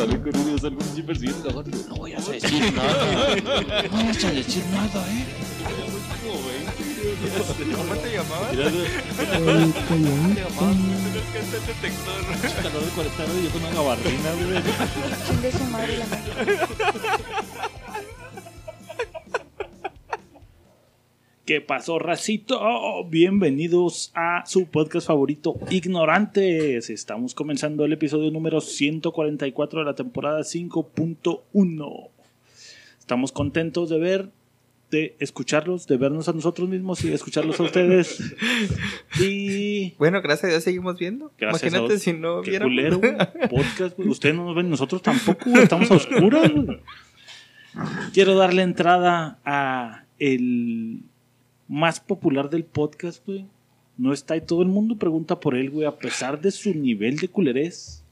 sale con uno, salgo así persiguiendo a. No voy a decir nada. No vayas a decir nada, eh. ¿Cómo te llamabas? Mira, güey, El coyote. calor de 40 grados y yo con una gabardina, güey. Chingue su madre la madre. ¿Qué pasó, racito? Bienvenidos a su podcast favorito, Ignorantes. Estamos comenzando el episodio número 144 de la temporada 5.1. Estamos contentos de ver, de escucharlos, de vernos a nosotros mismos y de escucharlos a ustedes. Y Bueno, gracias a Dios seguimos viendo. Gracias Imagínate si no Qué culero. Podcast, güey. Ustedes no nos ven, nosotros tampoco, güey. Estamos a oscuras, güey. Quiero darle entrada a el más popular del podcast, güey. No está y todo el mundo pregunta por él, güey, a pesar de su nivel de culerés.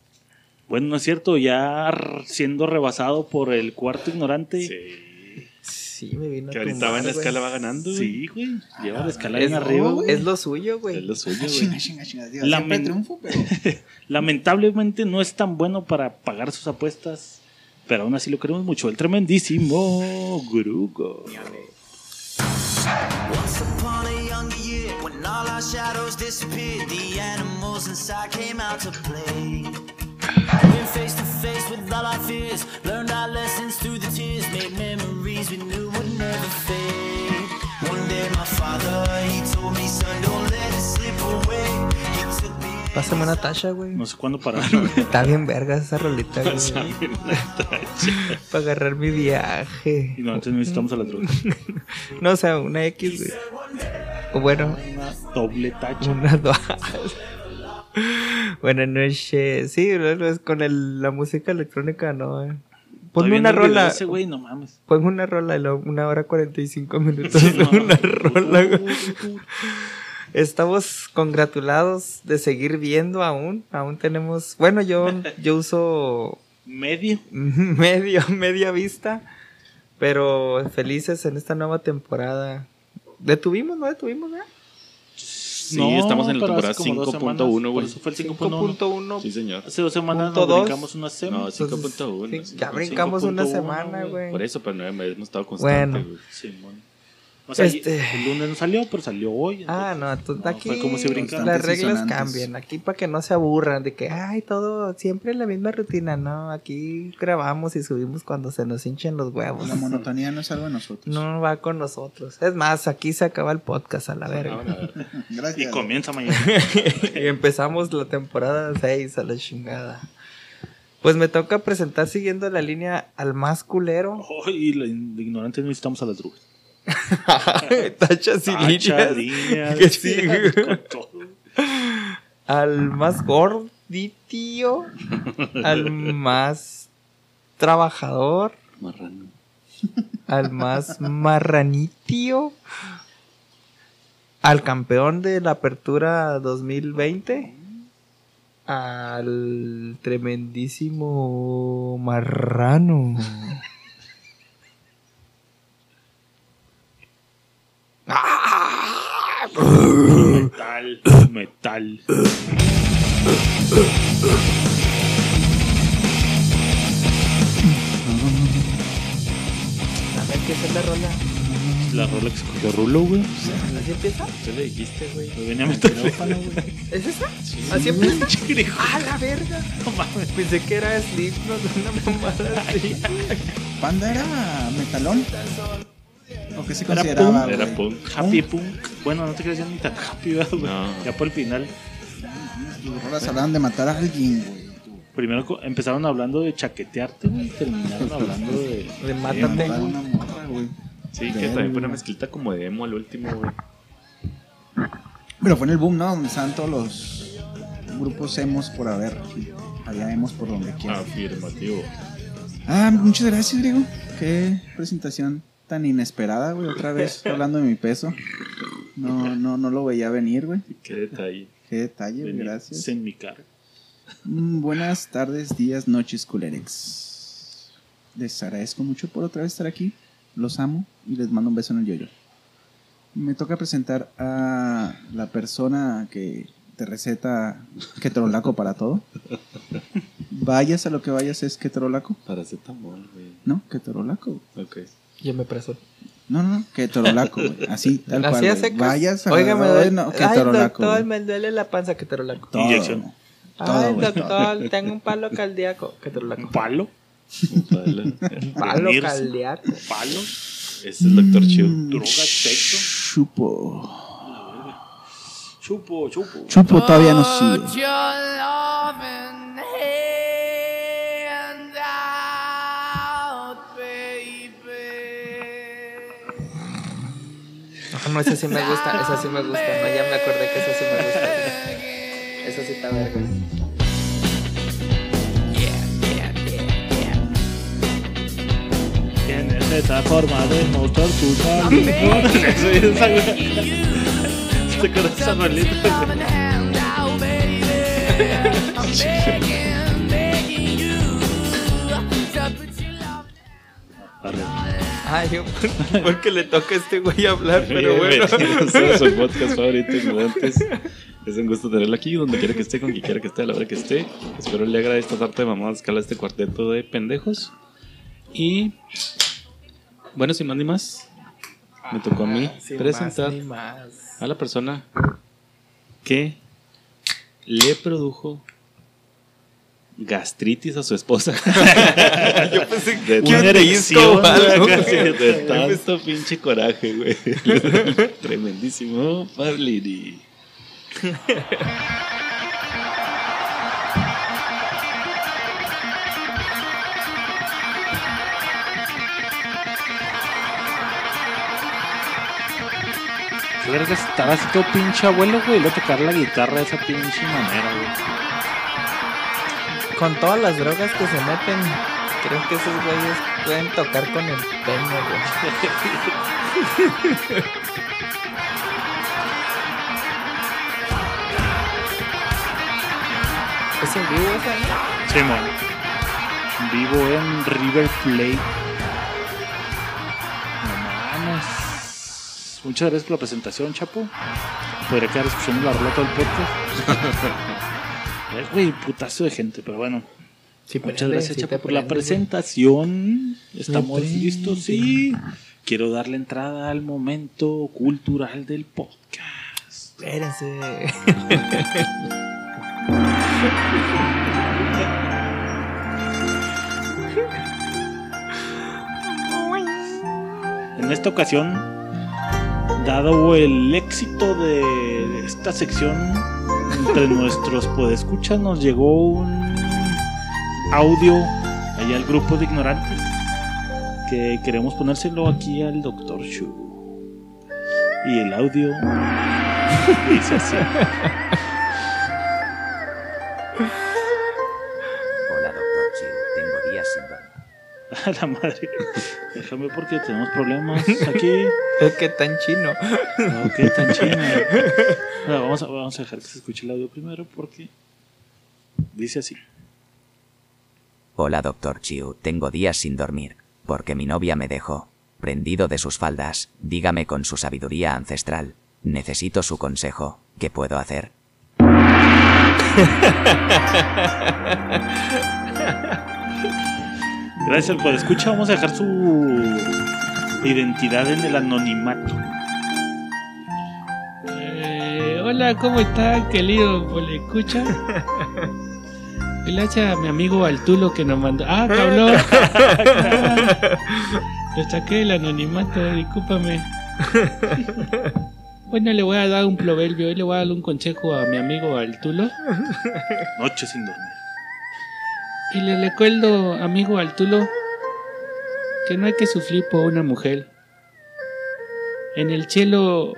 Bueno, no es cierto, ya siendo rebasado por el cuarto ignorante. Sí. Sí, me vino a Que ahorita tumbar, va en la escala, va ganando, güey. Sí, güey. Lleva la escalera Es, en arriba, güey. es lo suyo, Es güey. lo suyo, Ah, chinga, güey. chinga, triunfo, pero Lamentablemente no es tan bueno para pagar sus apuestas, pero aún así lo queremos mucho. El tremendísimo Grugo. Once upon a younger year, when all our shadows disappeared, the animals inside came out to play. Went face to face with all our fears, learned our lessons through the tears, made memories we knew would never fade. One day my father, he told me, son, don't let it slip away. Pásame una tacha, güey. No sé cuándo parar. güey. Está bien verga esa rolita, güey. Para agarrar mi viaje. y no, antes necesitamos a la droga. No, o sea, una X, güey. O bueno, Una doble tacha. una dos. Buenas noches. Sí, con el- la música electrónica, no. eh. Ponme una rola. Ese güey, no mames. Ponme una rola una hora 45 minutos. Sí, no, una no, rola, güey. No, no. Estamos congratulados de seguir viendo aún. Aún tenemos. Bueno, yo, yo uso Medio. medio, media vista. Pero felices en esta nueva temporada. Detuvimos, ¿no detuvimos, ¿verdad? Sí, estamos en la temporada hace como dos 5.1, semanas, güey. eso fue el 5.1. 5.1. Sí, señor. Hace dos semanas nos brincamos una semana. No, Entonces, 5.1. sí, sí. ya brincamos una 5.1, semana, güey. Por eso, pero no hemos estado constante, Bueno. güey. Simón. O sea, Este- el lunes no salió, pero salió hoy. Ah, no, entonces No, aquí fue como si brincaran. las reglas cambian. Aquí para que no se aburran de que, ay, todo siempre la misma rutina. No, aquí grabamos y subimos cuando se nos hinchen los huevos. la monotonía no es algo de nosotros. No va con nosotros. Es más, aquí se acaba el podcast a la verga. A ver. Y Gracias. comienza mañana. y empezamos la temporada 6 a la chingada. Pues me toca presentar siguiendo la línea al más culero. Oh, y la in- ignorante necesitamos a las drogas. Tachas y Tacha, líneas. líneas, Que sí, güey. con todo. Al más gorditio. al más trabajador. Marrano. Al más marranitio. Al campeón de la apertura 2020. Al tremendísimo marrano. Metal, metal. A ver qué es la rola. La rola que escogió Rulo, güey. ¿Así empieza? Tú le dijiste, güey. Me venía a meter ¿Es esa? ¿Así empieza? ¡Ah, la verga! No mames. Pensé que era Slipknot, una mamada así. ¿Panda era metalón? ¿O qué se Era consideraba? punk. Era punk. Happy Punk. Bueno, no te creas ya ni tan happy, ¿verdad, güey. No. Ya por el final. Tus rolas hablaban de matar a alguien, güey. Primero empezaron hablando de chaquetearte, güey. y Terminaron hablando de. De mátate. una morra, güey. Sí, que también fue una mezclita como de emo al último, güey. Pero fue en el boom, ¿no? Donde estaban todos los grupos emos por haber. Había emos por donde quiera. Afirmativo. Ah, muchas gracias, Griego. Qué presentación tan inesperada, güey. Otra vez hablando de mi peso. No, no, no lo veía venir, güey. Qué detalle. Qué detalle, venir Gracias. En mi cara. Mm, buenas tardes, días, noches, culerex. Les agradezco mucho por otra vez estar aquí. Los amo y les mando un beso en el yoyo. Me toca presentar a la persona que te receta ketorolaco para todo. Vayas a lo que vayas es ketorolaco. Paracetamol, güey. No, ketorolaco. Ok. Yo me preso. No, no, no, ketorolaco, güey. Así, tal cual. Así. Vayas a Oiga, me duele. no, Ay, doctor, me duele la panza. Todo, Inyección. güey. Todo, Ay, güey. doctor, tengo un palo cardíaco. ¿Un Ketorolaco. palo? Palo. Cardíaco. ¿Palo? Este es el doctor Chiu. ¿Droga, sexo? Chupo. Chupo, chupo. Chupo todavía no sigue. No, no, esa sí me gusta, esa sí me gusta. No, ya me acordé que esa sí me gusta. Esa sí está verga. Tienes esta forma de mostrar tu. ¿Te acuerdas de esa rolita? Loving hand out, baby. I'm begging, begging you to put your love. Arre. Ay, yo, porque le toca a este güey hablar, pero bueno. Bienvenidos a su podcast favorito, Ignorantes. Es un gusto tenerlo aquí, donde quiera que esté, con quien quiera que esté, a la hora que esté. Espero le agrade esta tarde de mamadas que habla este cuarteto de pendejos. Y. Bueno, sin más ni más, me tocó a mí Sin presentar más ni más. a la persona que le produjo gastritis a su esposa. Yo pensé De que una un erección, de tanto pinche coraje, güey. Tremendísimo Pablini. Verga estar así todo pinche abuelo, güey. Y luego tocar la guitarra de esa pinche manera, güey. Con todas las drogas que se meten, creo que esos güeyes pueden tocar con el pene, güey. ¿Es en vivo esa, no? Sí, man. Vivo en River Plate. No mames. Muchas gracias por la presentación, Chapo. Podría quedar escuchando la rola todo el podcast. Güey, putazo de gente, pero bueno. Sí, Muchas prende, gracias, sí Chapo, por la güey. presentación. Estamos prende. listos, sí. Quiero darle entrada al momento cultural del podcast. Espérense. En esta ocasión, dado el éxito de esta sección entre nuestros podescuchas, nos llegó un audio allá al grupo de ignorantes que queremos ponérselo aquí al Dr. Shu. Y el audio dice así. Hola, doctor Chiu. Tengo días sin dormir. A la madre. Déjame porque tenemos problemas aquí. Es que tan chino. No, qué tan chino. Bueno, vamos, a, vamos a dejar que se escuche el audio primero porque dice así. Hola, doctor Chiu. Tengo días sin dormir. Porque mi novia me dejó. Prendido de sus faldas. Dígame con su sabiduría ancestral. Necesito su consejo. ¿Qué puedo hacer? Gracias al podescucha. Vamos a dejar su identidad en el anonimato. Eh, hola, ¿cómo está, querido? ¿Le escucha? Gracias a mi amigo Altulo que nos mandó. ¡Ah, cabrón! Lo saqué del anonimato, discúlpame. Bueno, le voy a dar un proverbio, hoy le voy a dar un consejo a mi amigo Altulo. Noche sin dormir. Y le recuerdo, amigo Altulo, que no hay que sufrir por una mujer. En el cielo.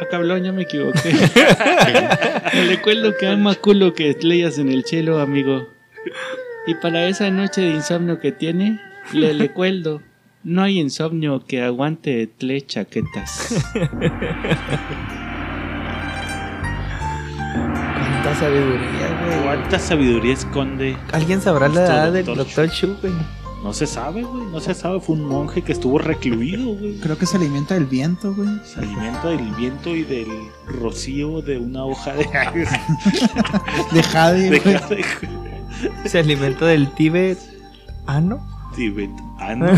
Ah, cabrón, ya me equivoqué. le recuerdo que hay más culo que estrellas en el cielo, amigo. Y para esa noche de insomnio que tiene, le recuerdo. No hay insomnio que aguante tres chaquetas. Cuánta sabiduría, güey. ¿Cuánta sabiduría esconde? ¿Alguien sabrá la edad del Dr. Dr. Shu, güey? No se sabe, güey. No se sabe. Fue un monje que estuvo recluido, güey. Creo que se alimenta del viento, güey. Se alimenta del viento y del rocío de una hoja de, De jade, de güey. jade, Se alimenta del Tíbet. ¿Ah, no? No. Doctor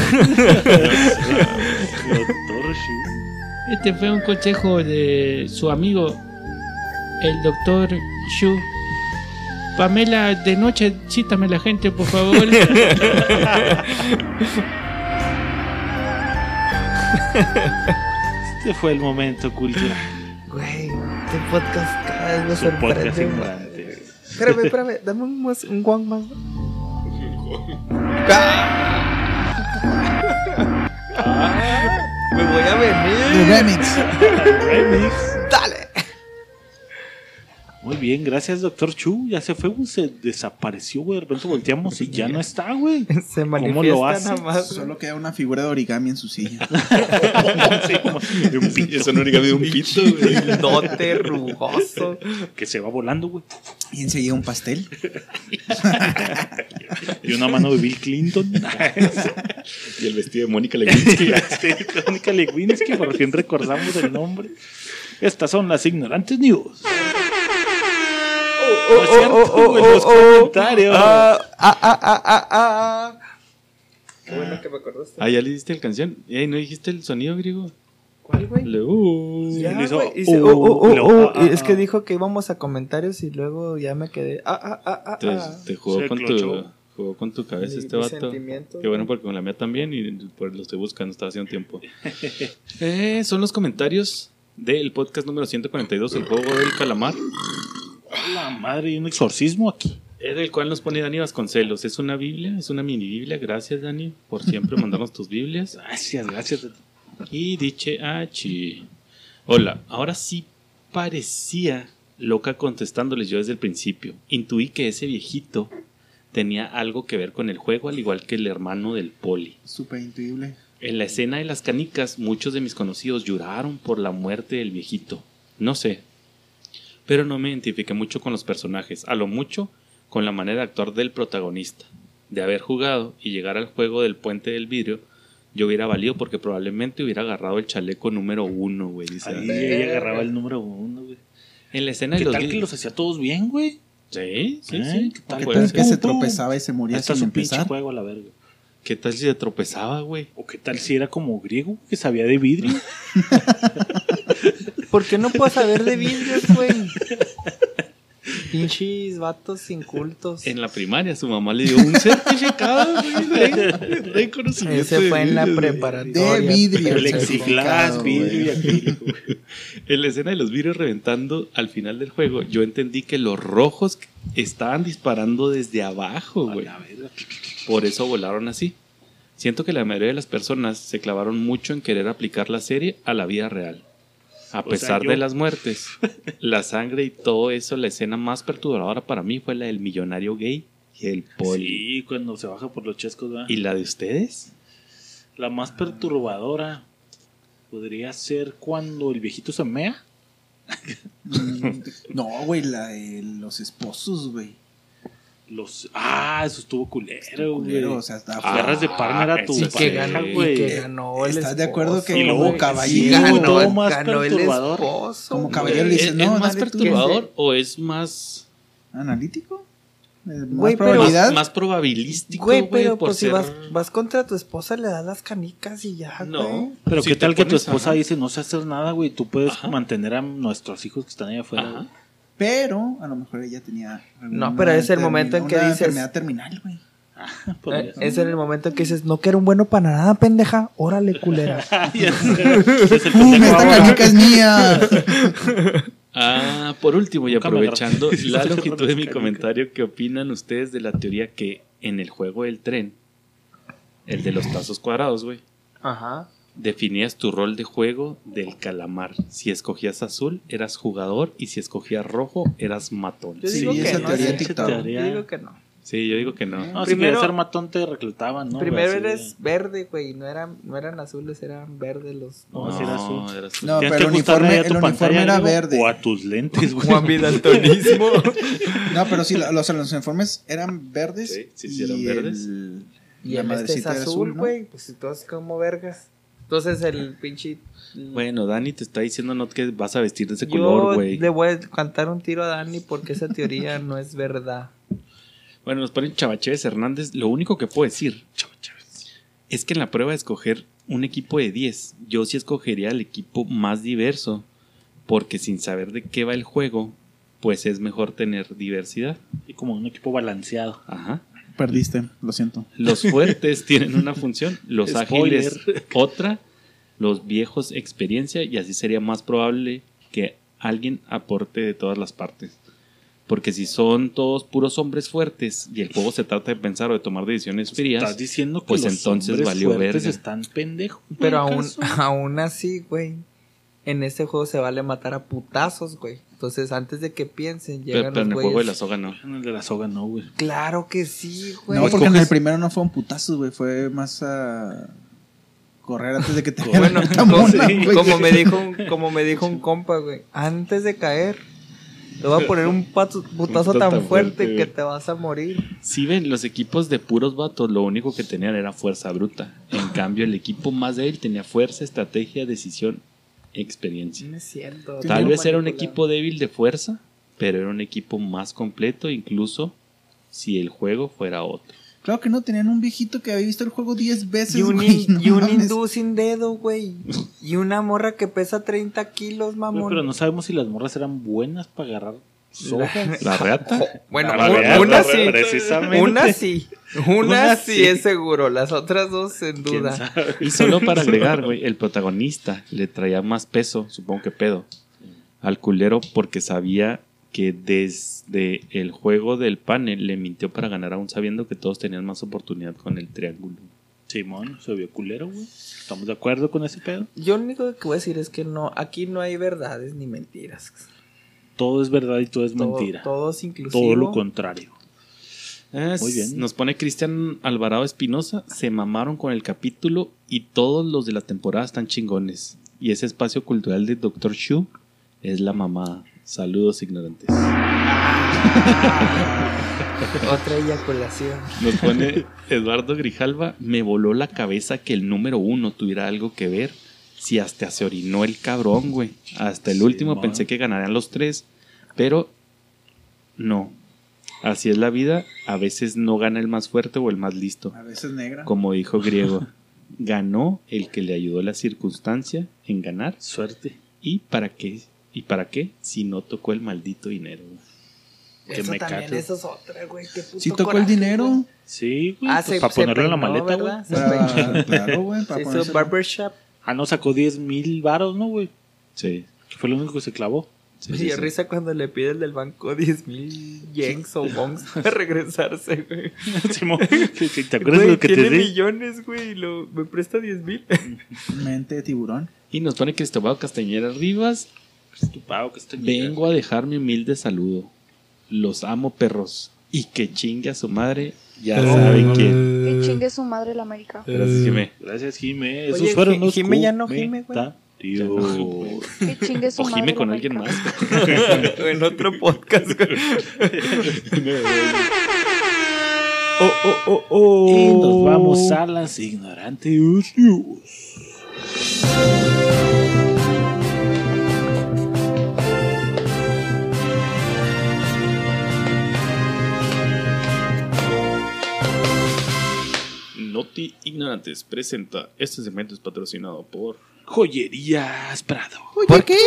Shu. Este fue un consejo de su amigo, el doctor Shu. Pamela, de noche cítame la gente, por favor. Este fue el momento cultural. Güey, este podcast cada vez me sorprende. más. Espérame, espérame, dame un, más- un guan más. Ah, Me voy a De venir. remix. Remix. Muy bien, gracias, doctor Chu. Ya se fue, güey, se desapareció, güey. De repente volteamos y ya no está, güey. Se ¿Cómo lo manifiesta hace? nada más. Solo queda una figura de origami en su silla. Sí, como de un pito origami de un pito, güey. Dote rugoso. que se va volando, güey. Y enseguida un pastel. Y una mano de Bill Clinton. Y el vestido de Mónica Lewinsky. Mónica Lewinsky, por fin recordamos el nombre. Estas son las ignorantes news. No es cierto, güey, los comentarios. Ah, ah, ah, ah, ah, ah. Qué bueno que me acordaste. Ah, ya le diste el canción. Ey, ¿no dijiste el sonido griego? ¿Cuál, güey? Uh. Uh, oh, oh, oh, oh, ah, ah, y es que ah. dijo que íbamos a comentarios y luego ya me quedé. Ah, ah, ah, ah, Te, ah. te jugó, con tu, jugó con tu cabeza Mi- este mi vato. Qué bueno porque con la mía también y por lo estoy buscando, estaba haciendo tiempo. Eh, son los comentarios del podcast número 142, el juego del calamar. La madre, y un exorcismo aquí. Es el cual nos pone Dani Vasconcelos. Es una Biblia, es una mini Biblia. Gracias, Dani, por siempre mandarnos tus Biblias. Gracias, gracias. Y dice H. Hola, ahora sí parecía loca contestándoles yo desde el principio. Intuí que ese viejito tenía algo que ver con el juego, al igual que el hermano del poli. Súper intuible. En la escena de las canicas, muchos de mis conocidos lloraron por la muerte del viejito. No sé. Pero no me identifiqué mucho con los personajes, a lo mucho con la manera de actuar del protagonista. De haber jugado y llegar al juego del puente del vidrio, yo hubiera valido porque probablemente hubiera agarrado el chaleco número uno, güey. dice Ahí ella agarraba el número uno, güey. En la escena de ¿Qué los tal que los hacía todos bien, güey? Sí, sí, ¿Eh? sí. ¿Qué tal? ¿Qué Puede tal ser. que se tropezaba y se moría está sin su pinche empezar? juego a la verga. ¿Qué tal si se tropezaba, güey? ¿O qué tal si era como griego, que sabía de vidrio? ¿Por qué no puedo saber de vidrios, güey? Pinches vatos incultos. En la primaria su mamá le dio un certificado, güey, de, de conocimiento. Ese fue en la preparatoria. De vidrio. el certificado, vidrio y acrílico. En la escena de los vidrios reventando al final del juego, yo entendí que los rojos estaban disparando desde abajo, güey. Por eso volaron así. Siento que la mayoría de las personas se clavaron mucho en querer aplicar la serie a la vida real. A O sea, pesar yo- de las muertes, la sangre y todo eso, la escena más perturbadora para mí fue la del millonario gay y el poli. Sí, cuando se baja por los chescos, ¿verdad? ¿Y la de ustedes? La más perturbadora podría ser cuando el viejito se mea. No, güey, la de los esposos, güey. Los... Ah, eso estuvo culero, güey. Culero, o sea, está Ah, Agarras de partner a tu que sí. ganó, güey. que ganó el ¿Estás de acuerdo esposo, que Y luego güey? como caballero, sí, ganó, todo más ganó el perturbador. esposo, Como caballero le ¿Es, dice, es no, más dale tú. perturbador o es más, ¿Analítico? ¿Más Güey, pero- probabilidad? más, más probabilístico? Güey, güey, pero por pues si ser- vas, vas contra tu esposa, le das las canicas y ya, No. güey. Pero Si qué tal que tu esposa ajá. dice, no sé hacer nada, güey, tú puedes Ajá. mantener a nuestros hijos que están allá afuera. Pero a lo mejor ella tenía. No, pero es el momento en que una dices- enfermedad terminal, güey. Podría Eh, es en el momento en que dices, no que era un bueno para nada, pendeja. Órale, culera. Es pendejo ¡Esta canica es mía! Ah, por último y aprovechando la longitud de mi comentario, ¿qué opinan ustedes de la teoría que en el juego del tren, el de los tazos cuadrados, güey, Ajá. Definías tu rol de juego del calamar? Si escogías azul, eras jugador y si escogías rojo, eras matón. Yo Sí, digo que esa no. teoría teoría. Yo digo que no. Sí, yo digo que no. No, si Primero- querías ser matón te reclutaban, ¿no? Primero Así de- eres verde, güey. No eran, no eran azules, eran verdes los. No, si era azul. era azul. No, pero el uniforme, el uniforme era verde. O a tus lentes, güey. Juan Vidaltonismo. No, pero sí, los, los uniformes eran verdes. Sí, sí, sí, eran y verdes. el- Y La el este es madrecita era azul, azul, ¿no? güey. Pues entonces, como vergas. Entonces el pinche. Bueno, Dani te está diciendo no que vas a vestir de ese Yo color, güey. le voy a cantar un tiro a Dani porque esa teoría no es verdad. Bueno, nos ponen Chavacheves Hernández. Lo único que puedo decir es que en la prueba de escoger un equipo de 10, yo sí escogería el equipo más diverso. Porque sin saber de qué va el juego, pues es mejor tener diversidad. Y como un equipo balanceado. Ajá. Perdiste, lo siento. Los fuertes tienen una función, los Spoiler. ágiles otra, los viejos experiencia y así sería más probable que alguien aporte de todas las partes. Porque si son todos puros hombres fuertes y el juego se trata de pensar o de tomar decisiones frías, Estás diciendo que pues los entonces valió fuertes verga. están pendejos. Pero aún, aún así, güey. En este juego se vale matar a putazos, güey. Entonces, antes de que piensen, pero, llegan pero en los el juego de la soga no. En el de la soga no, güey. Claro que sí, güey. No, porque en el primero no fue un putazo, güey. Fue más a correr antes de que te Bueno, como, me dijo un, como me dijo un compa, güey. Antes de caer, te voy a poner un pato- putazo putazo tan tan fuerte fuerte, que te vas a morir. Si ven, los equipos de puros vatos, lo único que tenían era fuerza bruta. En cambio, el equipo más débil tenía fuerza, estrategia, decisión, experiencia. No es cierto. Tal vez era un equipo débil de fuerza, pero era un equipo más completo, incluso si el juego fuera otro. Claro que no, tenían un viejito que había visto el juego 10 veces, Y un, güey. hin- no y un mames. hindú sin dedo, güey. Y una morra que pesa 30 kilos, mamón. pero no sabemos si las morras eran buenas para agarrar La reata. Bueno, La un- reata, una sí. precisamente. Una sí. Una, Una sí, sí. es seguro. Las otras dos, ¿Quién duda. Y solo para agregar, güey, el protagonista le traía más peso, supongo que pedo, al culero porque sabía que desde el juego del panel le mintió para ganar aún sabiendo que todos tenían más oportunidad con el triángulo. Simón, se vio culero, güey. ¿Estamos de acuerdo con ese pedo? Yo lo único que voy a decir es que no, aquí no hay verdades ni mentiras. Todo es verdad y todo es Todo- mentira. Todo es inclusivo. Todo lo contrario. Ah, Muy bien. Nos pone Cristian Alvarado Espinosa. Se mamaron con el capítulo y todos los de la temporada están chingones. Y ese espacio cultural de Dr. Shu es la mamá. Saludos ignorantes. Otra eyaculación. Nos pone Eduardo Grijalva. Me voló la cabeza que el número uno tuviera algo que ver. Si hasta se orinó el cabrón, güey. Hasta el último pensé que ganarían los tres. Pero no. Así es la vida. A veces no gana el más fuerte o el más listo. A veces negra. Como dijo Griego, ganó el que le ayudó la circunstancia en ganar. Suerte. ¿Y para qué? ¿Y para qué? Si no tocó el maldito dinero. Que Eso me también, cato. eso es otra, güey. qué puto Si tocó el dinero. güey. Sí, güey. Ah, pues se- para se ponerlo en la maleta, ¿verdad? güey. Para- claro, güey. Se hizo barbershop. Ah, no, sacó 10 mil varos, ¿no, güey? Sí. Que fue lo único que se clavó. sí, y sí, de sí. risa cuando le pide el del banco 10 mil yens o bongs para regresarse, güey. ¿te- te- ¿Te acuerdas de Güey, lo que te tiene millones, güey, y lo, me presta 10 mil. Mente de tiburón. Y nos pone Cristóbal Castañera Rivas. Estupado que estoy Vengo a dejar mi humilde saludo. Los amo, perros. Y que chingue a su madre. Ya saben quién. Que chingue su madre la América. Gracias, Jimé. Gracias, Jime. Esos Oye, fueron los Jime ya no gime, güey. Que chingue su O madre. Jime con alguien más. en otro podcast, oh, oh, oh, oh. Y nos vamos a las ignorantes news. Noti Ignorantes presenta. Este segmento es patrocinado por. Joyerías Prado. ¿Por qué?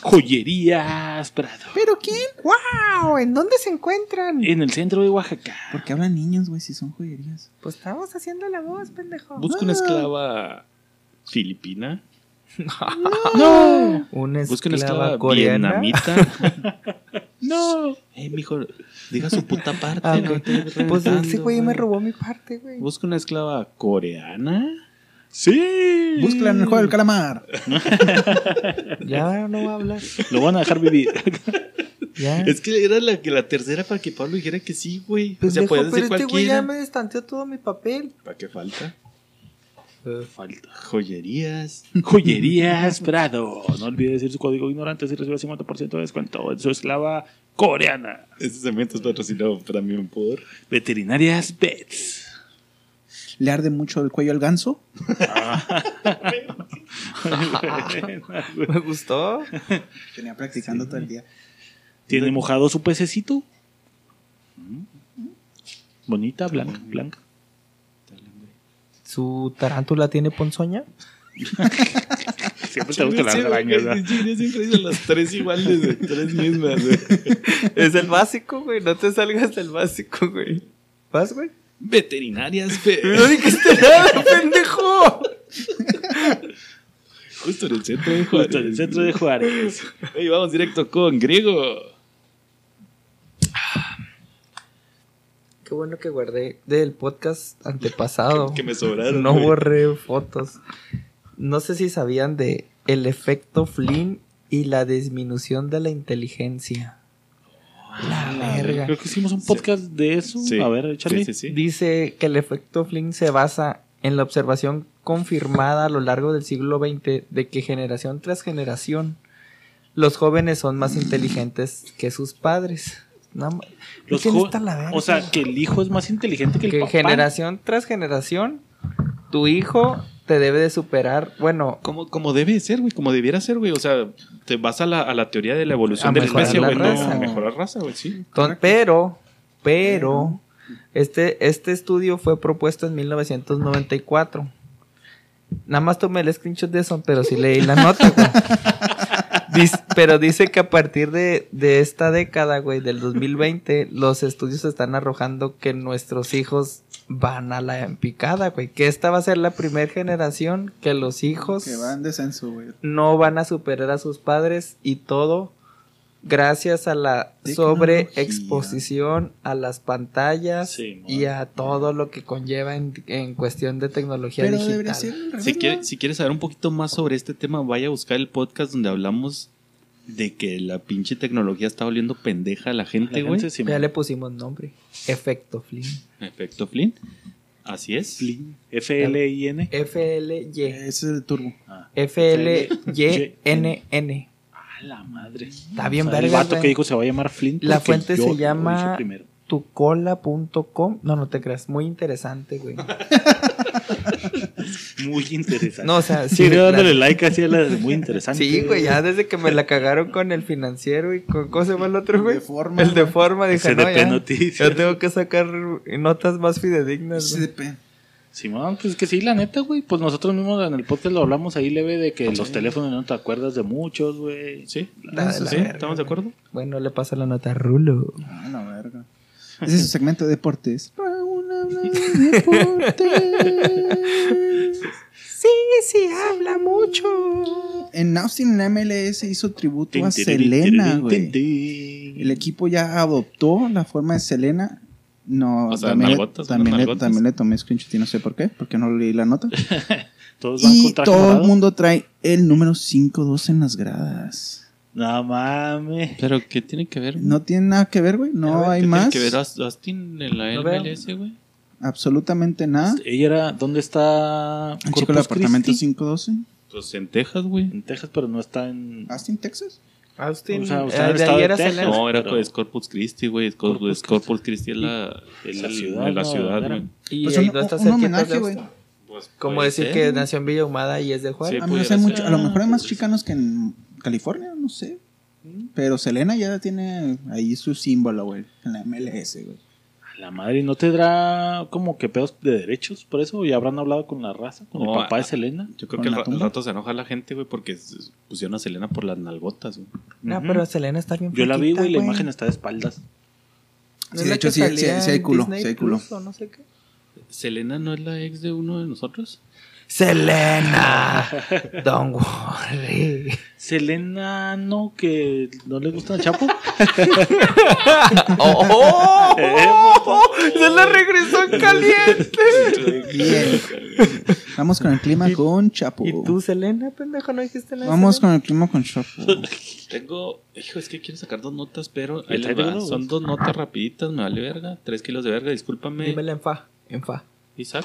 Joyerías Prado. ¿Pero quién? ¡Wow! ¿En dónde se encuentran? En el centro de Oaxaca. ¿Por qué hablan niños, güey, si son joyerías? Pues estamos haciendo la voz, pendejo. Busca una esclava filipina. ¡No! Una Busca una esclava esclava coreana. vietnamita. no. Eh, mijo, diga su puta parte. Ah, no te Pues ese güey me robó mi parte, güey. Busca una esclava coreana. Sí. Búscala en el juego del calamar. Ya no va a hablar. Lo van a dejar vivir. Ya. Es que era la, que la tercera para que Pablo dijera que sí, güey. O sea, pero decir este güey ya me destanteó todo mi papel. ¿Para qué falta? Falta. Joyerías. Joyerías Prado. No olvide decir su código ignorante si recibe 50% de descuento en su esclava coreana. Este segmento es patrocinado también por. Veterinarias Pets. le arde mucho el cuello al ganso. Me gustó. Tenía practicando todo el día. ¿Tiene mojado su pececito? Bonita, blanca, blanca. ¿Su tarántula tiene ponzoña? Siempre te gusta las arañas, ¿verdad? Siempre dice las tres iguales, güey, tres mismas, güey. Es el básico, güey. No te salgas del básico, güey. ¿Vas, güey? Veterinarias, fe. No dijiste nada, pendejo. Justo en el centro de Justo en el Juárez. centro de Juárez. Oye, vamos directo con griego. Qué bueno que guardé del podcast antepasado. Que me sobraron. No güey. borré fotos. No sé si sabían de el efecto Flynn y la disminución de la inteligencia. La verga. Creo que hicimos un podcast de eso. Sí. A ver, échale. Sí, sí, sí. Dice que el efecto Flynn se basa en la observación confirmada a lo largo del siglo XX de que generación tras generación los jóvenes son más inteligentes que sus padres. Nada más- Los ¿Quién jo- está la verga? o sea, que el hijo es más inteligente que el que papá. generación tras generación tu hijo te debe de superar, bueno, Como, como debe ser, güey, como debiera ser, güey. O sea, te vas a la, a la teoría de la evolución A de la mejorar especie, la güey. No, mejorar raza, güey, sí. Pero, pero, este, este estudio fue propuesto en 1994. Nada más tomé el screenshot de eso, pero sí leí la nota, güey. Pero dice que a partir de, de esta década, güey, del 2020, los estudios están arrojando que nuestros hijos van a la picada, güey. Que esta va a ser la primera generación que los hijos Que va en descenso, güey. no van a superar a sus padres y todo gracias a la sobreexposición a las pantallas Sí, y a todo lo que conlleva en, en cuestión de tecnología Pero digital. debería ser Si, ¿no? quiere- si quieres saber un poquito más sobre este tema, vaya a buscar el podcast donde hablamos de que la pinche tecnología está volviendo pendeja a la gente, güey. sí, Ya le pusimos nombre. Efecto Flynn. Efecto Flynn. Así es. F-L-I-N. F-L-Y. Ese es el turbo. F-L-Y-N-N. A la madre. Está bien O sea, el verga, vato güey. que dijo se va a llamar Flint. La fuente yo se llama tucola.com. No, no te creas. Muy interesante, güey. Muy interesante. No, o sea, Sí, sí, yo dándole la- like así a la muy interesante. Sí, güey, ya desde que me la cagaron con el financiero y con ¿cómo se llama el otro, güey? De forma. El de forma, dije, no, SDP ya, Noticias. ya tengo que sacar notas más fidedignas. SDP. Simón, pues que sí, la neta, güey. Pues nosotros mismos en el podcast lo hablamos ahí leve de que los teléfonos no te acuerdas de muchos, güey. Sí. La Sí, verga, ¿estamos de acuerdo? Bueno, le pasa la nota a Rulo. Ah, la verga. Ese es su segmento de deportes. Habla de deportes. Sí, sí, habla mucho. En Austin, en MLS hizo tributo a Selena, güey. El equipo ya adoptó la forma de Selena. No, O sea, también, le- nalgotas, también, le, también le tomé screenshot y no sé por qué, porque no leí la nota. Todos van y todo el mundo trae el número 5-2 en las gradas. No mames. Pero, ¿qué tiene que ver? güey? No tiene nada que ver, güey. No ¿Qué hay tiene más. que ver Austin en la No veo. MLS, güey? Absolutamente nada. Ella era, ¿dónde está? El chico del apartamento Christi? 512. Pues en Texas, güey. En Texas, pero no está en. Austin, Texas. Austin, O sea, eh, de ahí era Texas. Selena. No, era pero- Corpus Christi, güey. Es Cor- Corpus Christi es la, En la ciudad, güey. Y Pues ahí un- no está cerquita güey. Pues, Como decir ser, que nació en Villa Humada y es de Juárez. Sí, a, mí no sé pudiera mucho- a lo mejor hay más Pues, chicanos que en California, no sé. Pero Selena ya tiene ahí su símbolo, güey. En la MLS, güey. La madre, ¿no tendrá como que pedos de derechos por eso? ¿Y habrán hablado con la raza? ¿Con No, el papá a- de Selena? Yo creo ¿Con que tumba? rato se enoja la gente, güey, porque pusieron a Selena por las nalgotas, güey. No, Ujú. pero Selena está bien Yo la vi, güey, la imagen está de espaldas. ¿No Sí, es de hecho, sí, sí, sí hay culo, sí hay culo. Plus no sé qué? ¿Selena no es la ex de uno de nosotros? Selena, don't worry. Selena, no, que no le gusta el Chapo. ¡Oh! Se la regresó en caliente. Bien. Vamos con el clima con Chapo. ¿Y tú, Selena, pendejo, no dijiste nada? Vamos Selena? con el clima con Chapo. Tengo, hijo, es que quiero sacar dos notas, pero ¿Le ahí les va. son dos notas rapiditas, me vale verga. Tres kilos de verga, discúlpame, Dímela en fa, en fa. Isaac.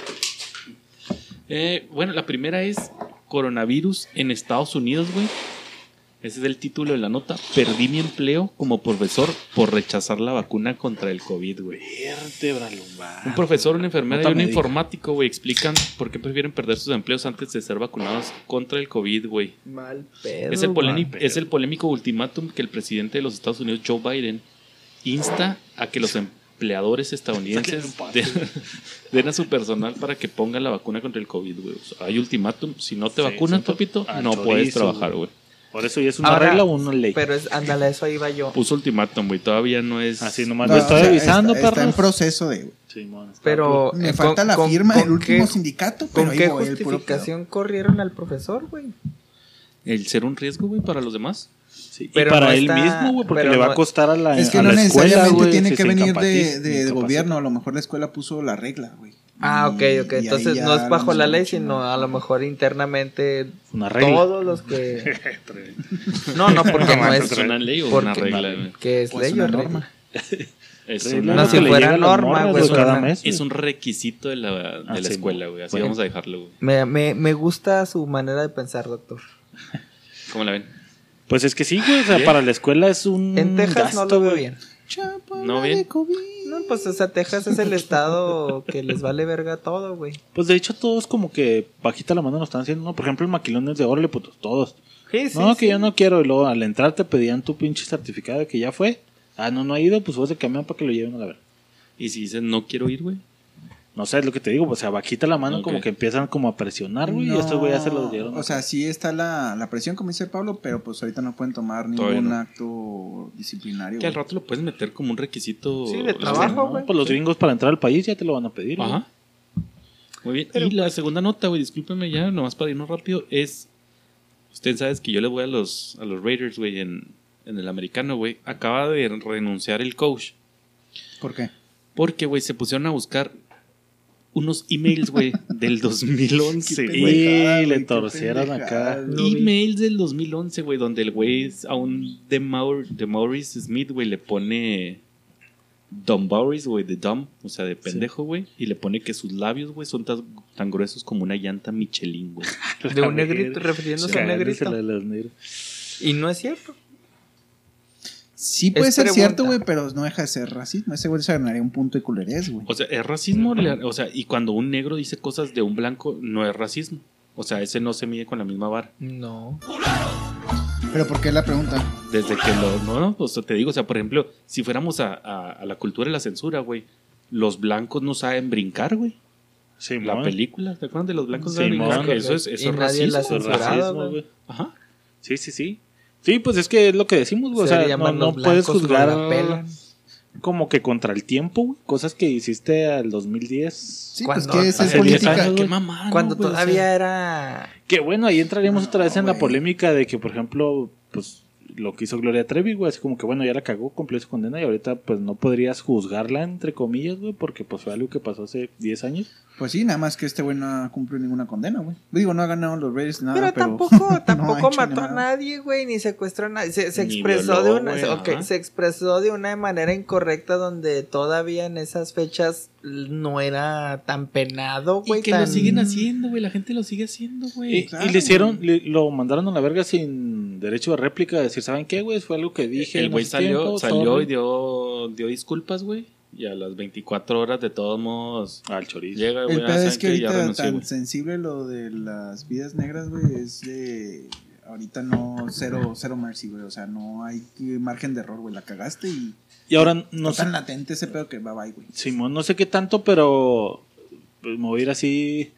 Eh, bueno, la primera es coronavirus en Estados Unidos, güey. Ese es el título de la nota. Perdí mi empleo como profesor por rechazar la vacuna contra el COVID, güey. Un profesor, una enfermera y un médica. informático, güey, explican por qué prefieren perder sus empleos antes de ser vacunados contra el COVID, güey. Mal pedo. Es el, polémico, mal pedo. es el polémico ultimátum que el presidente de los Estados Unidos, Joe Biden, insta a que los empleadores estadounidenses den, den a su personal para que pongan la vacuna contra el COVID, güey. O sea, hay ultimátum. Si no te Sí, vacunan, papito, no chorizo, puedes trabajar, güey. Por eso ya es una Ahora, regla o una ley. Pero es, ándale, eso iba yo. Puso ultimátum, güey. Todavía no es. Así nomás No, lo estoy o sea, avisando, está, está en proceso de. Pero. Me eh, falta con- la firma con del último qué- sindicato, pero ¿Con qué voy, justificación corrieron al profesor, güey? El ser un riesgo, güey, para los demás. Sí, Pero y para no él está- mismo, güey, porque le va no- a costar a la Es que no escuela, necesariamente tiene que venir de, de- gobierno. A lo mejor la escuela puso la regla, güey. Ah, ok, ok. Entonces no es bajo la ley, sino a lo mejor internamente Una regla. todos los que... No, no, porque no ¿Es es... una ley o una regla? Que es Pues ley una o regla. norma. Es, una- No, si fuera norma, güey, mes. es un requisito de la, de Ah, la sí, escuela, güey. Así bueno. vamos a dejarlo, güey. Me, me, me gusta su manera de pensar, doctor. ¿Cómo la ven? Pues es que sí, güey, o sea, para la escuela es un En Texas no lo veo güey. bien. ¿No bien? No, pues o sea, Texas es el estado que les vale verga todo, güey. Pues de hecho todos como que bajita la mano lo están haciendo, ¿no? Por ejemplo, el maquilón es de órale, pues todos. Sí, sí, no, que sí. yo no quiero. Y luego al entrar te pedían tu pinche certificado de que ya fue. Ah, no, no ha ido, pues vos de camión para que lo lleven a la verga. Y si dices no quiero ir, güey. No sé, es lo que te digo, pues, o sea, bajita la mano como que empiezan como a presionar, güey, y No, estos güey ya se los dieron. O sea, sí está la, la presión, como dice Pablo, pero pues ahorita no pueden tomar Todavía ningún no. acto disciplinario. Que al güey. rato lo puedes meter como un requisito. Sí, de trabajo, verdad, No, güey. pues los gringos para entrar al país ya te lo van a pedir. güey. Ajá. Muy bien. y la segunda nota, güey, discúlpeme ya, nomás para irnos rápido, es. Usted sabe que yo le voy a los, a los Raiders, güey, en, en el americano, güey. Acaba de renunciar el coach. ¿Por qué? Porque, güey, se pusieron a buscar unos emails, güey, del 2011. Qué güey. pendejada, Y le torcieron acá. Emails del 2011, güey, donde el güey es a un de, Maur de Maurice Smith, güey, le pone Don Boris, güey, de dumb, o sea, de pendejo, güey, y le pone que sus labios, güey, son tan, tan gruesos como una llanta Michelin, güey. De un negrito, refiriéndose a un negrito. Y no es cierto. Sí puede Es ser pregunta. cierto, güey, pero no deja de ser racismo. Ese güey se ganaría un punto de culerés, güey. O sea, es racismo, o sea, y cuando un negro dice cosas de un blanco, no es racismo. O sea, ese no se mide con la misma vara. No. Pero ¿por qué la pregunta? Desde que lo. No, no, pues te digo, o sea, por ejemplo, si fuéramos a, a- a la cultura de la censura, güey, los blancos no saben brincar, güey. Sí, La película, ¿te acuerdan de los blancos? Sí, saben brincar? mon. eso es, eso es racismo. Es racismo, güey. Ajá. Sí, sí, sí. Sí, pues es que es lo que decimos, güey. O Se sea, no, puedes juzgar como que contra el tiempo, güey. Cosas que hiciste al 2010. Sí, pues que esa es hace 10 política. años, Qué güey. mamá, Cuando ¿no, güey? O todavía sea, era... Que bueno, ahí entraríamos otra vez No, en la polémica de que, por ejemplo, pues lo que hizo Gloria Trevi, güey, así como que bueno, ya la cagó, cumplió su condena y ahorita pues no podrías juzgarla, entre comillas, güey, porque pues fue algo que pasó hace 10 años. Pues sí, nada más que este güey no ha cumplido ninguna condena, güey. Digo, no ha ganado los Raiders nada, Pero, pero... tampoco, tampoco mató a nadie, güey, ni secuestró a nadie. Se, expresó violó, de una, güey, se expresó de una manera incorrecta donde todavía en esas fechas no era tan penado, güey. Y que tan... lo siguen haciendo, güey. La gente lo sigue haciendo, Y, güey. claro, y le hicieron, le- lo mandaron a la verga sin derecho de réplica, de decir, ¿saben qué, güey? Fue algo que dije. El güey salió, tiempo, salió sorry". y dio, dio disculpas, güey. Y a las 24 horas, de todos modos, Al chorizo. llega, güey. El ah, pedo ¿saben es que ahorita renunció, tan güey. sensible lo de las vidas negras, güey, es de... Ahorita no, cero, cero mercy, güey. O sea, no hay margen de error, güey. La cagaste y Y ahora no sé, tan latente ese pedo que bye bye, güey. Simón, no sé qué tanto, pero pues, ir así.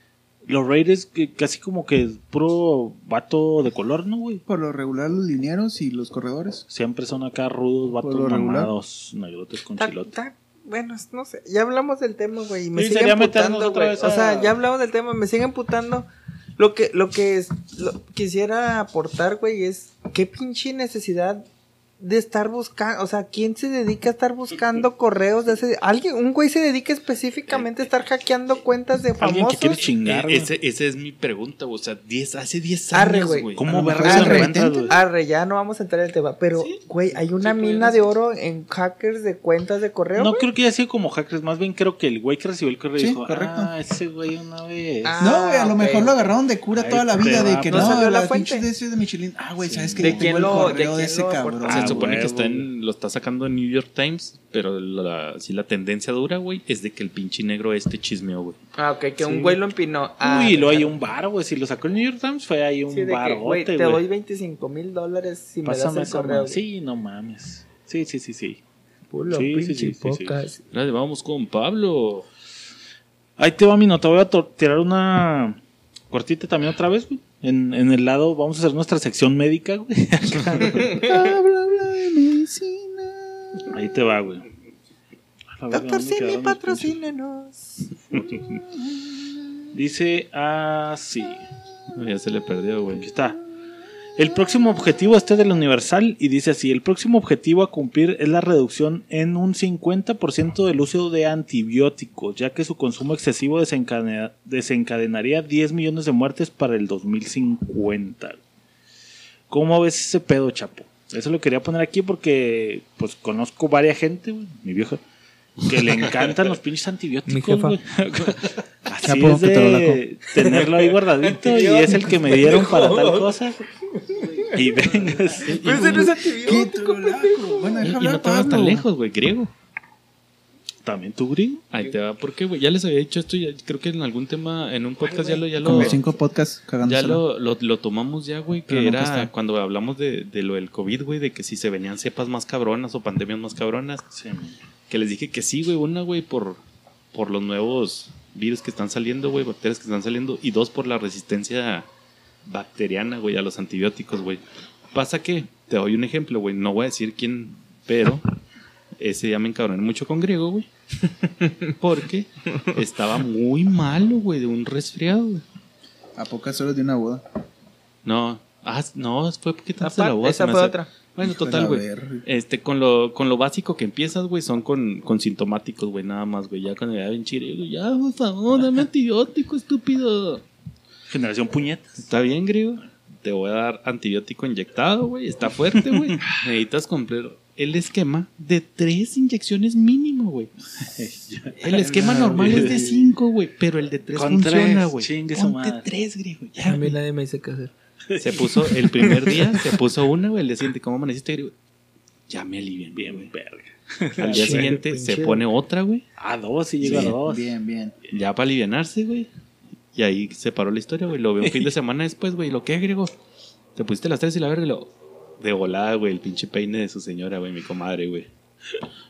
Los Raiders, que casi como que es puro vato de color, ¿no, güey? Por lo regular, los linieros y los corredores. Siempre son acá rudos, vatos mamados, negrotes con Ta- chilote. ta- bueno, no sé, ya hablamos del tema, güey, y me Sí, sigue sería meternos emputando, otra güey. vez O a- sea, ya hablamos del tema, me sigue emputando. Lo que, lo que es- lo- quisiera aportar, güey, es qué pinche necesidad de estar buscando, o sea, ¿quién se dedica a estar buscando correos de ese? Alguien, un güey se dedica específicamente a estar hackeando cuentas de Alguien famosos. que quiere chingar, Eh, ese, esa es mi pregunta, o sea, 10, hace 10 Arre, años, güey. güey. ¿Cómo A lo verga mejor se Arre, güey? Arre, ya no vamos a entrar en el tema, pero, güey, hay una sí, mina de oro en hackers de cuentas de correo. No güey. creo que haya sido como hackers, más bien creo que el güey que recibió el correo Sí, dijo, correcto. ah, ese güey una vez. Ah, No, güey, a lo mejor lo agarraron de cura Ahí toda la vida va, de que ¿no no, salió la la fuente? de ese de Michelin. Ah, güey, ¿sabes qué? ¿De Yo quién tengo el lo- de correo de ese cabrón. Se Ah, supone que está en, lo está sacando en New York Times, pero la, si la tendencia dura, güey, es de que el pinche negro este chismeó, güey. Ah, ok, que Sí. un güey lo empinó. Ah, Uy, lo hay un bar, güey. Si lo sacó el New York Times, fue ahí un Sí, que, güey, barote, te doy 25 mil dólares si me das el correo. Sí, no mames. Sí, sí, sí, sí. Pulo, Sí, sí, pinche sí, sí, sí. pocas. Espérate, vamos con Pablo. Ahí te va mi nota. Voy a tirar una cortita también otra vez, güey. En, en el lado, vamos a hacer nuestra sección médica, güey. Ahí te va, güey. Doctor ¿dónde Simi, patrocínenos. Dice así. Ya se le perdió, güey. Aquí está. El próximo objetivo este es del Universal y dice así, el próximo objetivo a cumplir es la reducción en un 50% del uso de antibióticos, ya que su consumo excesivo desencadena- desencadenaría 10 millones de muertes para el 2050. ¿Cómo ves ese pedo, Chapo? Eso lo quería poner aquí porque pues conozco varias gente, güey, mi vieja, que le encantan los pinches antibióticos, Mi jefa. güey. Así es de tenerlo ahí guardadito y es el que me dieron para tal cosa. Y vengas. Pero ese no es antibiótico. Bueno, Y, deja y hablar no te vas tan lejos, güey, griego. También tu gringo. Ahí te va, ¿por qué, güey? Ya les había dicho esto, ya, creo que en algún tema, en un podcast ya lo, ya lo, Como cinco podcasts ya cagándose. lo, lo, lo tomamos ya, güey, que Pero era cuando hablamos de, de lo del COVID, güey, de que si se venían cepas más cabronas o pandemias más cabronas, que les dije que sí, güey, una, güey, por, por los nuevos virus que están saliendo, güey, bacterias que están saliendo, y dos, por la resistencia bacteriana, güey, a los antibióticos, güey. Pasa que, te doy un ejemplo, güey, no voy a decir quién, pero ese día me encabroné mucho con griego, güey. Porque estaba muy malo, güey, de un resfriado, güey. A pocas horas de una boda. No, ah, no, fue porque te Aparte, la voz. esa fue otra. Bueno, Hijo de total, güey. Este, con lo, con lo básico que empiezas, güey, son con, con sintomáticos, güey, nada más, güey. Ya cuando ya ven chile, güey, ya, por favor, dame antibiótico, estúpido. Generación puñetas. Está bien, griego. Te voy a dar antibiótico inyectado, güey. Está fuerte, güey. Necesitas comprar el esquema de tres inyecciones mínimo, güey. El esquema normal es de cinco, güey. Pero el de tres Con funciona, tres, güey. chingue su Ponte tres, griego. Ya, A mí nadie me dice qué hacer. Se puso el primer día, se puso una, güey. El día siguiente, ¿cómo amaneciste, griego? Ya me alivian, Bien, güey. verga. Al día siguiente pinche. se pone otra, güey. A dos, sí llega a dos. bien, bien. Ya para alivianarse, güey. Y ahí se paró la historia, güey. Lo veo un fin de semana después, güey. ¿Lo qué, griego? Te pusiste las tres y la verga y lo. De volada, güey. El pinche peine de su señora, güey. Mi comadre, güey.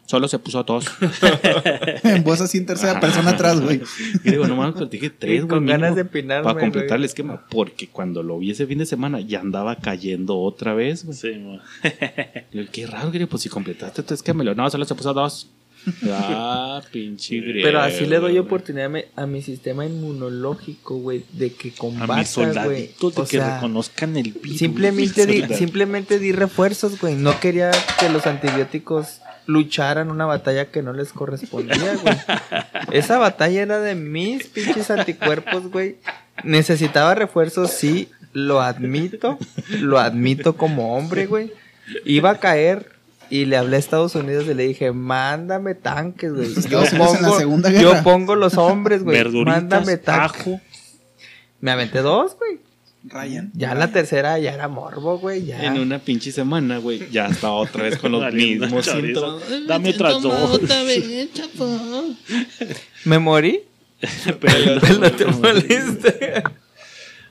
Solo se puso dos. En voz así en tercera persona atrás, güey. Griego, no mames, pero te dije tres, Y güey. con ganas de empinarme, Para completar güey. el esquema. Porque cuando lo vi ese fin de semana ya andaba cayendo otra vez, güey. Sí. Y yo, qué raro, griego. Pues si completaste tu esquema. Y No, solo se puso dos. Ah, pinche griego. Pero así le doy güey. oportunidad a mi, sistema inmunológico, güey, de que A combata, güey. de O que sea, reconozcan el virus. Simplemente di, simplemente di refuerzos, güey. No quería que los antibióticos lucharan una batalla que no les correspondía, güey. Esa batalla era de mis pinches anticuerpos, güey. Necesitaba refuerzos, sí, lo admito. Lo admito como hombre, güey. Iba a caer y le hablé a Estados Unidos y le dije, mándame tanques, güey. Yo en la pongo, Segunda yo pongo los hombres, güey. Mándame tanques. ajo. Me aventé dos, güey. Ryan. Ya la tercera ya era morbo, güey. Ya. En una pinche semana, güey, ya estaba otra vez con los mismos síntomas. Dame otras dos. ¿Me morí? Pero- No te moleste.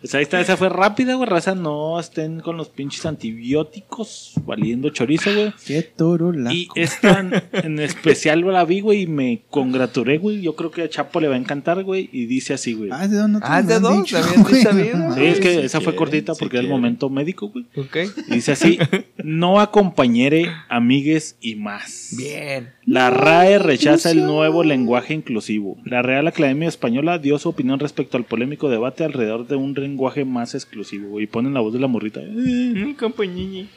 Pues ahí está, esa fue rápida, güey. Raza, no estén con los pinches antibióticos valiendo chorizo, güey. Qué toro la. Y esta en- en especial la vi, güey, y me congratulé, güey. Yo creo que a Chapo le va a encantar, güey. Y dice así, güey. Ah, ¿de dónde Ah, ¿de dos? dicho. No Sí, es que si esa fue quieren, cortita si porque era el momento médico, güey. Ok. Y dice así, no acompañere amigues y más. Bien. La RAE rechaza el nuevo lenguaje inclusivo. La Real Academia Española dio su opinión respecto al polémico debate alrededor de un lenguaje más exclusivo. güey. Y ponen la voz de la morrita. Eh, Mi compañini.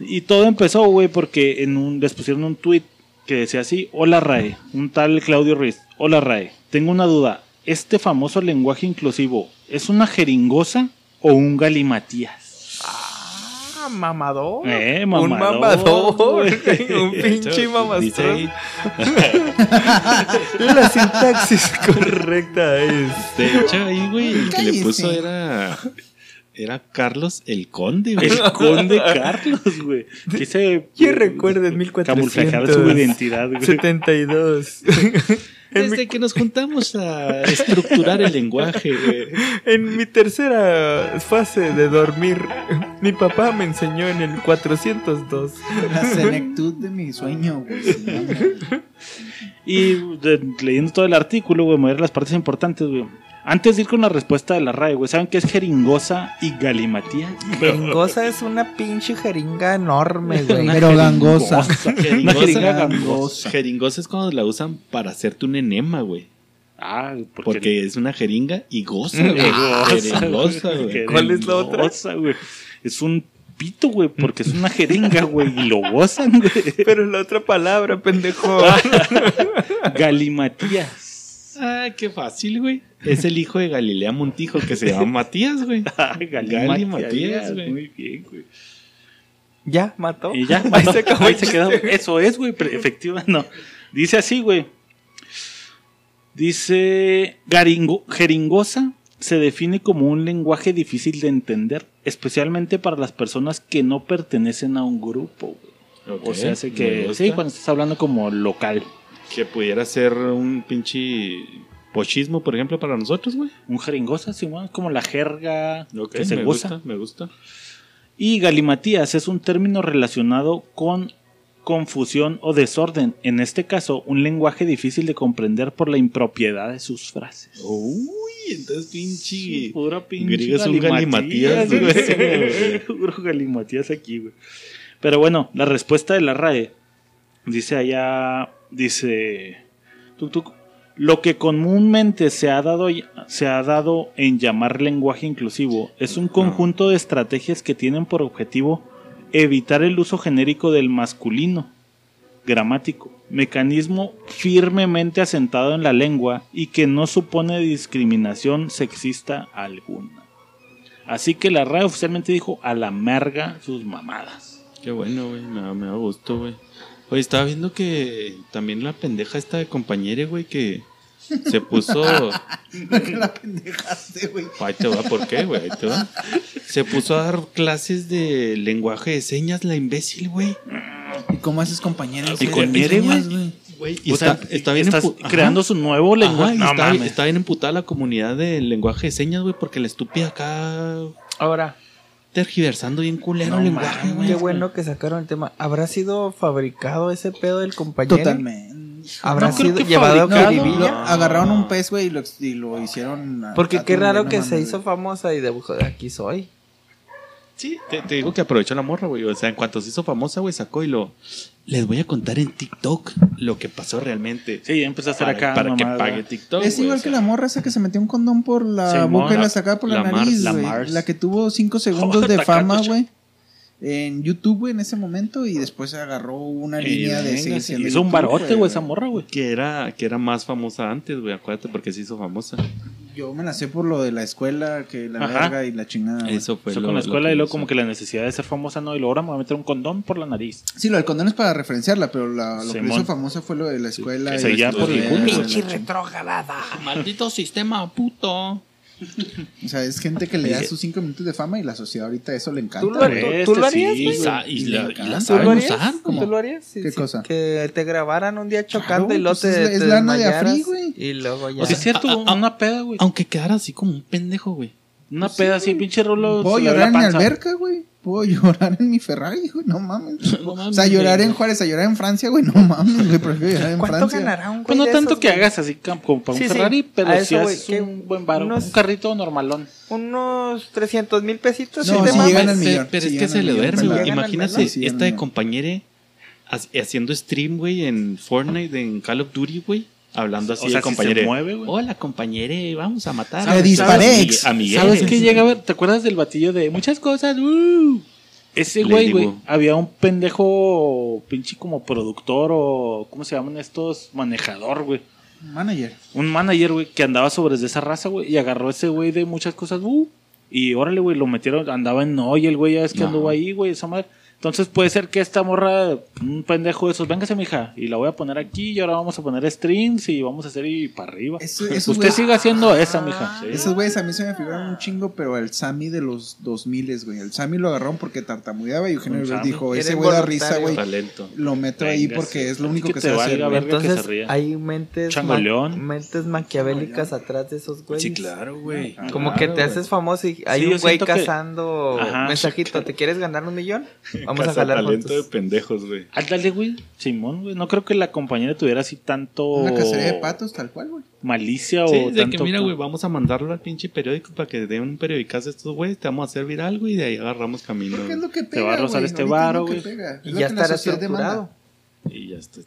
Y todo empezó, güey, porque en un, les pusieron un tweet que decía así, hola RAE, un tal Claudio Ruiz, hola RAE, tengo una duda, ¿este famoso lenguaje inclusivo es una jeringosa o un galimatías? Ah, mamador. Eh, Un mamador, mamador. güey. un pinche ahí- La sintaxis correcta es. De hecho, ahí, güey, el que le puso era. Era Carlos el Conde, güey. El conde Carlos, güey. Quise Yo recuerdo en camuflajear su identidad, güey. 1472. Mi, Desde que nos juntamos a estructurar el lenguaje, güey. en mi tercera fase de dormir, mi papá me enseñó en el 402. La senectud de mi sueño, güey. Y de- leyendo todo el artículo, güey, a las partes importantes, güey. Antes de ir con la respuesta de la RAE, güey, ¿saben qué es jeringosa y galimatía? Jeringosa es una pinche jeringa enorme, güey. Una Pero gangosa. Una jeringa Jeringosa, gangosa. jeringosa es cuando la usan para hacerte un enema, güey. Ah, porque, Porque es una jeringa y goza, güey. Jeringosa, güey. ¿Cuál es la otra? Jeringosa, güey. Es un pito, güey, porque es una jeringa, güey, y lo gozan, güey. Pero la otra palabra, pendejo. Galimatías. Ah, qué fácil, güey. Es el hijo de Galilea Montijo que se llama Matías, güey. Ah, Gali Matías, güey. Muy bien, güey. ya, mató. Y ya, Ahí se acabó Ahí el se quedó. Eso es, güey, pero efectiva, no. Dice así, güey. Dice, garingo, jeringosa se define como un lenguaje difícil de entender, especialmente para las personas que no pertenecen a un grupo, güey. Ok, O sea, hace que, sí, cuando estás hablando como local. Que pudiera ser un pinche pochismo, por ejemplo, para nosotros, güey. Un jeringosa, sí, bueno, es como la jerga Ok, que se me goza. gusta, me gusta. Y galimatías es un término relacionado con confusión o desorden. En este caso, un lenguaje difícil de comprender por la impropiedad de sus frases. Uy, entonces pinche. Pura pinche griego es un galimatías, güey. Puro galimatías aquí, güey. Pero bueno, la respuesta de la RAE dice allá, dice, tuc, tuc, lo que comúnmente se ha, dado, se ha dado en llamar lenguaje inclusivo es un conjunto de estrategias que tienen por objetivo evitar el uso genérico del masculino gramático, mecanismo firmemente asentado en la lengua y que no supone discriminación sexista alguna. Así que la RAE oficialmente dijo a la merga sus mamadas. Qué bueno, güey. Me, me da gusto, güey. Oye, estaba viendo que también la pendeja esta de compañera, güey, que se puso. La pendejaste, güey. Ahí te va, ¿por qué, güey? Ahí te va. Se puso a dar clases de lenguaje de señas, la imbécil, güey. ¿Y cómo haces compañeros? ¿Y con Nere, güey? Güey, y O está, sea, está bien estás empu- ajá. creando su nuevo lenguaje. No está, mames. está bien emputada la comunidad del lenguaje de señas, güey, porque la estúpida acá Ahora, tergiversando bien culero No el lenguaje, güey. qué bueno que sacaron el tema. ¿Habrá sido fabricado ese pedo del compañero? Totalmente. ¿Habrá No sido que llevado a fabricado, lo- agarraron un pez, güey, y lo, y lo hicieron. a- Porque a qué raro que se hizo famosa y de de aquí soy. Sí, te, te digo que aprovechó la morra, güey. O sea, en cuanto se hizo famosa, güey, sacó y lo. Les voy a contar en TikTok lo que pasó realmente. Sí, ya empezó a hacer para, acá. para que pague TikTok. Es güey, igual o que la morra esa que se metió un condón por la Simón, boca y la- la sacaba por la, la nariz, la güey. Mars. La que tuvo cinco segundos de fama, güey. En YouTube, güey, en ese momento. Y después agarró una línea de venga, seguir sí, siendo Hizo un barote, güey, esa morra, güey. Que era, que era más famosa antes, güey. Acuérdate porque se hizo famosa. Yo me la sé por lo de la escuela, que la Ajá. verga y la chingada. güey. Eso fue lo- con la lo escuela y luego hizo. como que la necesidad de ser famosa no, y luego ahora me voy a meter un condón por la nariz. Sí, lo del condón es para referenciarla, pero la- lo que Simón. hizo famosa fue lo de la escuela. que y seguía la por el escuela, culo. la Pinche chingada. retrógrada. Maldito sistema, puto. O sea, es gente que le da sus cinco minutos de fama y la sociedad ahorita eso le encanta. ¿Tú lo, tú- Este tú lo harías, sí? Y, sa- y Y la, le y la ¿Tú lo harías? usar. ¿Tú lo harías? Sí, ¿Qué sí, cosa? Que te grabaran un día chocando y luego pues te, es- es te lana de Afri, güey. Y luego ya. O sea, es cierto, Ah, ah, una peda, güey. Aunque quedara así como un pendejo, güey. Una peda así, pinche rolo. Le ve llorar en la panza. alberca, güey. Puedo llorar en mi Ferrari, güey. No mames. No o sea, llorar güey. en Juárez, a llorar en Francia, güey. No mames, güey. Prefiero llorar en ¿Cuánto Francia. ganará un güey Pues no de tanto esos, que güey? hagas así como para un Sí, sí. Ferrari, pero A si eso, güey, haces que un buen varo. unos- Un carrito normalón. Unos 300 mil pesitos. No, ¿sí mamas? llegan al Pero, millón, pero sí es que llegan se al le millón, duerme, güey. Imagínate melón. Sí, llegan esta al de millón. compañere ha- haciendo stream, güey, en Fortnite, en Call of Duty, güey. Hablando así O sea, de si mueve, güey. Hola, compañere, vamos a matar. Le disparé. A Miguel. ¿Sabes qué llega a ver? ¿Te acuerdas del batillo de muchas cosas? ¡Uh! Ese güey, güey, había un pendejo pinche como productor o ¿cómo se llaman estos? Manejador, güey. Manager. Un manager, güey, que andaba sobre de esa raza, güey, y agarró ese güey de muchas cosas, uh, y órale, güey, lo metieron, andaba en Noy, el güey ya es que No. anduvo ahí, güey, esa madre. Entonces puede ser que esta morra, un pendejo de esos, véngase, mija, y la voy a poner aquí, y ahora vamos a poner streams y vamos a hacer y para arriba. Eso- Usted siga haciendo esa, mija. Sí. Esos güeyes a mí se me figuran un chingo, pero el Sammy de los 2000, güey. El Sammy lo agarraron porque tartamudeaba y Eugenio Derbez dijo, ese güey da risa, güey. Talento. Lo meto ahí porque es lo único Que que, te se hace. verga. que se Entonces, hay mentes, ma- mentes maquiavélicas atrás de esos güeyes. Sí, claro, güey. Como que te haces famoso y hay Sí, un güey que- cazando Ajá. mensajito, ¿te quieres ganar un millón? Vamos a jalar talento de pendejos, güey. Ándale, güey. Simón, güey. No creo que la compañera tuviera así tanto. Una cacería de patos, tal cual, güey. Malicia Sí, o de tanto. que mira, güey, vamos a mandarlo al pinche periódico para que den un periodicazo a estos güeyes, te vamos a hacer viral, güey, y de ahí agarramos camino. ¿Qué es lo que Te pega, va a rozar güey? este varo, güey. Y lo ya que la estará sociedad estructurado. demanda. Y ya está.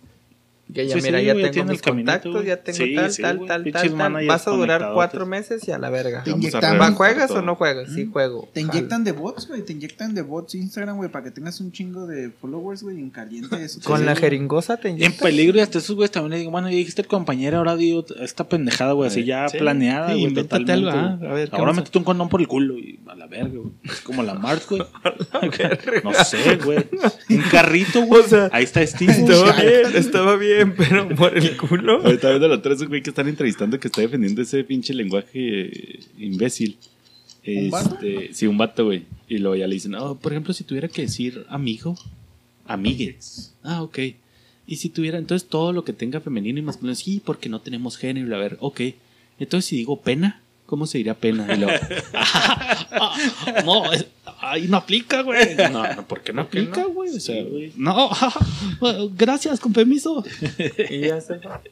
Que ya, Sí, mira, sí, ya tengo mis caminito, contactos, ya tengo Sí, tal, sí, tal, tal, tal, tal. Vas a durar cuatro meses y a la verga. Te inyectan- ¿Va, ¿Juegas o no juegas? Sí, juego. Te inyectan de bots, güey. Te inyectan de bots Instagram, güey, para que tengas un chingo de followers, güey, en caliente. Eso Con la jeringosa te En inyectan. peligro y hasta esos güeyes también le digo, bueno, ya dijiste el compañero, ahora digo esta pendejada, güey, así ya Sí. planeada, Sí, güey, invéntate totalmente. algo, ah, güey. a ver, ¿qué ahora métete un condón por el culo y a la verga, güey. Es como la Mars, güey. no sé, güey. Un carrito, güey. Ahí está Steve. Estaba bien, estaba bien, pero por el culo. Ahorita viendo la otra un güey que están entrevistando que está defendiendo ese pinche lenguaje eh, imbécil. ¿Un vato? Este, sí, un vato, güey. Y luego ya le dicen, oh, por ejemplo, si tuviera que decir amigo, amigues. Ah, ok. Y si tuviera, entonces todo lo que tenga femenino y masculino, sí, porque no tenemos género. Y a ver, ok. Entonces si digo pena, ¿cómo se diría pena? Y luego, "Ah, no, es- ahí no aplica, güey. No, no, ¿por qué no aplica, güey? O sea, no, gracias, con permiso. Y ya se va. Te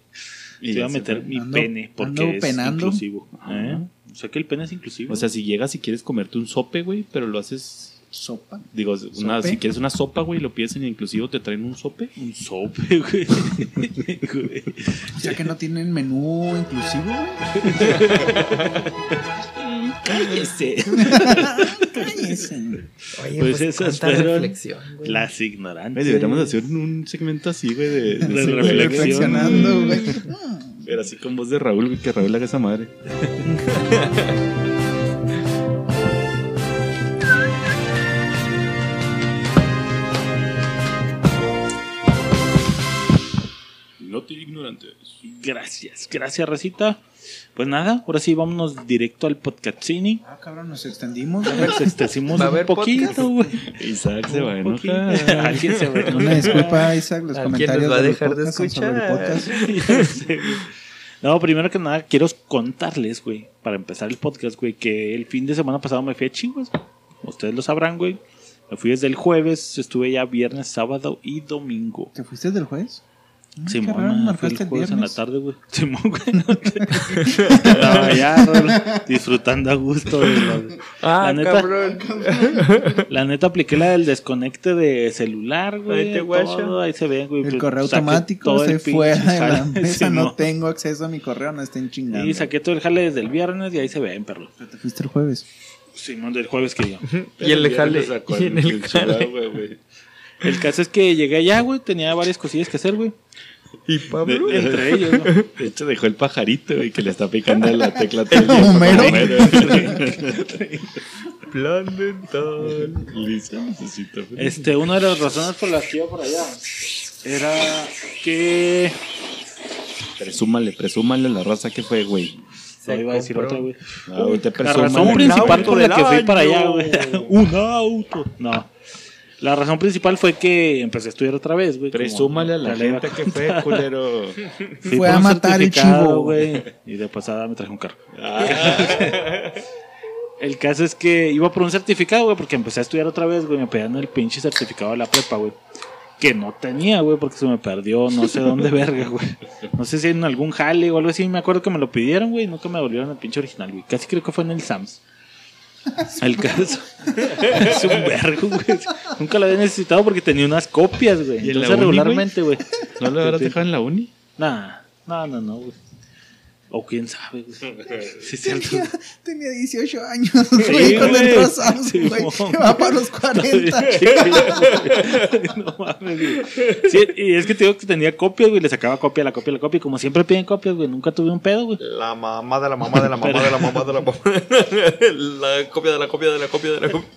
iba a meter mi Ando- pene porque es penando. inclusivo. ¿Eh? O sea que el pene es inclusivo. O sea, si llegas y quieres comerte un sope, güey, pero lo haces. Sopa. Digo, si quieres una sopa, güey, lo pides en inclusivo, te traen un sope. un sope, güey. O sea que no tienen menú inclusivo, güey. Cállese. Cállese. Oye, Pues pues, esas fueron reflexión, güey. Las ignorantes. deberíamos hacer un segmento así, güey, de, de reflexión. Reflexionando, güey. Pero así con voz de Raúl, güey, que Raúl haga esa madre. te ignorantes. Gracias, gracias, Racita. Pues nada, ahora sí, vámonos directo al podcastini. Ah, cabrón, nos extendimos. A ver, si extendimos ¿Va a un haber poquito, podcast? güey. Isaac se va a Un poquito. enojar. Alguien se va a enojar. Una disculpa, Isaac, los ¿A quién comentarios nos va a dejar de el escuchar? No, primero que nada, quiero contarles, güey, para empezar el podcast, güey, que el fin de semana pasado me fui a Chivas. Ustedes lo sabrán, güey. Me fui desde el jueves, estuve ya viernes, sábado y domingo. ¿Te fuiste del juez? Ah, Simón, qué raro, me fui el el jueves en la tarde, güey. Simón, güey. Estaba allá, güey, disfrutando a gusto. de la- Ah, La neta- cabrón. La neta apliqué la del desconecte de celular, güey. Te todo, ahí se ve, güey. El pues, correo automático todo se el pinche de la jale. mesa. No Simón. tengo acceso a mi correo, no estén chingando. Y saqué todo el jale desde el viernes y ahí se ven, perro. Pero Te fuiste el jueves. Simón del jueves que yo. Y el jale. Lo sacó Y en el jale. Chihuahua, güey. El caso es que llegué allá, güey. Tenía varias cosillas que hacer, güey. Y Pablo. De- Entre ellos, ¿no? De hecho, dejó el pajarito, güey, que le está picando la tecla el. Homero. Plan dental. Listo, necesito. Este, una de las razones por las que iba por allá era que. Presúmale, presúmale la raza que fue, güey. No iba a decir otra, güey. Ah, güey, te La razón principal por la que fui para allá, güey. Un auto. No. La razón principal fue que empecé a estudiar otra vez, güey. como Presúmale a la gente que fue, culero. Fui Fue a matar el chivo. güey. Y de pasada me traje un carro. Ah, El caso es que iba por un certificado, güey, porque empecé a estudiar otra vez, güey. Me pedían el pinche certificado de la prepa, güey. Que no tenía, güey, porque se me perdió, no sé dónde verga, güey. No sé si en algún jale o algo así. Me acuerdo que me lo pidieron, güey, nunca me volvieron el pinche original, güey. Casi creo que fue en el Sams. El caso es un vergo, güey. Nunca lo había necesitado porque tenía unas copias, güey. ¿Y en la Entonces, uni, regularmente, güey. ¿No lo habrás dejado en la uni? Nah, no, no, no, güey. O quién sabe, güey. Sí, es cierto. Tenía, tenía 18 años, Sí, güey, cuando güey. entró a Samsung, Sí, güey. Que va para los 40. no mames, güey. Sí, y es que te digo que tenía copias, güey. Le sacaba copia, la copia, la copia. Y como siempre piden copias, güey. Nunca tuve un pedo, güey. La mamá de la mamá de la mamá de la mamá de la mamá. La copia de la copia de la copia de la copia.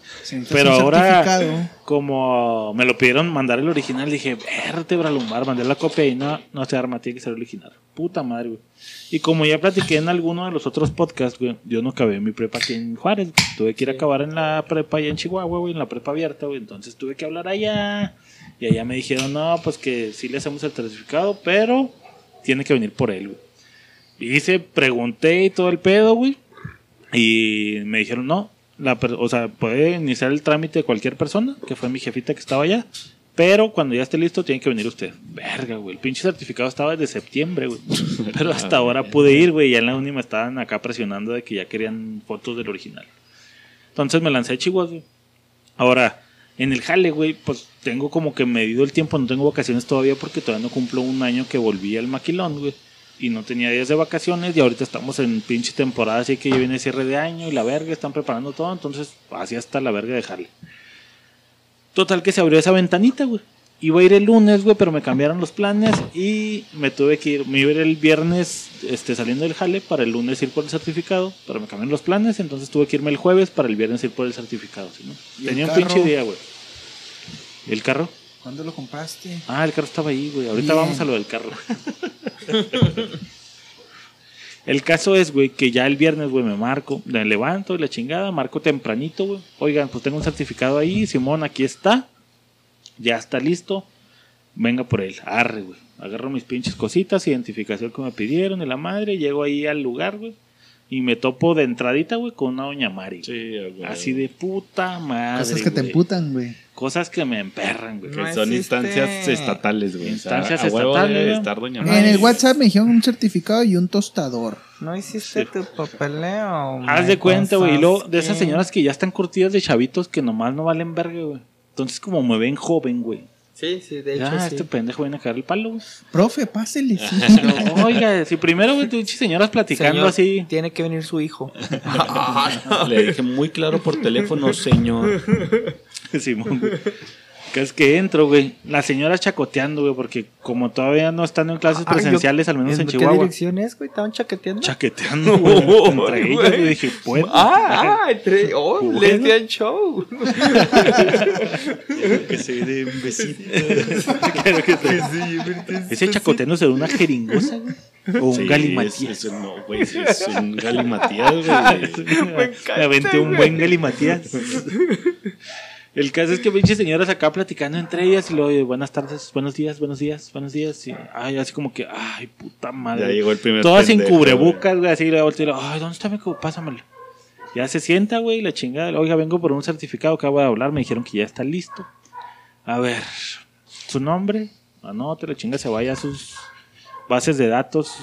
Pero ahora, certificado, como me lo pidieron mandar el original, dije, vértebra lumbar, mandé la copia y no, no se arma, tiene que ser original. Puta madre, güey. Y como ya platiqué en alguno de los otros podcasts, güey, yo no acabé mi prepa aquí en Juárez, güey. Tuve que ir a acabar en la prepa allá en Chihuahua, güey, en la prepa abierta, güey. Entonces tuve que hablar allá. Y allá me dijeron, no, pues que sí le hacemos el certificado, pero tiene que venir por él, güey. Y hice, pregunté y todo el pedo, güey. Y me dijeron, no, la o sea, puede iniciar el trámite de cualquier persona, que fue mi jefita que estaba allá. Pero cuando ya esté listo, tiene que venir usted. Verga, güey. El pinche certificado estaba desde septiembre, güey. Pero hasta ahora pude ir, güey. Ya en la uni me estaban acá presionando de que ya querían fotos del original. Entonces me lancé a Chihuahua, güey. Ahora, en el jale, güey, pues tengo como que medido el tiempo. No tengo vacaciones todavía porque todavía no cumplo un año que volví al maquilón, güey. Y no tenía días de vacaciones y ahorita estamos en pinche temporada, así que ya viene cierre de año y la verga, están preparando todo, entonces así hasta la verga de jale. Total que se abrió esa ventanita, güey. Iba a ir el lunes, güey, pero me cambiaron los planes y me tuve que ir. Me iba a ir el viernes este, saliendo del jale para el lunes ir por el certificado, pero me cambiaron los planes, entonces tuve que irme el jueves para el viernes ir por el certificado. ¿sí, no? ¿Y el Tenía un pinche día, güey. ¿Y el carro? ¿Cuándo lo compraste? Ah, el carro estaba ahí, güey. Ahorita Bien. vamos a lo del carro. el caso es, güey, que ya el viernes, güey, me marco, me levanto y la chingada, marco tempranito, güey. Oigan, pues tengo un certificado ahí, Simón, aquí está. Ya está listo. Venga por él. Arre, güey. Agarro mis pinches cositas, identificación que me pidieron y la madre. Llego ahí al lugar, güey. Y me topo de entradita, güey, con una doña Mari. Sí, güey. Así de puta madre. Cosas que te güey. emputan, güey. Cosas que me emperran, güey. Que No son existe. instancias estatales, güey. Instancias a huevo estatales, debe estar doña En Mari. el WhatsApp me dijeron un certificado y un tostador. No hiciste tu papeleo. Haz de cuenta, güey. Y luego de esas señoras que ya están curtidas de chavitos que nomás no valen verga, güey. Entonces, como me ven joven, güey. Sí, sí, de hecho. Sí. este pendejo viene a caer el palo. Profe, pásele. sí. Oiga, si primero, señoras platicando Señor, así. Tiene que venir su hijo. Le dije muy claro por teléfono, señor. Simón. Que es que entro, güey. Las señoras chacoteando, güey, porque como todavía no están en clases yo- presenciales, al menos en ¿Qué Chihuahua. dirección es, güey? ¿Estaban chaqueteando? Chaqueteando, güey. entre Ay, ellas, güey. yo dije, pues. Ah, ah, entre. Oh, Bueno. lesbian show. Que se ve de besito. Claro que sí. Ese chacoteando será una jeringosa, güey. O un Sí, galimatías. es- es- no, güey, es- es un galimatías, güey. Me aventé un buen galimatías. El caso es que pinches señoras acá platicando entre ellas y luego, buenas tardes, buenos días, buenos días, buenos días. Y, ay, así como que, ay, puta madre. Ya llegó el primer Todas sin cubrebocas, güey, así le volteo ay, ¿dónde está mi cu- Pásamelo. Ya se sienta, güey, la chingada. Oiga, vengo por un certificado que acabo de hablar, me dijeron que ya está listo. A ver, su nombre, anote, la chinga se vaya a sus bases de datos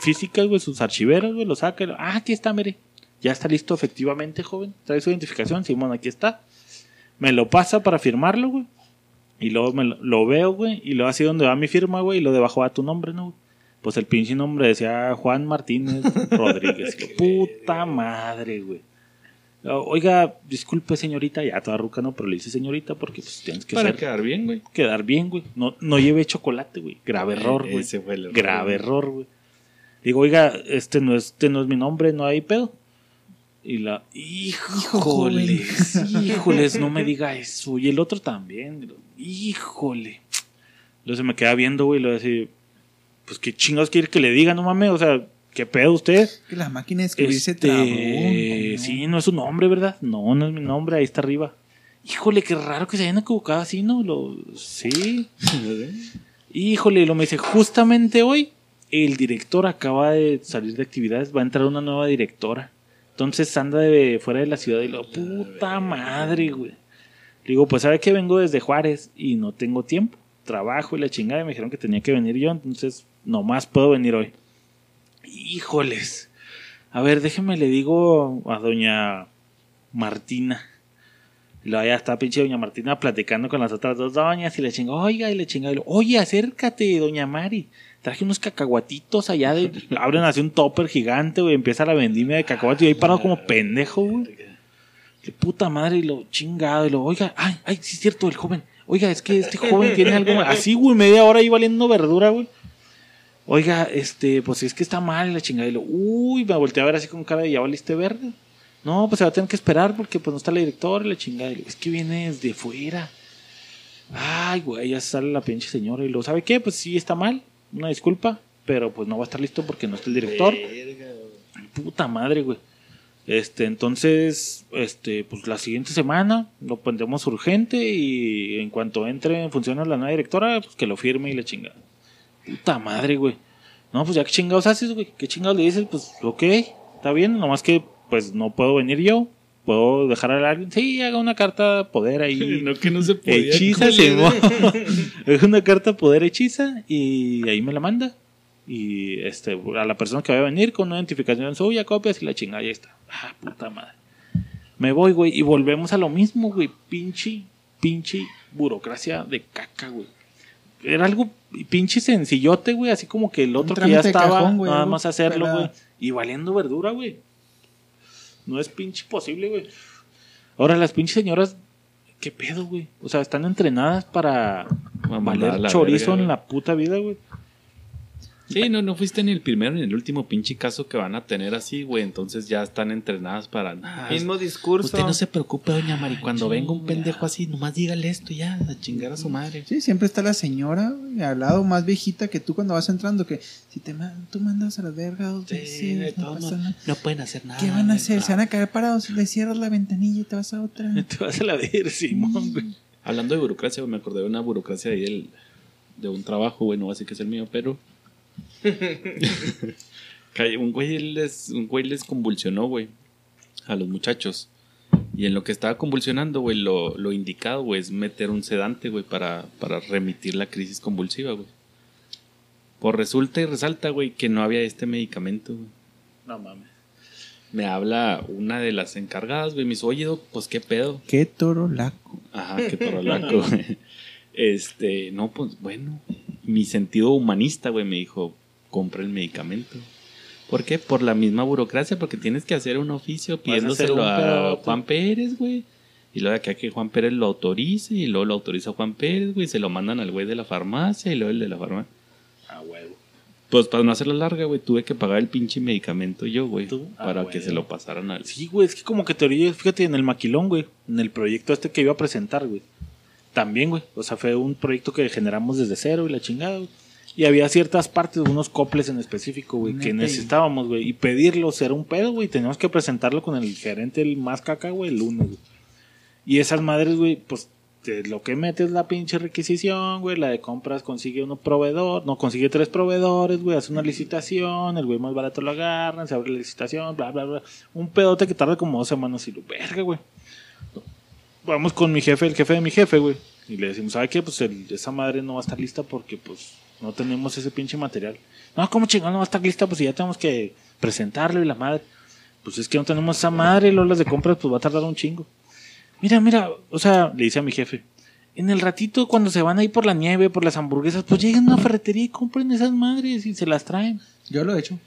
físicas, güey, sus archiveros, güey, lo saca. Ah, aquí está, mire. Ya está listo, efectivamente, joven. Trae su identificación, Simón, aquí está. Me lo pasa para firmarlo, güey. Y luego me lo, lo veo, güey. Y luego así donde va mi firma, güey. Y lo debajo va tu nombre, ¿no? güey? Pues el pinche nombre decía Juan Martínez Rodríguez. Y lo, Puta madre, güey. Oiga, disculpe, señorita. Ya toda ruca, ¿no? Pero le dice señorita porque pues tienes que Para ser- quedar bien, güey. quedar bien, güey. No, no lleve chocolate, güey. Grave error, güey. Ese fue el error, Grave güey. error, güey. Digo, oiga, este no, es, este no es mi nombre, no hay pedo. Y la, híjoles, híjoles, no me diga eso. Y el otro también, híjole. Luego se me queda viendo, güey, y lo decir, pues qué chingados quiere que le diga, no mames, o sea, qué pedo usted. Que la máquina de escribir se Este, trabó. ¿no? sí, no es su nombre, ¿verdad? No, no es mi nombre, ahí está arriba. Híjole, qué raro que se hayan equivocado así, ¿no? Lo, sí. Híjole, lo me dice, justamente hoy el director acaba de salir de actividades, va a entrar una nueva directora. Entonces anda de fuera de la ciudad y lo, puta madre, güey. Digo, pues sabe que vengo desde Juárez y no tengo tiempo. Trabajo y la chingada y me dijeron que tenía que venir yo, entonces nomás puedo venir hoy. Híjoles. A ver, déjeme le digo a doña Martina. Y luego ya está pinche doña Martina platicando con las otras dos doñas y le chinga, oiga, y le chinga, oye, acércate, doña Mari. Traje unos cacahuatitos allá de, abren así un topper gigante, güey, empieza la vendimia de cacahuates y ahí parado como pendejo, güey. Qué puta madre, y lo chingado, y lo, oiga, ay, ay, sí es cierto, el joven. Oiga, es que este joven tiene algo así, güey, media hora ahí valiendo verdura, güey. Oiga, este, pues es que está mal la chingada. Y lo, uy, me volteé a ver así con cara de ya valiste verde. No, pues se va a tener que esperar porque pues no está la directora y la chingada. Y lo, es que viene desde fuera. Ay, güey, ya sale la pinche señora. Y lo, ¿sabe qué? Pues sí está mal, una disculpa, pero pues no va a estar listo porque no está el director. Puta madre, güey. Este, entonces, este, pues la siguiente semana lo pondremos urgente y en cuanto entre en funciones la nueva directora, pues que lo firme y la chingada. Puta madre, güey. No, pues ya qué chingados haces, güey. ¿Qué chingados le dices? Pues, ok, está bien, nomás que, pues no puedo venir yo. Puedo dejar a alguien. Sí, haga una carta poder ahí. No, que no se podía. Hechiza. Es una carta poder hechiza y ahí me la manda. Y este, a la persona que va a venir con una identificación suya, copias y la chingada, ahí está. Ah, puta madre. Me voy, güey, y volvemos a lo mismo, güey. Pinche, pinche burocracia de caca, güey. Era algo pinche sencillote, güey, así como que el otro que ya estaba, cajón, güey, nada más hacerlo, güey. Y valiendo verdura, güey. No es pinche posible, güey. Ahora, las pinches señoras, ¿qué pedo, güey? O sea, están entrenadas para valer la chorizo verga, en la puta vida, güey. Sí, no, no fuiste ni el primero ni el último pinche caso que van a tener así, güey. Entonces ya están entrenadas para. Nah, Mismo discurso. Usted no se preocupe, doña Mari. Cuando venga un pendejo así, nomás dígale esto ya, a chingar a su madre. Sí, siempre está la señora güey, al lado más viejita que tú cuando vas entrando que si te tú mandas a la verga dos veces, no, pasa nada. no pueden hacer nada. ¿Qué van a hacer? Se van a caer parados, le cierras la ventanilla y te vas a otra. Te vas a la ver, Simón, güey. Hablando de burocracia, me acordé de una burocracia ahí del, de un trabajo, güey, no voy a decir que es el mío, pero. Un güey les, un güey les convulsionó, güey, a los muchachos. Y en lo que estaba convulsionando, güey, lo, lo indicado, güey, es meter un sedante, güey, para, para remitir la crisis convulsiva, güey. Por resulta y resalta, güey, que no había este medicamento, güey. No mames. Me habla una de las encargadas, güey, me dice, oye, doc, pues qué pedo. Qué toro laco. Ajá, qué torolaco, güey. Este, no, pues bueno, mi sentido humanista, güey, me dijo, compra el medicamento. ¿Por qué? Por la misma burocracia, porque tienes que hacer un oficio pidiéndoselo a pedote. Juan Pérez, güey. Y luego de acá que Juan Pérez lo autorice, y luego lo autoriza Juan Pérez, güey, se lo mandan al güey de la farmacia, y luego el de la farmacia. A huevo. Pues para no hacerla larga, güey, tuve que pagar el pinche medicamento yo, güey, ¿Tú? Ah, para güey. que se lo pasaran al... Sí, güey, es que como que teoría, fíjate, en el maquilón, güey, en el proyecto este que iba a presentar, güey. También, güey, o sea, fue un proyecto que generamos desde cero y la chingada, güey. Y había ciertas partes, unos coples en específico, güey, que necesitábamos, güey. Y pedirlos era un pedo, güey. Teníamos que presentarlo con el gerente, el más caca, güey, el lunes, güey. Y esas madres, güey, pues te- lo que metes la pinche requisición, güey. La de compras consigue uno proveedor, no consigue tres proveedores, güey. Hace una licitación, el güey más barato lo agarran, se abre la licitación, bla, bla, bla. Un pedote que tarda como dos semanas y lo verga, güey. Vamos con mi jefe, el jefe de mi jefe, güey. Y le decimos, ¿sabe qué? Pues el- esa madre no va a estar lista porque, pues, no tenemos ese pinche material. No, ¿cómo chingón no va a estar lista? Pues si ya tenemos que presentarlo y la madre. Pues es que no tenemos esa madre las de compras, pues va a tardar un chingo. Mira, mira, o sea, le dice a mi jefe, en el ratito cuando se van ahí por la nieve, por las hamburguesas, pues lleguen a una ferretería y compren esas madres y se las traen. Yo lo he hecho.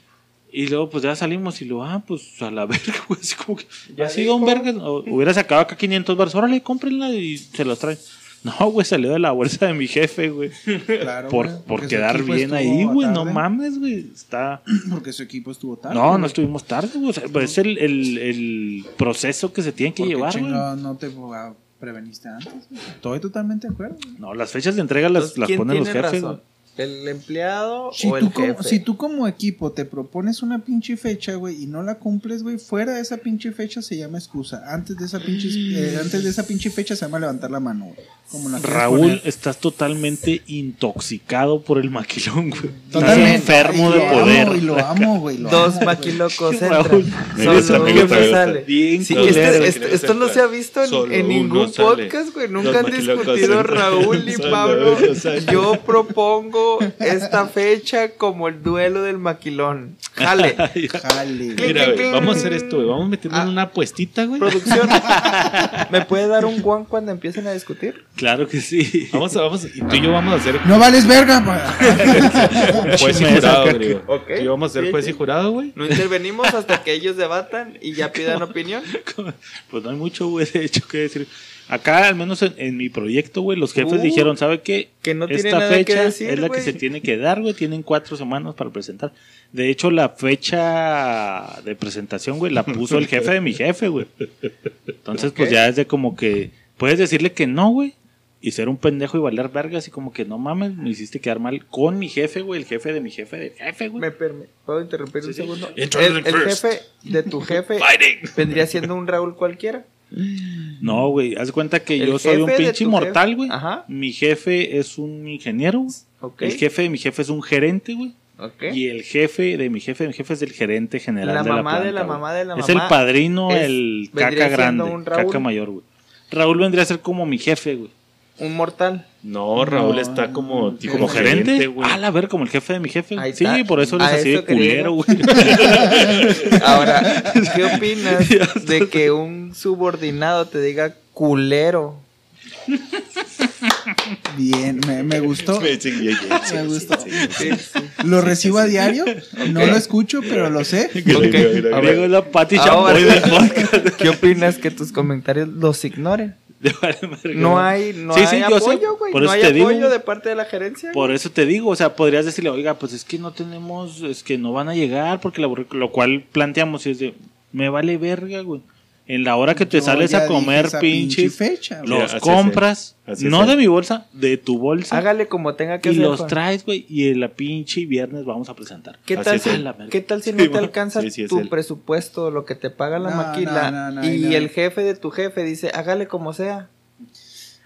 Y luego pues ya salimos y lo, ah, pues a la verga, güey, así como que, Ya así un dijo. verga, hubiera sacado acá 500 baros, órale, cómprenla y se las traen. No, güey, salió de la bolsa de mi jefe, güey. Claro, Por, güey, por quedar bien ahí, güey, no mames, güey, está... Porque su equipo estuvo tarde. No, no estuvimos tarde, güey, o sea, pues es el, el, el proceso que se tiene que ¿Por qué llevar, güey. no te preveniste antes? güey? Estoy totalmente de acuerdo. güey. No, las fechas de entrega las, Entonces, las ¿quién ponen los jefes, razón? güey. ¿El empleado Si o el tú, como, jefe? si tú como equipo te propones una pinche fecha, güey, y no la cumples, güey, fuera de esa pinche fecha se llama excusa. Antes de esa pinche, eh, antes de esa pinche fecha se llama levantar la mano, güey. Como la Raúl, poner. estás totalmente intoxicado por el maquilón, güey. Totalmente. Estás enfermo Y de lo poder. Amo, y lo amo, güey. lo Dos amo, maquilocos Raúl, Solo uno sale. Bien Sí, este- este- esto no se ha visto en, ningún podcast, güey. Nunca han discutido. Raúl y Pablo. Yo propongo esta fecha como el duelo del maquilón. Jale. Jale. Mira, güey, vamos a hacer esto, güey. Vamos a meternos Ah. en una apuestita, güey. Producción. ¿Me puede dar un guan cuando empiecen a discutir? Claro que sí. Vamos a, vamos, y tú y yo vamos a hacer No vales verga, pa. juez y jurado, güey. Tú y yo vamos a ser juez y jurado, güey. No intervenimos hasta que ellos debatan y ya pidan opinión. Pues no hay mucho, güey, de hecho, que decir. Acá, al menos en, en mi proyecto, güey, los jefes Uh, dijeron, ¿sabe qué? que no tiene Esta nada que fecha decir, es la que se tiene que dar, güey. Tienen cuatro semanas para presentar. De hecho, la fecha de presentación, güey, la puso el jefe de mi jefe, güey. Entonces, pues ya es de como que puedes decirle que no, güey. Y ser un pendejo y valer vergas y como que no mames, me hiciste quedar mal con mi jefe, güey, el jefe de mi jefe del jefe, güey. ¿Me permi- ¿Puedo interrumpir un segundo? El, jefe de tu jefe vendría siendo un Raúl cualquiera. No, güey, haz de cuenta que yo soy un de pinche tu mortal, jefe. güey. Mi jefe es un ingeniero, güey. Ok. El jefe de mi jefe es un gerente, güey. Y el jefe de mi jefe de mi jefe es el gerente general La de la mamá de planta, la güey. mamá de la Es mamá el padrino, es- el caca grande, caca mayor, güey. Raúl vendría a ser como mi jefe, güey. Un mortal. No, Raúl No, está como, tipo Como gerente. güey. Ah, la ver, como el jefe de mi jefe. Ahí Sí, está. por eso eres A así de culero, güey. Ahora, ¿qué opinas de que un subordinado te diga culero? Bien, me, me gustó. Me gustó. Lo recibo a diario. No lo escucho, pero lo sé. sí. Ok. Mira, mira, A mira. Diego es la Pati Ahora- Chamboy del podcast. ¿Qué opinas que tus comentarios los ignoren? No hay, no Sí, hay sí, apoyo, güey. No eso hay digo, apoyo de parte de la gerencia. Por eso te digo, o sea, podrías decirle, oiga, pues es que no tenemos, es que no van a llegar, porque la, lo cual planteamos y es de, me vale verga, güey. En la hora que te Yo sales ya a dije comer esa pinche, fecha. güey. Mira, los es compras, él. Así es no él. de mi bolsa, de tu bolsa, Hágale como tenga que y hacer. los traes, güey, y en la pinche viernes vamos a presentar. ¿Qué Así tal, es si, él. ¿Qué tal si no Sí, te bueno. alcanza Sí, sí, es tu él. presupuesto, lo que te paga la No, maquila? no, no, no, y no. el jefe de tu jefe dice, hágale como sea.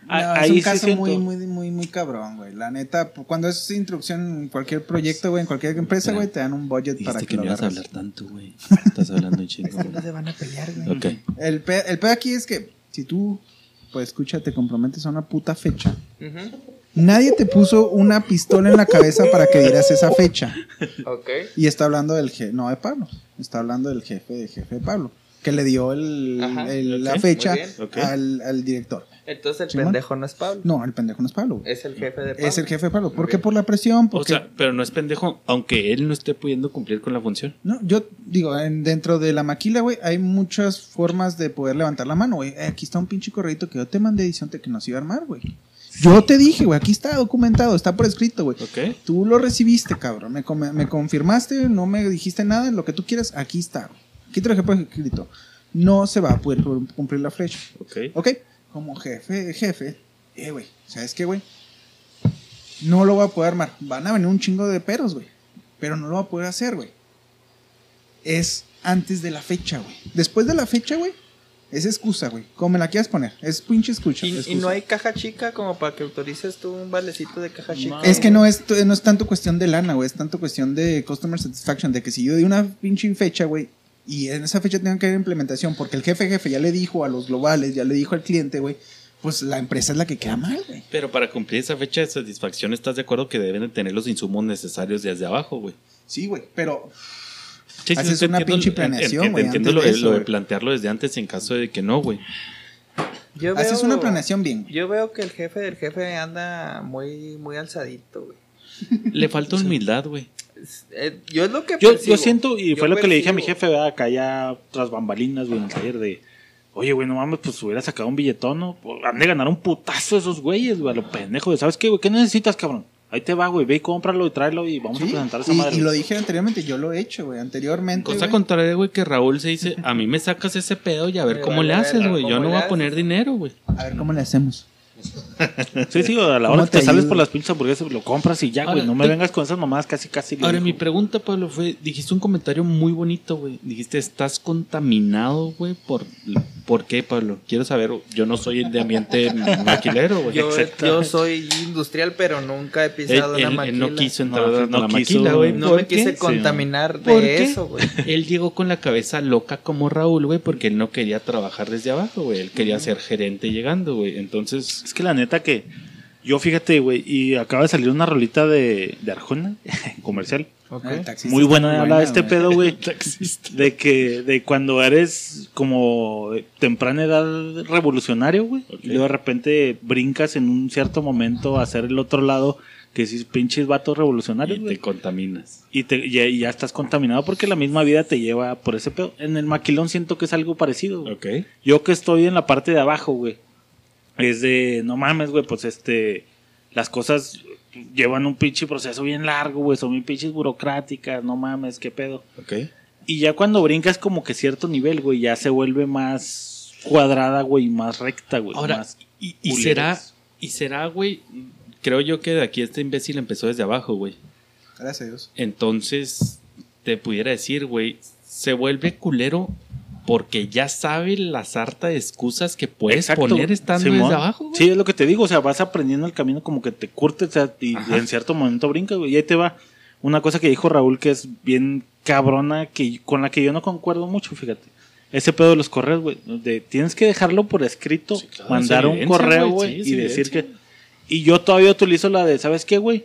No, es un sí caso siento- muy, muy, muy, muy cabrón, güey. La neta, cuando es instrucción en cualquier proyecto, güey, en cualquier empresa, güey, te dan un budget para que, que lo no ibas a hablar tanto, güey. Estás hablando en chingo. No se van a pelear, güey. Ok. El pe- el pedo aquí es que si tú, pues escucha, te comprometes a una puta fecha. Ujú. Nadie te puso una pistola en la cabeza para que dieras esa fecha. Ok. Y está hablando del jefe, no de Pablo, está hablando del jefe de jefe de Pablo, que le dio el, Ajá, el- la ok, fecha muy bien. Ok. al, al director. Entonces el Sí, man. pendejo no es Pablo. No, el pendejo no es Pablo. Es el jefe de Pablo. Es el jefe de Pablo. ¿Por qué? Por la presión. O Porque, sea, pero no es pendejo, aunque él no esté pudiendo cumplir con la función. no, yo digo, en- dentro de la maquila, güey, hay muchas formas de poder levantar la mano, güey. Eh, aquí está un pinche correito que yo te mandé edición de que nos iba a armar, güey. Yo te dije, güey, aquí está documentado, está por escrito, güey. Ok. Tú lo recibiste, cabrón. Me, me confirmaste, no me dijiste nada, lo que tú quieras, aquí está. Aquí te lo dejé por escrito. No se va a poder cumplir la flecha. Ok. Ok, como jefe, jefe, eh, güey, ¿sabes qué, güey? No lo va a poder armar. Van a venir un chingo de peros, güey. Pero no lo va a poder hacer, güey. Es antes de la fecha, güey. Después de la fecha, güey, es excusa, güey. Como me la quieras poner. Es pinche escucha. Y, no hay caja chica como para que autorices tú un valecito de caja chica. Es que no es, no es tanto cuestión de lana, güey. Es tanto cuestión de customer satisfaction. De que si yo doy una pinche fecha, güey. Y en esa fecha tengo que haber implementación. Porque el jefe jefe ya le dijo a los globales, ya le dijo al cliente, güey. Pues la empresa es la que queda mal, güey. Pero para cumplir esa fecha de satisfacción, ¿estás de acuerdo que deben de tener los insumos necesarios desde abajo, güey? Sí, güey. Pero Sí, sí, Haces una entiendo- pinche planeación, güey, Entiendo antes lo de de, eso, lo de güey. plantearlo desde antes en caso de que no, güey. Yo haces veo- una planeación bien. Yo veo que el jefe del jefe anda muy, muy alzadito, güey. Le falta humildad, güey. Eh, yo es lo que Yo, yo siento, y Yo fue lo que le dije a mi jefe, ¿verdad? acá ya tras bambalinas, güey, en el taller de, oye, güey, no mames, pues hubiera sacado un billetón, ¿no? Pues, Han de ganar un putazo esos güeyes, güey, a lo pendejo, güey. ¿Sabes qué, güey? ¿Qué necesitas, cabrón? Ahí te va, güey, ve y cómpralo y tráelo y vamos a presentar esa y, madre. y lo dije anteriormente, yo lo he hecho, güey. Anteriormente. Cosa güey. contraria, güey, que Raúl se dice, a mí me sacas ese pedo y a ver cómo vale le haces, güey. Yo ¿cómo no voy a poner dinero, güey. A ver cómo le hacemos. Sí, sí, a la ¿Cómo hora que te, te sales por las pinches hamburguesas, lo compras y ya, güey. No me vengas con esas mamadas casi, casi. Ahora, mi pregunta, Pablo, fue, dijiste un comentario muy bonito, güey. Dijiste, estás contaminado, güey, por... ¿Por qué, Pablo? Quiero saber, yo no soy de ambiente maquilero, güey. Yo, yo soy industrial, pero nunca he Él, pisado una él- maquila. él no quiso entrar No, a no la quiso, maquila, güey. No ¿Por me quise qué? contaminar ¿Por de qué? eso, güey. Él llegó con la cabeza loca como Raúl, güey, porque él no quería trabajar desde abajo, güey. Él quería ser gerente llegando, güey. Entonces, Es que la neta que Yo fíjate, güey, y acaba de salir una rolita de, de Arjona, comercial. El taxista Muy buena habla de este pedo, güey. De que, de cuando eres como de temprana edad revolucionario, güey. Y luego de repente brincas en un cierto momento a hacer el otro lado, que si pinches vatos revolucionarios, Y te contaminas. Y, te, y, y ya estás contaminado porque la misma vida te lleva por ese pedo. En el maquilón siento que es algo parecido, güey. Ok. Yo que estoy en la parte de abajo, güey. Es de, no mames, güey, pues este, las cosas llevan un pinche proceso bien largo, güey, son bien pinches burocráticas, no mames, qué pedo. Ok. Y ya cuando brincas como que cierto nivel, güey, ya se vuelve más cuadrada, güey, y más recta, güey. Ahora, más y, y será, y será, güey, creo yo que de aquí este imbécil empezó desde abajo, güey. Gracias a Dios. Entonces, te pudiera decir, güey, se vuelve culero porque ya sabe la sarta de excusas que puedes Exacto, poner estando Simón. desde abajo, güey. Sí, es lo que te digo, o sea, vas aprendiendo el camino como que te curtes o sea, y Ajá. en cierto momento brincas, güey. Y ahí te va una cosa que dijo Raúl que es bien cabrona, que con la que yo no concuerdo mucho, fíjate. Ese pedo de los correos, güey. De, tienes que dejarlo por escrito, Sí, claro, mandar un correo, güey, sí, y decir que... Y yo todavía utilizo la de, ¿sabes qué, güey?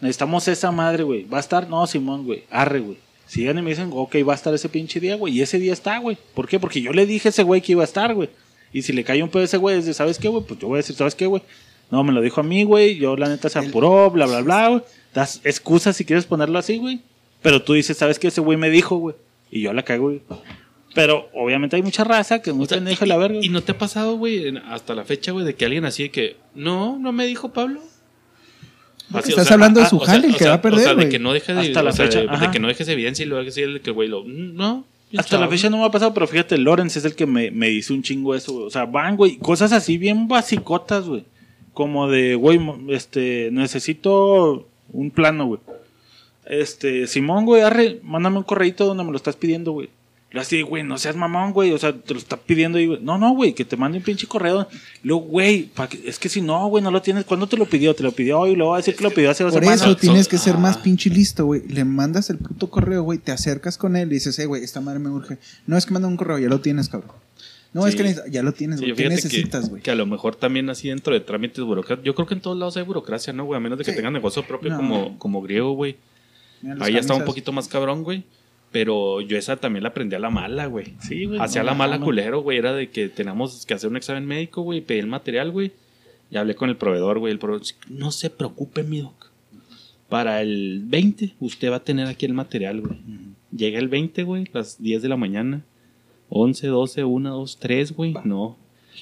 Necesitamos esa madre, güey. ¿Va a estar? No, Simón, güey. Arre, güey. Si llegan y me dicen, ok, va a estar ese pinche día, güey. Y ese día está, güey. ¿Por qué? Porque yo le dije a ese güey que iba a estar, güey. Y si le cae un pedo a ese güey, de, ¿sabes qué, güey? Pues yo voy a decir, ¿sabes qué, güey? No, me lo dijo a mí, güey. Yo, la neta, se apuró, bla, bla, bla, güey. Das excusas si quieres ponerlo así, güey. Pero tú dices, ¿sabes qué? Ese güey me dijo, güey. Y yo la cago, güey. Pero obviamente hay mucha raza que es muy O sea, pendeja y, la verga. y no te ha pasado, güey, hasta la fecha, güey, de que alguien así de que, no, no me dijo Pablo. Así, estás hablando de su o sea, jale, o que sea, va a perder, O sea, de que no deje de, Hasta la o sea, fecha, de- que no dejes evidencia y luego que el que güey lo, "Mm, no. Hasta la chavo". fecha no me ha pasado, pero fíjate, Lorenz es el que me, me dice un chingo eso, güey. O sea, van, güey, cosas así bien basicotas, güey. Como de, güey, este, necesito un plano, güey. Este, Simón, güey, arre, mándame un correito donde me lo estás pidiendo, güey. Lo así, güey, no seas mamón, güey. O sea, te lo está pidiendo y, güey. No, no, güey, que te mande un pinche correo. Luego, güey, pa' que- es que si no, güey, no lo tienes. ¿Cuándo te lo pidió? Te lo pidió hoy, luego va a decir que lo pidió hace dos Por semanas. eso tienes que ser más ah. pinche listo, güey. Le mandas el puto correo, güey. Te acercas con él y dices, eh, güey, esta madre me urge. No es que manda un correo, ya lo tienes, cabrón. No, es que ya lo tienes, Sí, güey. ¿Qué necesitas, güey? que a lo mejor también así dentro de trámites burocráticos. Yo creo que en todos lados hay burocracia, ¿no, güey? A menos de que Sí. tengan negocio propio No. como, como griego, güey. Ahí ya está un poquito más cabrón, güey. Pero yo esa también la aprendí a la mala, güey. Sí, güey. Hacía no la mala mames. culero, güey. Era de que teníamos que hacer un examen médico, güey. Pedí el material, güey. Y hablé con el proveedor, güey. El proveedor, no se preocupe, mi doc. Para el 20, usted va a tener aquí el material, güey. Llega el 20, güey, las 10 de la mañana. 11, 12, 1, 2, 3, güey. No.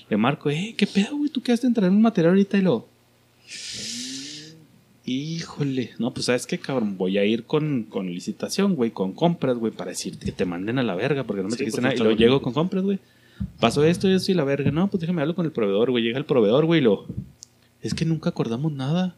Le marco, eh, ¿qué pedo, güey? ¿Tú quedaste en traer un material ahorita y lo. Híjole, no, pues sabes qué, cabrón, voy a ir con, con licitación, güey, con compras, güey, para decirte que te manden a la verga, porque no me Sí, dijiste pues, nada. Y luego llego con compras, güey. Pasó esto, y la verga. No, pues déjame hablar con el proveedor, güey. Llega el proveedor, güey, y lo. Es que nunca acordamos nada.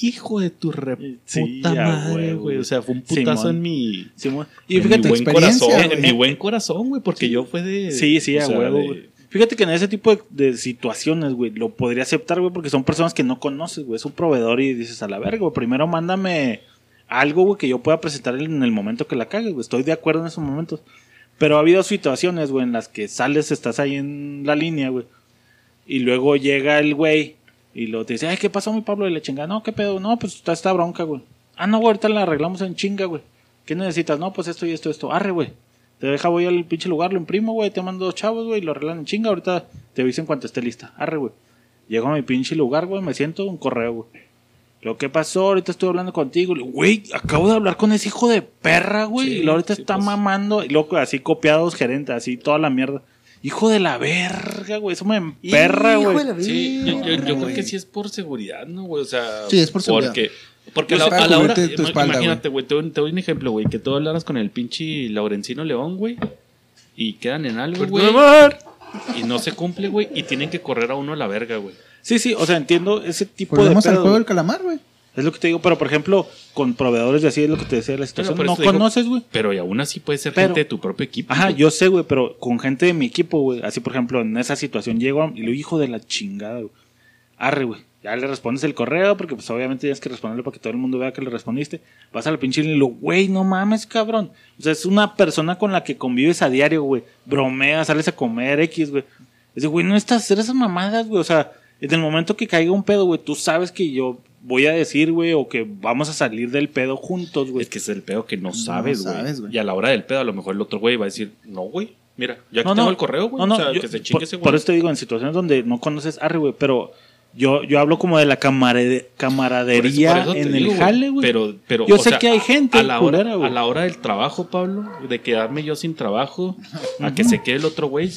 Hijo de tu re Sí, madre, güey. O sea, fue un putazo Simón. en mi. Simón. en Y fíjate, mi buen corazón, en mi buen corazón, güey, porque yo fue de. Sí, sí, a huevo, de-. Fíjate que en ese tipo de, situaciones, güey, lo podría aceptar, güey, porque son personas que no conoces, güey. Es un proveedor y dices a la verga, güey, primero mándame algo, güey, que yo pueda presentar en el momento que la cague, güey. Estoy de acuerdo en esos momentos. Pero ha habido situaciones, güey, en las que sales, estás ahí en la línea, güey. Y luego llega el güey y lo te dice, ay, ¿qué pasó, mi Pablo? Y le chinga, no, ¿qué pedo? No, pues está esta bronca, güey. Ah, no, güey, ahorita la arreglamos en chinga, güey. ¿Qué necesitas? No, pues esto y esto, esto. Arre, güey. Te deja, voy al pinche lugar, lo imprimo, güey. Te mando dos chavos, güey, lo arreglan en chinga. Ahorita te aviso en cuanto esté lista. Arre, güey. Llego a mi pinche lugar, güey, me siento un correo, güey. Lo que pasó, ahorita estoy hablando contigo. Güey, acabo de hablar con ese hijo de perra, güey. Sí, y ahorita sí, está pues. mamando. Y loco, así copiados, gerente, así toda la mierda. Hijo de la verga, güey. Eso me emperra, Hijo güey. de la Sí, yo, yo- yo creo que sí es por seguridad, ¿no, güey? O sea, Sí, es por seguridad. Porque, porque a la, a la hora. tu espalda, imagínate, güey, te, doy- te doy un ejemplo, güey, que tú hablaras con el pinche Laurencino León, güey, y quedan en algo, güey, y no se cumple, güey, y tienen que correr a uno a la verga, güey. Sí, sí, o sea, entiendo ese tipo Volvemos de al pedo, juego güey. del calamar, güey. Es lo que te digo, pero por ejemplo, con proveedores de así es lo que te decía de la situación. no conoces, güey. Pero y aún así puede ser Pero- gente de tu propio equipo. Ajá, yo sé, güey, pero con gente de mi equipo, güey. Así, por ejemplo, en esa situación llego a- y lo hijo de la chingada, güey. Arre, güey. Ya le respondes el correo porque, pues, obviamente tienes que responderle para que todo el mundo vea que le respondiste. Vas a la pinche línea y lo, güey, no mames, cabrón. O sea, es una persona con la que convives a diario, güey. Bromeas, sales a comer X, güey. Es de, güey, no estás hacer esas mamadas, güey. O sea, En el momento que caiga un pedo, güey, tú sabes que yo voy a decir, güey, o que vamos a salir del pedo juntos, güey. Es que es el pedo que no sabes, güey. y a la hora del pedo, a lo mejor el otro güey va a decir, no, güey. Mira, yo aquí No, tengo no. el correo, güey. No, no, o sea, yo- que se chingue por, ese güey. por eso te digo, en situaciones donde no conoces arre, güey, pero yo, yo hablo como de la camarade- Por eso- camaradería por eso te en digo, el jale, güey. Pero, pero, Yo sé sea, que hay gente a la, culera, a la hora del trabajo, Pablo, de quedarme yo sin trabajo, a que se quede el otro güey.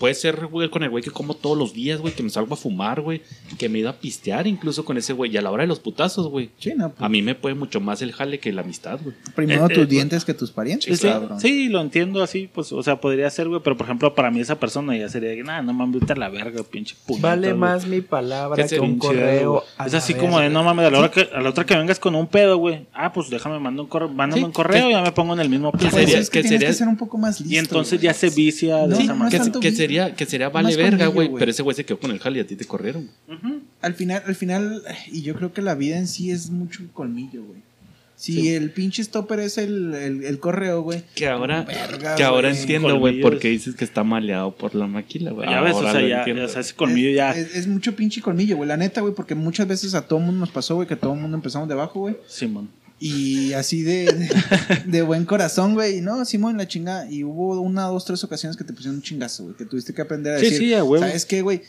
Puede ser, güey, con el güey que como todos los días, güey, que me salgo a fumar, güey, que me he ido a pistear incluso con ese güey. Y a la hora de los putazos, güey, Sí, no, pues, a mí me puede mucho más el jale que la amistad, güey. primero eh, tus eh, dientes que tus parientes, Sí, cabrón. sí, lo entiendo así, pues, o sea, podría ser, güey, pero por ejemplo, para mí esa persona ya sería que, nada, no mames, vete a la verga, pinche puñeta. Vale güey". más mi palabra Que un correo. a Es así como de, no mames, a la, hora que, a la otra que vengas con un pedo, güey. Ah, pues déjame mandar un correo, mándame Sí, un correo que- y ya me pongo en el mismo Pues plan. sería- es que sería- que ser un poco más listo. Y entonces güey. ya se vicia de esa manera. Que, sería, que sería más vale verga, güey, pero ese güey se quedó con el jale y a ti te corrieron. Ujú. Al final, al final, y yo creo que la vida en sí es mucho colmillo, güey. Si Sí. el pinche stopper es el, el, el correo, güey. Que ahora, Verga, que ahora entiendo, güey, por qué dices que está maleado por la maquila, güey. Ya ves, o sea, ya, entiendo. ya, o sea, ese colmillo ya. Es, es mucho pinche colmillo, güey. La neta, güey, porque muchas veces a todo mundo nos pasó, güey, que todo el mundo empezamos debajo, güey. Simón. Y así de, de, de buen corazón, güey. Y no, Simón, la chingada. Y hubo una, dos, tres ocasiones que te pusieron un chingazo, güey. Que tuviste que aprender a Sí, decir. sí, a huevo. ¿Sabes qué, güey?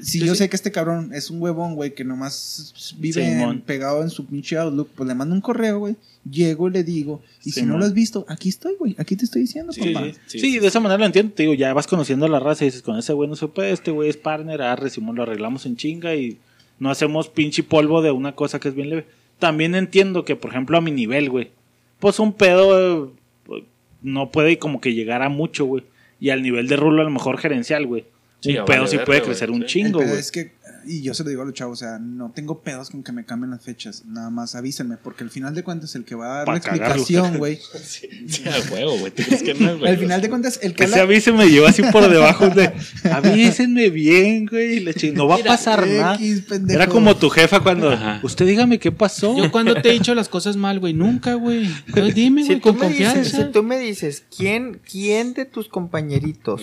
Si Sí, yo sí. sé que este cabrón es un huevón, güey, que nomás vive en- pegado en su pinche Outlook, pues le mando un correo, güey. Llego y le digo. Y si no lo has visto, aquí estoy, güey. Aquí te estoy diciendo, Sí, papá. sí, Sí, sí, sí, de esa manera lo entiendo. Te digo, ya vas conociendo a la raza y dices, con ese güey no se puede, este güey es partner, arre, Simón, lo arreglamos en chinga y no hacemos pinche polvo de una cosa que es bien leve. También entiendo que, por ejemplo, a mi nivel, güey, pues un pedo eh, pues, no puede como que llegar a mucho, güey. Y al nivel de rulo, a lo mejor gerencial, güey. Sí, un pedo vale sí puede crecer sí. un chingo, güey. es que, y yo se lo digo a los chavos, o sea, no tengo pedos con que me cambien las fechas. Nada más avísenme, porque al final de cuentas, el que va a dar Pa' la explicación, güey. Sí, sí, huevo, güey. ¿Tú crees que no? Al final de cuentas, el que ese aviso me llevó así por debajo de avísenme bien, güey. la No va a Mira, pasar nada. X. Era como tu jefa cuando. Ajá. Usted dígame qué pasó. Yo cuando te he dicho las cosas mal, güey, nunca, güey. Dime, güey, tú, con me dices, confianza. si tú me dices, ¿quién, quién de tus compañeritos.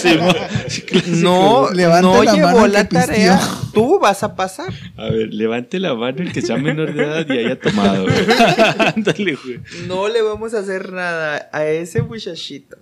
Sí, no, no la llevó la tarea, tú vas a pasar. A ver, levante la mano el que sea menor de edad y haya tomado, güey. Ándale, güey. No le vamos a hacer nada a ese muchachito.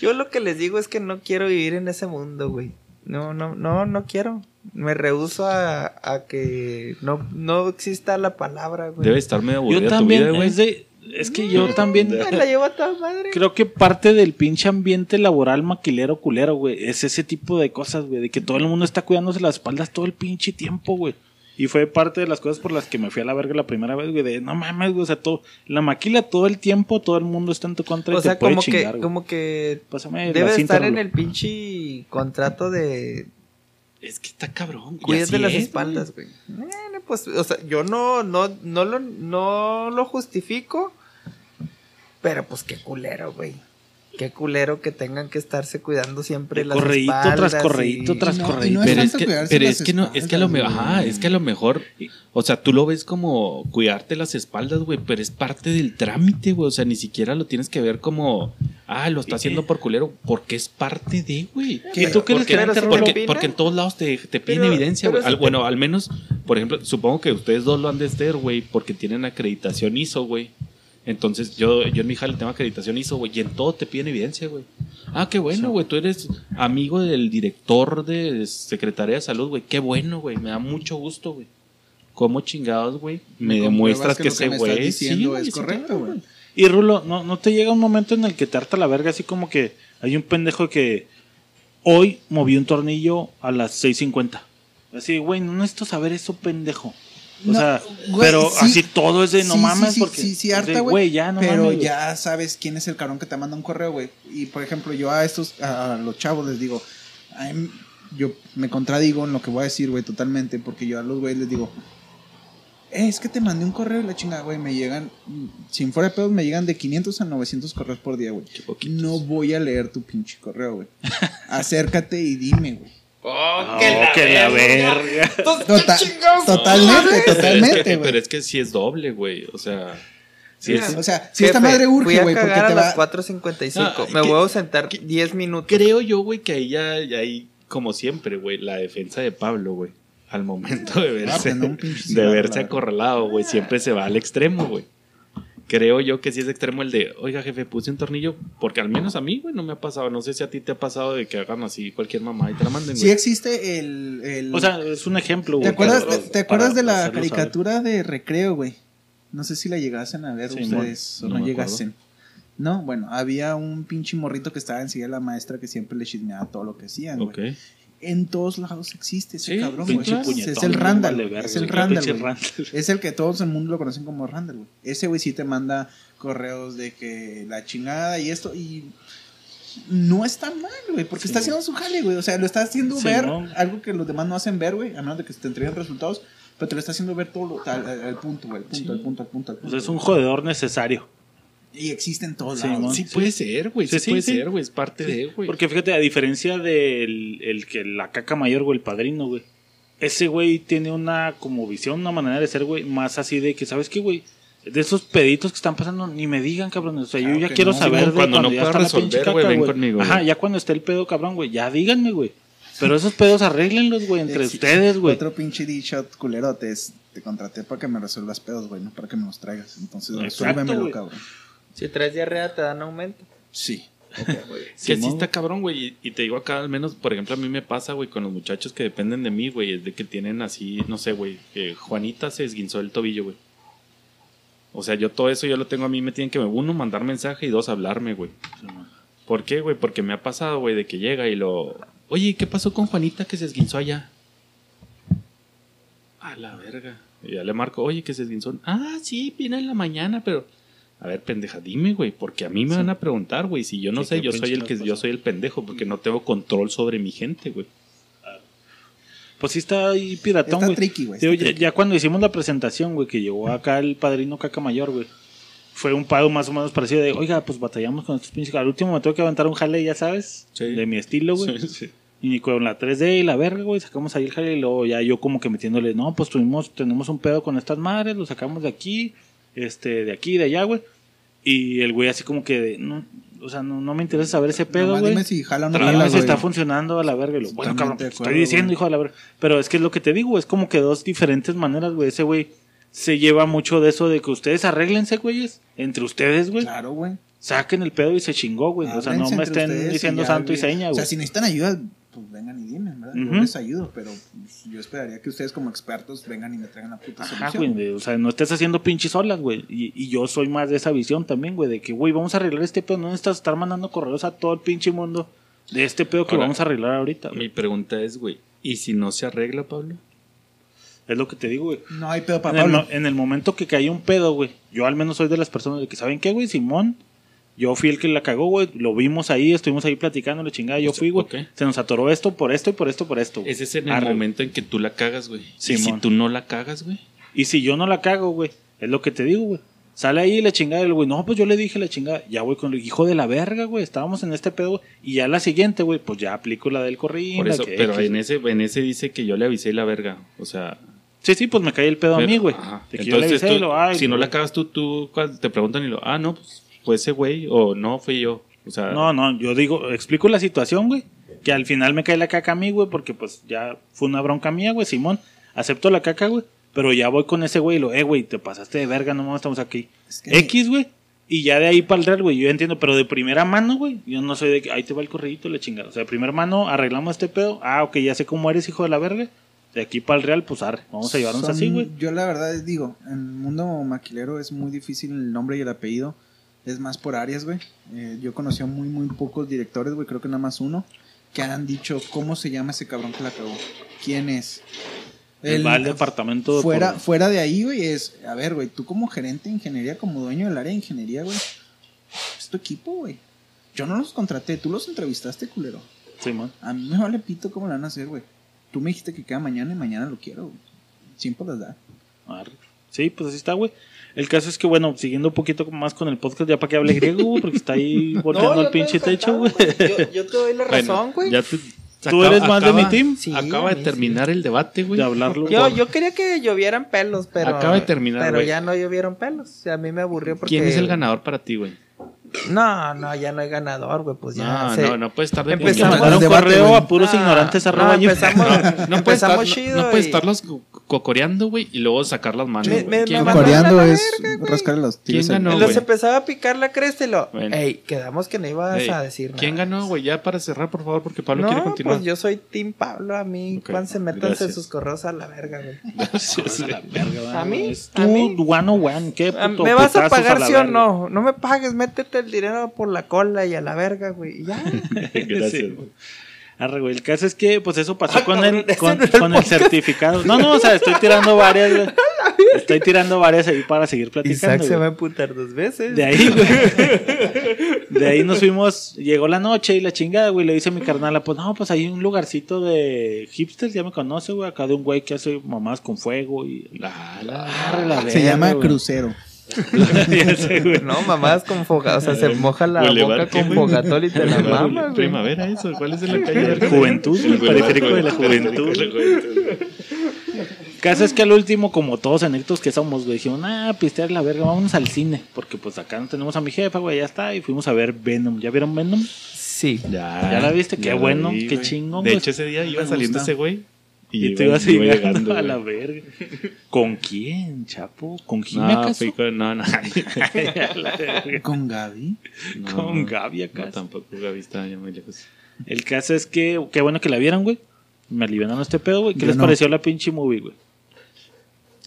Yo lo que les digo es que no quiero vivir en ese mundo, güey. No, no, no, no quiero. Me rehuso a, a que no, no exista la palabra, güey. Debe estar medio Yo aburrida tu también. vida, güey. es, de- es que yo también. Me la llevo a toda madre. Creo que parte del pinche ambiente laboral maquilero culero, güey, es ese tipo de cosas, güey, de que todo el mundo está cuidándose las espaldas todo el pinche tiempo, güey. Y fue parte de las cosas por las que me fui a la verga la primera vez, güey, de no mames, güey, o sea, todo, la maquila todo el tiempo, todo el mundo está en tu contra y O sea, te puede como chingar, que, güey. como que Pásame la debe cinta, estar en el pinche contrato de Es que está cabrón. cuídate las es, espaldas, güey. Pues, o sea, yo no, no, no lo, no lo justifico, pero pues qué culero, güey. Qué culero que tengan que estarse cuidando siempre las correíto espaldas. tras correíto y- tras no- correíto. no es Pero es tanto que, pero las es que no, es que a lo mejor, ajá, güey. es que a lo mejor, o sea, tú lo ves como cuidarte las espaldas, güey, pero es parte del trámite, güey, o sea, ni siquiera lo tienes que ver como, ah, lo está haciendo por culero, porque es parte de, güey. ¿Qué? ¿Y tú crees Porque, que porque, porque en todos lados te, te piden Pero- evidencia, pero güey. te- Bueno, al menos, por ejemplo, supongo que ustedes dos lo han de ser, güey, porque tienen acreditación ISO, güey. Entonces, yo, yo en mi jale tengo acreditación ISO, güey, y en todo te piden evidencia, güey. Ah, qué bueno, güey, tú eres amigo del director de Secretaría de Salud, güey. Qué bueno, güey, me da mucho gusto, güey. ¿Cómo chingados, güey? Me demuestras que que ese güey sí, es correcto, güey. Y Rulo, ¿no, ¿no te llega un momento en el que te harta la verga así como que hay un pendejo que hoy movió un tornillo a las 6.50? Así, güey, no necesito saber eso, pendejo. O No, sea, güey, pero sí. así todo es de no Sí, mames sí, porque... Sí, sí, harta, de, güey. ya, no pero mames, ya sabes quién es el cabrón que te manda un correo, güey. Y por ejemplo, yo a estos, a los chavos les digo, I'm- yo me contradigo en lo que voy a decir, güey, totalmente. Porque yo a los güeyes les digo, "Eh, es que te mandé un correo y la chingada, güey. Me llegan, sin fuera de pedos, me llegan de 500 a 900 correos por día, güey. No voy a leer tu pinche correo, güey. Acércate y dime, güey. Oh, que la verga. Total- totalmente, Pero es totalmente, que, güey. pero es que sí es doble, güey. O sea, sí es, O sea, si Jefe, esta madre urge, a güey, porque te a va... las 4.55. Ah, Me que- voy a sentar 10 minutos. creo yo, güey, que ahí ya, ya hay como siempre, güey, la defensa de Pablo, güey. Al momento de Ah, verse, prende un pinche de verse la acorralado, güey, siempre se va al extremo, güey. Creo yo que sí es extremo el de, oiga, jefe, puse un tornillo, porque al menos a mí, güey, no me ha pasado. No sé si a ti te ha pasado de que hagan así cualquier mamá y te la manden, Sí existe el... el- O sea, es un ejemplo, güey. ¿Te acuerdas, para- te, te acuerdas de la saber. caricatura de Recreo, güey? No sé si la llegasen a ver Sí, ustedes no, o no llegasen. No, bueno, había un pinche morrito que estaba enseguida de la maestra que siempre le chismeaba todo lo que hacían, güey. Ok. En todos lados existe ese Sí, cabrón, güey. Es el Randall, vale verga, es el Randall. Es el que todo el mundo lo conocen como Randall, güey. Ese güey sí te manda correos de que la chingada y esto y no está mal, güey, porque Sí, está haciendo su jale, güey. O sea, lo está haciendo Sí, ver ¿no? algo que los demás no hacen ver, güey, a menos de que te entreguen resultados, pero te lo está haciendo ver todo lo, al, al- al punto, güey, al punto, al punto, al punto, al punto. sea, es un jodedor necesario. Y existen todos Sí, lados. ¿no? Sí puede ser, güey. Sí, Sí, sí, puede sí. ser, güey. Es parte de, güey. Porque fíjate, a diferencia del el que la caca mayor, güey, el padrino, güey. Ese güey tiene una como visión, una manera de ser, güey, más así de que, ¿sabes qué, güey? De esos peditos que están pasando, ni me digan, cabrón. O sea, yo ya quiero no. saber de Cuando no ya pueda está la pinche resolver, güey, ven conmigo, Ajá, ya cuando esté el pedo, cabrón, güey, ya díganme, güey. Pero esos pedos arréglenlos, güey, entre ustedes, güey. Otro pinche D-shot culerote es, te contraté para que me resuelvas pedos, güey, no para que me los traigas. Entonces, resuélvemelo, güey. cabrón. Si traes diarrea, te dan aumento. Sí. Que sí está cabrón, güey. Y, y te digo acá, al menos, por ejemplo, a mí me pasa, güey, con los muchachos que dependen de mí, güey. Es de que tienen así, no sé, güey. Juanita se esguinzó el tobillo, güey. O sea, yo todo eso yo lo tengo a mí, me tienen que, uno, mandar mensaje y dos, hablarme, güey. ¿Por qué, güey? Porque me ha pasado, güey, de que llega y lo... Oye, ¿qué pasó con Juanita que se esguinzó allá? A la verga. Y ya le marco, oye, que se esguinzó. Ah, sí, viene en la mañana, pero... A ver, pendeja, dime, güey, porque a mí me van a preguntar, güey. Si yo no sé, yo soy el que yo soy el pendejo, porque no tengo control sobre mi gente, güey. Pues sí está ahí piratón, Está güey. tricky, güey. Está ya, tricky. ya cuando hicimos la presentación, güey, que llegó acá el padrino Caca Mayor, güey. Fue un pago más o menos parecido de, oiga, pues batallamos con estos pinches. Al último me tengo que aventar un jale, ya sabes, Sí. de mi estilo, güey. Sí, sí. Y con la 3D y la verga, güey, sacamos ahí el jale y luego ya yo como que metiéndole, no, pues tuvimos, tenemos un pedo con estas madres, lo sacamos de aquí, este, de aquí, de allá, güey. Y el güey así como que, de, no, o sea, no, no me interesa saber ese pedo, güey. dime si jala o no Pero jala, si güey. está funcionando a la verga. Y lo, bueno, cabrón, acuerdo, estoy diciendo, hijo de la verga. Pero es que es lo que te digo, es como que dos diferentes maneras, güey. Ese güey se lleva mucho de eso de que ustedes arréglense, güeyes. Entre ustedes, güey. Claro, güey. Saquen el pedo y se chingó, güey. O sea, no me estén diciendo santo y güey. seña, O sea, güey. si necesitan ayuda, pues vengan y dime, ¿verdad? Yo les ayudo, pero pues, yo esperaría que ustedes como expertos vengan y me traigan la puta Ajá, solución. güey. O sea, no estés haciendo pinches olas, güey. Y, y yo soy más de esa visión también, güey. De que, güey, vamos a arreglar este pedo. No necesitas estar mandando correos a todo el pinche mundo de este pedo que Ahora, vamos a arreglar ahorita. güey. Mi pregunta es, güey, ¿y si no se arregla, Pablo? Es lo que te digo, güey. No hay pedo En para el, Pablo. mo- en el momento que cae un pedo, güey. Yo al menos soy de las personas de que, ¿saben qué, güey? Simón. Yo fui el que la cagó, güey. Lo vimos ahí, estuvimos ahí platicando, la chingada. Yo sea, fui, güey. Se nos atoró esto por esto y por esto, por esto. Ese es en el Arre. momento en que tú la cagas, güey. Y si tú no la cagas, güey. Y si yo no la cago, güey. Es lo que te digo, güey. Sale ahí la chingada del güey. No, pues yo le dije la chingada. Ya, güey, con el hijo de la verga, güey. Estábamos en este pedo, güey. Y ya la siguiente, güey, pues ya aplico la del corrido. Por eso, que pero en ese, en ese dice que yo le avisé la verga. O sea, Sí, sí, pues me cae el pedo a mí, güey. yo le Entonces, avisé y tú- lo, ay, si no la cagas tú, tú te preguntan y lo, ah, no, pues fue ese güey, o no, fui yo. O sea, No, no, yo digo, explico la situación, güey. Que al final me cae la caca a mí, güey, porque pues ya fue una bronca mía, güey, Simón. Acepto la caca, güey. Pero ya voy con ese güey y lo, eh, güey, te pasaste de verga, no mames, estamos aquí. Es que- X, güey. Y ya de ahí para el real, güey, yo entiendo, pero de primera mano, güey, yo no soy de que ahí te va el corridito, la chingada. O sea, de primera mano arreglamos este pedo. Ah, ok, ya sé cómo eres, hijo de la verga. De aquí para el real, pues arre, vamos a llevarnos Son- así, güey. Yo la verdad digo, en el mundo maquilero es muy difícil el nombre y el apellido. Es más por áreas, güey. Eh, yo conocí a muy, muy pocos directores, güey. Creo que nada más uno. Que han dicho, ¿cómo se llama ese cabrón que la cagó? ¿Quién es? El, va al departamento. fuera, por- fuera de ahí, güey, es... A ver, güey, tú como gerente de ingeniería, como dueño del área de ingeniería, güey. Es tu equipo, güey. Yo no los contraté, tú los entrevistaste, culero. Simón. A mí me vale pito cómo lo van a hacer, güey. Tú me dijiste que queda mañana y mañana lo quiero, güey. Siempre las da. Arre. Sí, pues así está, güey. El caso es que, bueno, siguiendo un poquito más con el podcast, ya para que hable griego, porque está ahí volteando el estoy pinche techo, güey. Yo, yo te doy la bueno, razón, güey. ya tú, ¿Tú eres más de mi team? Sí, acaba de terminar el debate, güey. De hablarlo. Yo, por- yo quería que llovieran pelos, pero. Acaba de terminar, Pero ya no llovieron pelos. O sea, a mí me aburrió porque. ¿Quién es el ganador para ti, güey? No, no, ya no hay ganador, güey. Pues ya. No, se- no, no puede estar de Empezamos- Mandar un correo a puros No, ignorantes no, arroba empezamos, No puede estar, empezamos no, chido. no puede estarlos co- cocoreando, güey, y luego sacar las manos. Me- güey. me- ¿Quién me ganó? mandaron Coreando a la es rascarle los ¿Quién tiros al- ganó? Y los empezaba a picar la cresta y lo. Bueno. Ey, quedamos que no ibas Ey, a decir nada. ¿Quién ganó, güey? Ya para cerrar, por favor, porque Pablo no, quiere continuar. pues yo soy Team Pablo. A mí, Ok, Juan, se métanse sus correos a la verga, güey. Gracias. ¿A mí? Es ¿A mí? tú, one on one. ¿Qué Ah, puto ¿Me vas a pagar sí o no? No me pagues, métete el dinero por la cola y a la verga, güey. y Ya. Gracias, Sí. güey. Arre, güey, el caso es que, pues eso pasó Ah, con, el, con, no el con el podcast. certificado. No, no, o sea, estoy tirando varias, güey. Estoy tirando varias ahí para seguir platicando. Isaac se va a emputar dos veces. De ahí, güey. De ahí nos fuimos, llegó la noche y la chingada, güey. Le dice a mi carnala, pues no, pues hay un lugarcito de hipsters, ya me conoce, güey. Acá de un güey que hace mamás con fuego y. La, la, Arre, la Se verga, llama güey. crucero. Sé. No, mamás con foga, o sea, se moja la Boulevard, boca ¿qué, con fogatol y te la mama, güey. Primavera, eso. ¿Cuál es en la calle? El Juventud, El el periférico de la juventud. periférico de la juventud. Caso es que al último, como todos anectos que somos, güey, dijimos, ah, pistear la verga, vámonos al cine. Porque pues acá no tenemos a mi jefa, güey, ya está. Y fuimos a ver Venom. ¿Ya vieron Venom? Sí. Ya, ¿Ya la viste? Qué bueno, vi, qué chingón, De hecho, ese día iba saliendo gusta. ese güey. Y, Y, tú iba- ibas iba llegando a la verga. ¿Con quién, chapo? ¿Con Jimmy No, acaso? fui con- no, no. Con Gaby. No, Con Gaby acá. No, tampoco Gaby estaba ya muy lejos. El caso es que, qué bueno que la vieron, güey. Me aliviaron este pedo, güey. ¿Qué Yo les no. pareció la pinche movie, güey?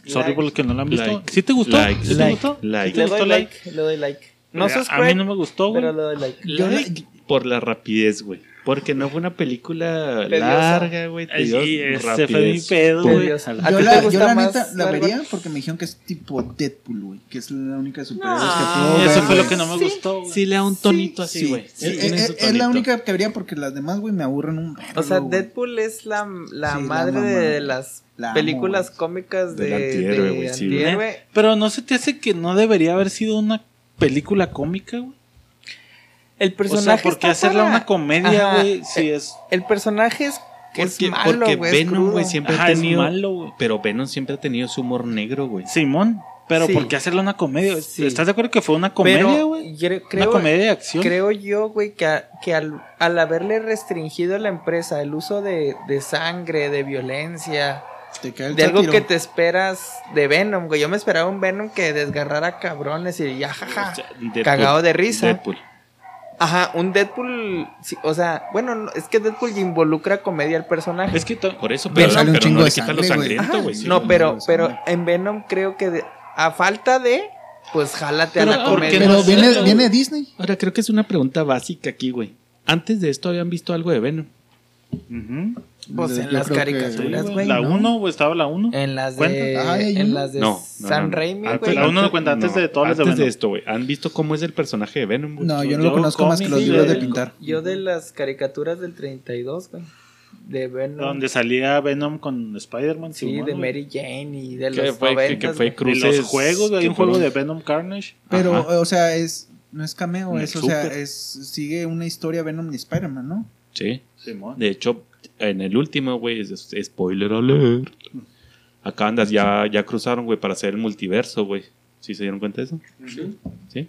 Sorry Like. por los que no la han visto. Like. ¿Sí te gustó? Like. ¿Sí te Like. gustó? Like. ¿Sí te Le gustó doy like, le doy like. No subscribe, A mí no me gustó, güey. pero le doy like. Yo la- Like por la rapidez, güey. Porque no fue una película Tediosa. larga, güey. Sí, ese fue mi pedo, güey. Tediosa. ¿A Yo la, yo la neta la vería porque me dijeron que es tipo Deadpool, güey. Que es la única de superhéroes No, que Sí, puedo ver. eso fue lo que no me Sí. gustó, güey. Sí, le da un tonito así, Sí, güey. sí, Sí, es, la única que vería porque las demás, güey, me aburren un vergo, O sea. Deadpool es la, la madre de las La películas cómicas de, antihéroe, de güey. Pero no se te hace que no debería haber sido una película cómica, güey. El O personaje sea, ¿por qué está hacerla para- una comedia, güey? Si es. El personaje es que Porque, es malo, porque güey. es Venom, güey, siempre Ajá, ha es tenido. malo, güey. pero Venom siempre ha tenido su humor negro, güey. Simón. Pero Sí. ¿por qué hacerla una comedia? Sí. ¿Estás de acuerdo que fue una comedia, güey? Una creo, comedia de acción. creo yo, güey, que, a- que al, al haberle restringido a la empresa el uso de, de sangre, de violencia, de algo que te esperas de Venom, güey. Yo me esperaba un Venom que desgarrara cabrones y ya, jaja. O sea, Deadpool. Cagado de risa. Deadpool. Ajá, un Deadpool, sí, o sea, bueno, no, es que Deadpool involucra comedia al personaje. Es que Por eso, Pero pero, sale un pero chingo no de le quita lo sangre, sangriento, güey. sí, no, pero, pero en Venom creo que de- a falta de, pues jálate Pero, a la ¿por qué comedia. Pero no viene, viene Disney. Ahora, creo que es una pregunta básica aquí, güey. Antes de esto habían visto algo de Venom. Ujú. Pues en las caricaturas, güey. La ¿no? 1, güey, estaba la 1. En las de, Ah, ¿hay en uno? las de No, no, Sam no, no. Raimi, Ah, güey. la uno no cuenta antes de todas las de Antes de Venom. esto, güey. ¿Han visto cómo es el personaje de Venom? No, yo no Yo lo conozco más que los libros de pintar. Yo de las caricaturas del 32, güey. De Venom. Donde salía Venom con Spider-Man. Sí, de. Mary Jane y de los fue, que, 90, que fue güey. De cruces. los juegos, güey. Hay un juego de Venom Carnage. Pero, Ajá. o sea, es no es cameo, es, o sea, es sigue una historia Venom y Spider-Man, ¿no? Sí. Simón. De hecho, en el último, güey, spoiler alert. Acá andas, ya, ya cruzaron, güey, para hacer el multiverso, güey. ¿Sí se dieron cuenta de eso? Sí.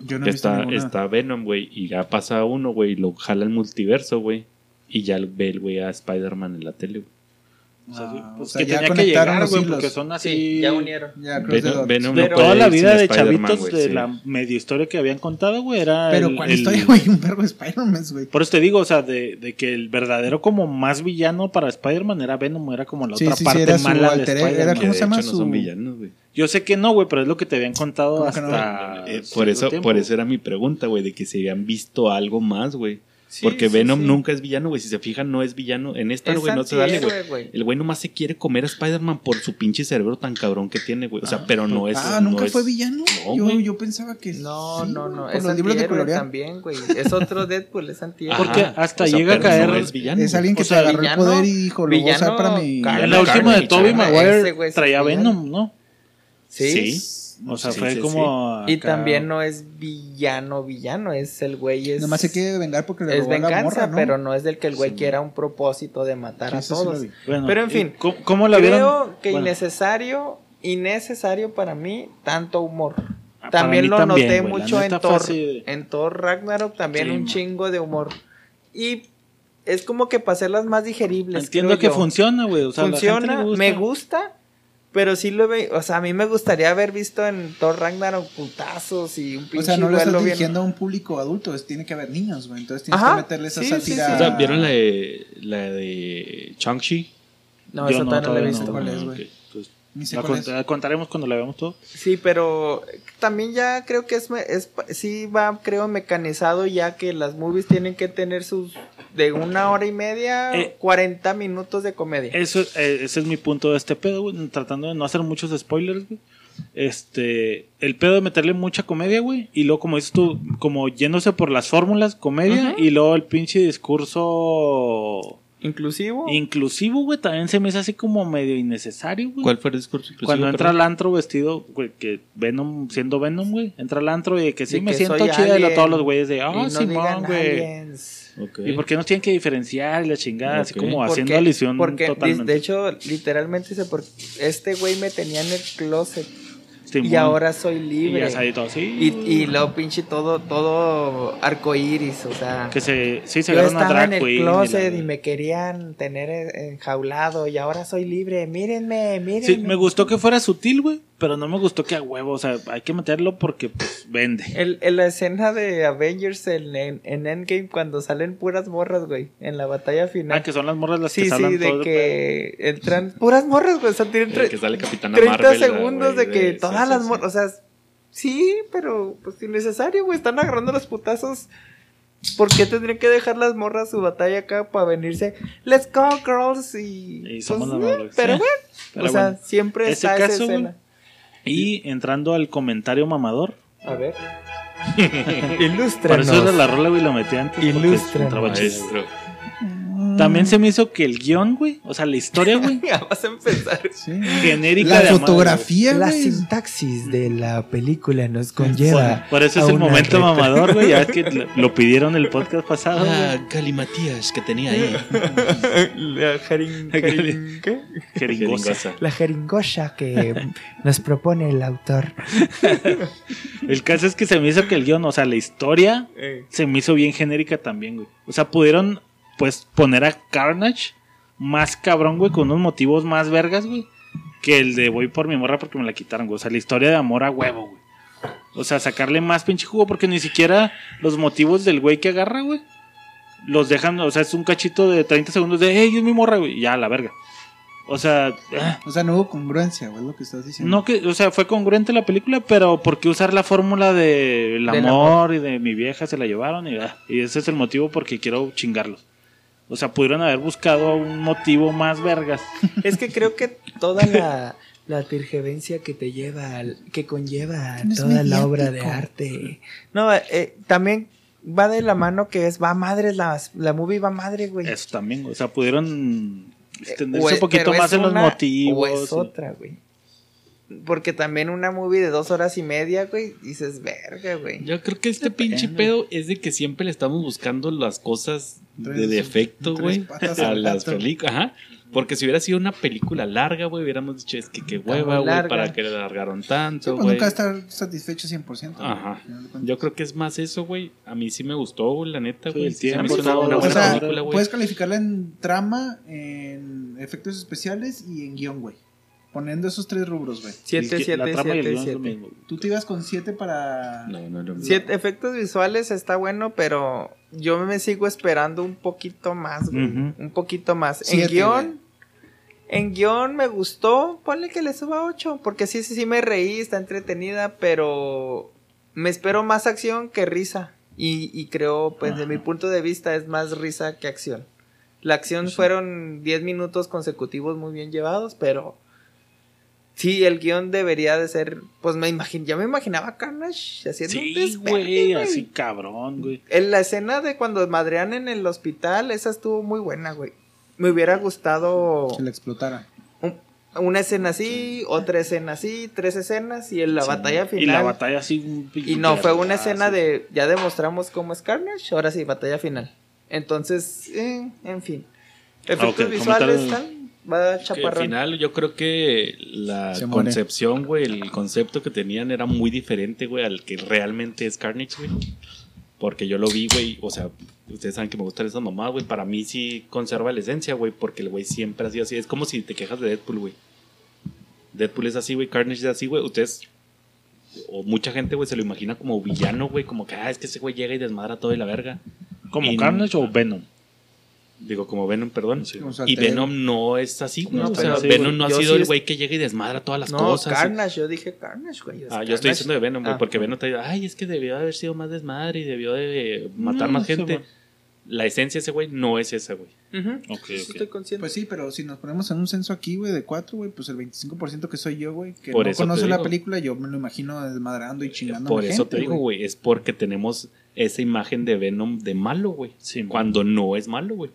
Yo no he visto está, ninguna. está Venom, güey, y ya pasa uno, güey, y lo jala el multiverso, güey. Y ya ve el güey a Spider-Man en la tele, güey. O sea, Ah, pues o sea, que ya tenía que conectaron llegar, los güey, hilos. porque son así. Sí, ya unieron. Ya, Venom, no puede toda la vida de chavitos de sí. la media historia que habían contado, güey, era. Pero el- ¿cuál el- historia, güey? Un verbo de Spider-Man, güey. Por eso te digo, o sea, de, de que el verdadero como más villano para Spider-Man era Venom, era como la Sí, otra sí, sí, parte era su mala de alter ego, Spider-Man. ¿Cómo se llama no su- son villanos, güey. Yo sé que no, güey, pero es lo que te habían contado hasta. Eh, por eso, tiempo. por eso era mi pregunta, güey, de que si habían visto algo más, güey. Sí, Porque sí, Venom sí. nunca es villano, güey. Si se fijan, no es villano. En esta, Es güey, no se sale, güey. El güey nomás se quiere comer a Spider-Man por su pinche cerebro tan cabrón que tiene, güey. O sea, Ah, pero no es. ah, no ¿nunca es- fue villano? No, yo, yo pensaba que No, sí, no, no. Es antihéroe colorear. también, güey. Es otro Deadpool, es antihéroe. Porque hasta O sea, llega a caer. no es villano. Es alguien que O sea, se agarró villano- el poder y dijo, lo voy a usar para mi... en la última de Tobey Maguire traía. Venom, ¿no? Sí. Sí. O sea, Sí, fue sí, como. Y también no es villano, villano. Es el güey. Es, Nomás se quiere vengar porque le es robó a la venganza, morra, ¿no? pero no es del que el güey Sí, quiera un propósito de matar a todos. Bueno, Pero en ¿y fin, ¿Cómo, cómo la Creo vieron? que Bueno, innecesario, innecesario para mí, tanto humor. ah, también lo también, noté güey. Mucho en Thor. de- En Thor Ragnarok también Sí, un man. chingo de humor. Y es como que para hacerlas más digeribles. Entiendo creo que yo. funciona, güey. O sea, a la gente Funciona, le gusta. me gusta, pero sí lo veo, o sea, a mí me gustaría haber visto en Thor Ragnarok putazos y un O pinche sea, no lo estás bien- dirigiendo a un público adulto, es- tiene que haber niños, güey. Entonces tienes Ajá, que meterle esa sí, sátira. sí, sí. O sea, ¿vieron la de, la de Chang-Chi? No, Yo eso no, todavía no lo he visto. no. ¿Cuál es, Ah, güey? ok. Pues, la cuál es. cont- la contaremos cuando la veamos todo. Sí, pero también ya creo que es, me- es sí va, creo, mecanizado ya que las movies tienen que tener sus de una hora y media, Eh, 40 minutos de comedia. Eso, eh, ese es mi punto de este pedo, güey. Tratando de no hacer muchos spoilers, güey. Este, el pedo de meterle mucha comedia, güey. Y luego, como dices tú, como yéndose por las fórmulas, comedia. Y luego el pinche discurso Inclusivo. inclusivo, güey. También se me hace así como medio innecesario, güey. ¿Cuál fue el discurso inclusivo? Cuando entra al antro vestido, güey, que Venom, siendo Venom, güey, entra al antro y que sí De me que siento soy chida y lo- alien, todos los güeyes de, ah, no Simón, digan güey. ¿Y por qué nos tienen que diferenciar y la chingada? Así como haciendo alusión porque totalmente. de hecho literalmente dice porque este güey me tenía en el closet Simón. y ahora soy libre. así. y, y luego pinche todo todo arcoíris o sea. Que se, sí, se yo una estaba drag en el closet la- y, me querían tener en- enjaulado y ahora soy libre. Mírenme mírenme. Sí, me gustó que fuera sutil, güey, pero no me gustó que a huevo, o sea, hay que meterlo porque, pues, vende. el, en la escena de Avengers en, en, en Endgame cuando salen puras morras, güey, en la batalla final. Ah, que son las morras las sí, que se sí, de todo el que entran puras morras, güey, o sea, tienen tre- que sale Capitana 30 Marvel, segundos güey, de que todas sí, las sí. morras, o sea, sí, pero pues innecesario, güey, están agarrando los putazos. ¿Por qué tendrían que dejar las morras su batalla acá para venirse? Let's go, girls. Y, Y somos pues, las eh. Pero bueno, Pero o sea, siempre Ese está esa caso, escena. Y entrando al comentario mamador. A ver. Por Ilústranos. eso era la rola, güey, la metí antes. porque También se me hizo que el guion, güey, o sea, la historia, güey, Ya vas a empezar. Sí. genérica La de fotografía, La güey. sintaxis de la película nos conlleva. Por, por eso es el momento mamador, güey, ya ves que lo, pidieron el podcast pasado. güey. Ah, Galimatías que tenía ahí. La. Jeringosa. Jeringosa. La jeringosa que nos propone el autor. El caso es que se me hizo que el guion, o sea, la historia se me hizo bien genérica también, güey. O sea, pudieron, pues, poner a Carnage más cabrón, güey, con unos motivos más vergas, güey, que el de voy por mi morra porque me la quitaron, güey. O sea, la historia de amor a huevo, güey. O sea, sacarle más pinche jugo porque ni siquiera los motivos del güey que agarra, güey, los dejan, o sea, es un cachito de 30 segundos de, hey, es mi morra, güey, ya, la verga. O sea, ah, O sea, no hubo congruencia, güey, lo que estás diciendo. no que, o sea, fue congruente la película, pero ¿por qué usar la fórmula del Del amor, y de mi vieja se la llevaron? Y, ah, y ese es el motivo porque quiero chingarlos. O sea, pudieron haber buscado un motivo más vergas. Es que creo que toda la, la tergevencia que te lleva, al- que conlleva toda la obra de arte. No, eh, también va de la mano que es, va madre, la, la movie va madre, güey. Eso también, o sea, pudieron Eh, extenderse o es- un poquito más en los una motivos. O es otra, güey. Porque también una movie de dos horas y media, güey, dices, verga, güey. Yo creo que este pinche pedo es de que siempre le estamos buscando las cosas de defecto, güey, a las películas. Ajá. Porque si hubiera sido una película larga, güey, hubiéramos dicho, es que qué hueva, güey, para que la alargaron Sí, tanto, pues güey. nunca estar satisfecho 100%. güey, Ajá. Yo creo que es más eso, güey. A mí sí me gustó, güey, la neta, Sí, güey. el Sí, se me hizo una, O buena sea, película, güey. puedes calificarla en trama, en efectos especiales y en guion, güey. Poniendo esos tres rubros, güey. Siete, el- siete, la trama y el siete, guion es lo siete. mismo, güey. Tú te ibas con 7 para... No, no, no. Siete efectos visuales está bueno, pero yo me sigo esperando un poquito más, güey. Un poquito más. Siete, en guion, en guion me gustó. Ponle que le suba 8, porque sí, sí, sí me reí, está entretenida, pero me espero más acción que risa. Y, y creo, pues, de mi punto de vista, es más risa que acción. La acción fueron 10 minutos consecutivos muy bien llevados, pero sí, el guion debería de ser, pues me imagino, ya me imaginaba a Carnage haciendo un Sí, desvergue, güey, así cabrón, güey. En la escena de cuando madrean en el hospital, esa estuvo muy buena, güey. Me hubiera gustado Que la explotara. un- una escena así, otra escena así, tres escenas y en la Sí, batalla final. Y la batalla así. un Y no, fue una escena de ya demostramos cómo es Carnage, ahora sí, batalla final. Entonces, eh, en fin. Efectos ok, visuales están va al final yo creo que la Se concepción, güey, el concepto que tenían era muy diferente, güey, al que realmente es Carnage, güey. Porque yo lo vi, güey, o sea, ustedes saben que me gustan esas mamadas, güey. Para mí sí conserva la esencia, güey, porque el güey siempre ha sido así. Es como si te quejas de Deadpool, güey. Deadpool es así, güey, Carnage es así, güey. Ustedes, o mucha gente, güey, se lo imagina como villano, güey, como que, ah, es que ese güey llega y desmadra todo y la verga. ¿Como Carnage o Venom? Digo, como Venom, perdón. Y. Venom no es así, güey. No, o sea, sí, Venom güey. no ha Yo sido sí el es- güey que llega y desmadra todas las no, cosas. y- Carnage, yo dije Carnage, güey. es Ah, yo estoy diciendo de Venom, güey, Ah. porque Venom te dice, ay, es que debió haber sido más desmadre y debió de matar No, más gente. güey. La esencia de ese güey no es esa, güey. Ujú. Ok, Sí, ok. Estoy consciente. Pues sí, pero si nos ponemos en un censo aquí, güey, de cuatro, güey, pues el 25% que soy yo, güey, que Por no conoce la película, yo me lo imagino desmadrando y chingando Por eso te digo, güey, es porque tenemos esa imagen de Venom de malo, güey. Cuando no es malo, güey.